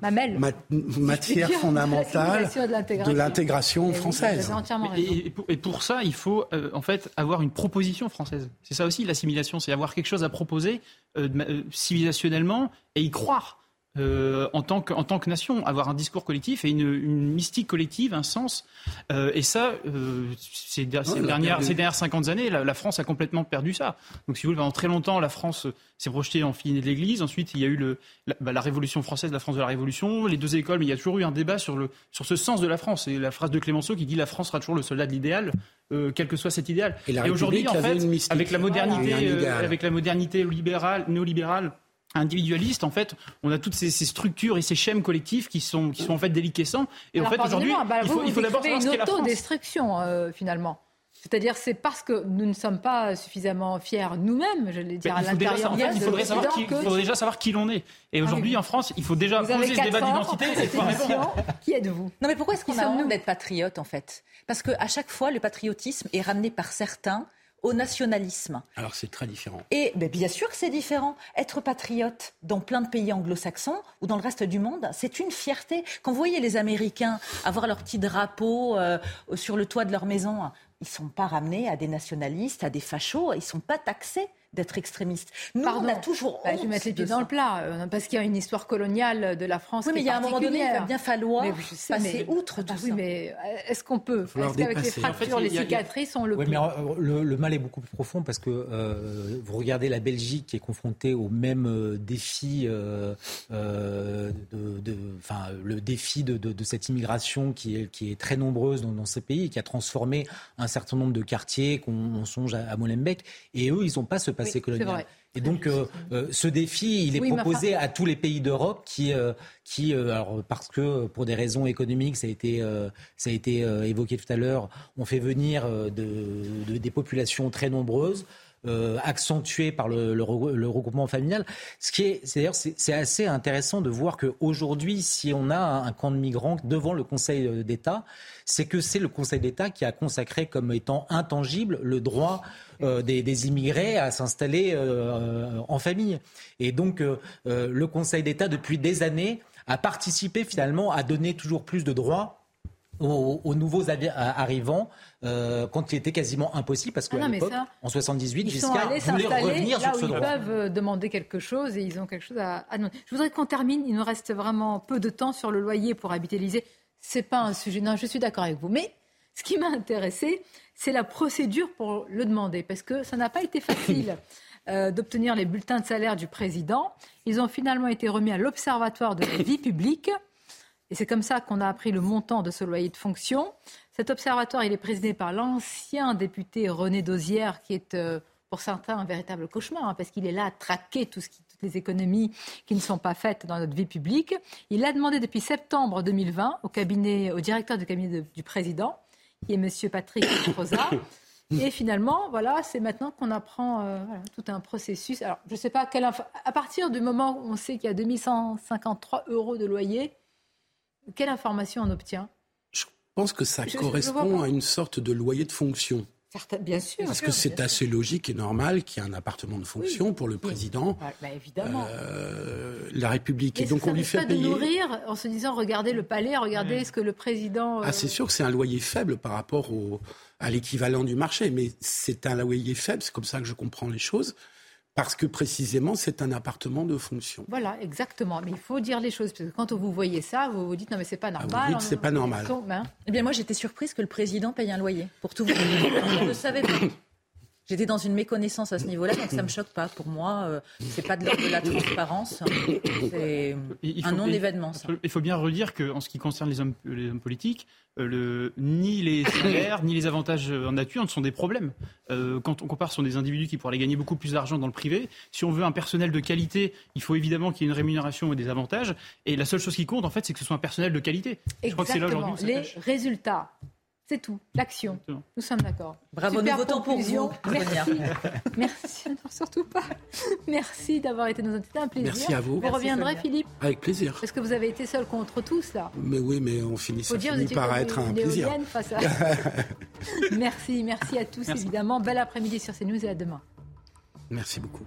S6: matières fondamentales de l'intégration. française.
S28: et, et, pour, ça il faut euh, en fait avoir une proposition française. C'est ça aussi l'assimilation c'est avoir quelque chose à proposer euh, civilisationnellement et y croire euh, en, tant que, en tant que nation, avoir un discours collectif et une, mystique collective, un sens. Euh, et ça, euh, ces, dernières, ces dernières 50 années, la, France a complètement perdu ça. Donc, si vous voulez, pendant très longtemps, la France s'est projetée en fille de l'Église. Ensuite, il y a eu le, bah, la, Révolution française, la France de la Révolution, les deux écoles, mais il y a toujours eu un débat sur, le, sur ce sens de la France. Et la phrase de Clémenceau qui dit la France sera toujours le soldat de l'idéal. quel que soit cet idéal. Et, aujourd'hui, en fait, avec la modernité, avec la modernité libérale, néolibérale, individualiste, en fait, on a toutes ces, structures et ces schèmes collectifs qui sont, qui sont en fait déliquescents. Et en fait, aujourd'hui,
S1: bah, il faut, il faut d'abord savoir ce qu'est la France. une autodestruction, euh, finalement. C'est-à-dire, c'est parce que nous ne sommes pas suffisamment fiers nous-mêmes, je l'ai dire, à l'intérieur.
S28: il faudrait, savoir qui, faudrait déjà savoir qui l'on est. Et aujourd'hui, en France, il faut déjà poser ce débat d'identité
S1: Qui êtes-vous?
S7: Non, mais pourquoi est-ce qu'on a honte d'être patriote, en fait? Parce qu'à chaque fois, le patriotisme est ramené par certains au nationalisme.
S6: Alors c'est très différent.
S7: Et ben, bien sûr que c'est différent. Être patriote dans plein de pays anglo-saxons ou dans le reste du monde, c'est une fierté. Quand vous voyez les Américains avoir leur petit drapeau euh, sur le toit de leur maison, ils ne sont pas ramenés à des nationalistes, à des fachos, ils ne sont pas taxés d'être extrémiste. Nous, on a toujours
S1: bah, je vais mettre les pieds dans le plat, euh, parce qu'il y a une histoire coloniale de la France.
S7: Oui, mais il y a un moment donné, il va bien falloir passer outre
S1: tout oui, mais euh, est-ce qu'on peut Est-ce qu'avec les fractures, les cicatrices, on le
S9: oui,
S1: peut
S9: mais euh, le, mal est beaucoup plus profond parce que vous regardez la Belgique qui est confrontée au même défi, de, de, enfin, le défi de, de, cette immigration qui est, qui est très nombreuse dans, ces pays et qui a transformé un certain nombre de quartiers, qu'on songe à, à Molenbeek, et eux, ils n'ont pas ce passé colonial. Et donc, euh, euh, ce défi, il est proposé à tous les pays d'Europe qui, euh, qui alors, parce que pour des raisons économiques, ça a été, ça a été évoqué tout à l'heure, on fait venir de, des populations très nombreuses. Accentuées par le, regroupement familial. Ce qui est, c'est d'ailleurs, c'est assez intéressant de voir qu'aujourd'hui, si on a un camp de migrants devant le Conseil d'État, c'est que c'est le Conseil d'État qui a consacré comme étant intangible le droit euh, des, immigrés à s'installer euh, en famille. Et donc, euh, le Conseil d'État, depuis des années, a participé finalement à donner toujours plus de droits aux, nouveaux arrivants quand il était quasiment impossible parce qu'à ah l'époque, en 78, Giscard voulait revenir sur ce droit.
S1: Ils peuvent demander quelque chose et ils ont quelque chose à, à demander. Je voudrais qu'on termine. Il nous reste vraiment peu de temps sur le loyer pour habiter l'Élysée c'est pas un sujet. Non, je suis d'accord avec vous. Mais ce qui m'a intéressé, c'est la procédure pour le demander, parce que ça n'a pas été facile. euh, d'obtenir les bulletins de salaire du président. Ils ont finalement été remis à l'Observatoire de la vie publique. Et c'est comme ça qu'on a appris le montant de ce loyer de fonction. Cet observatoire, il est présidé par l'ancien député René Dosière, qui est euh, pour certains un véritable cauchemar, hein, parce qu'il est là à traquer tout ce qui, toutes les économies qui ne sont pas faites dans notre vie publique. Il a demandé depuis septembre 2020 au, cabinet, au directeur du cabinet du président, qui est M. Patrick Rosa. Et finalement, voilà, c'est maintenant qu'on apprend euh, tout un processus. Alors, je ne sais pas quelle à partir du moment où on sait qu'il y a 2153 euros de loyer, quelle information on obtient?
S6: Je pense que ça correspond à une sorte de loyer de fonction
S1: bien sûr.
S6: Parce que c'est assez logique et normal qu'il y ait un appartement de fonction pour le président.
S1: Bah, évidemment. Euh,
S6: la République.
S1: Et, donc on lui fait payer. de nourrir en se disant regardez le palais, regardez ce que le président.
S6: Ah, c'est euh, sûr que c'est un loyer faible par rapport au, à l'équivalent du marché, mais c'est un loyer faible, c'est comme ça que je comprends les choses. Parce que précisément, c'est un appartement de fonction.
S1: Voilà, exactement. Mais il faut dire les choses. Parce que quand vous voyez ça, vous vous dites non, mais c'est pas ah, normal.
S6: vous dites c'est pas normal.
S7: Hein. Eh bien, moi, j'étais surprise que le président paye un loyer. Pour tout vous dire, je ne savais pas. J'étais dans une méconnaissance à ce niveau-là, donc ça ne me choque pas. Pour moi, euh, c'est pas de l'ordre de la transparence. C'est un non-événement.
S28: Il faut bien redire qu'en ce qui concerne les hommes, les hommes politiques, euh, le, ni les salaires, ni les avantages en nature ne sont des problèmes. Euh, quand on compare sur des individus qui pourraient gagner beaucoup plus d'argent dans le privé, si on veut un personnel de qualité, il faut évidemment qu'il y ait une rémunération et des avantages. Et la seule chose qui compte, en fait, c'est que ce soit un personnel de qualité.
S1: Je crois que c'est là aujourd'hui. Les résultats c'est tout, l'action. Nous sommes d'accord.
S7: Bravo, nous votons pour vous.
S1: Merci. Merci, surtout pas. Merci d'avoir été nos invités. un plaisir.
S6: Merci à vous.
S1: Vous reviendrez, Philippe
S6: Avec plaisir.
S1: Parce que vous avez été seul contre tous, là.
S6: Mais oui, mais on finit, ça finit par être un plaisir.
S1: merci, merci à tous, évidemment. Bel après-midi sur CNews et à demain.
S6: Merci beaucoup.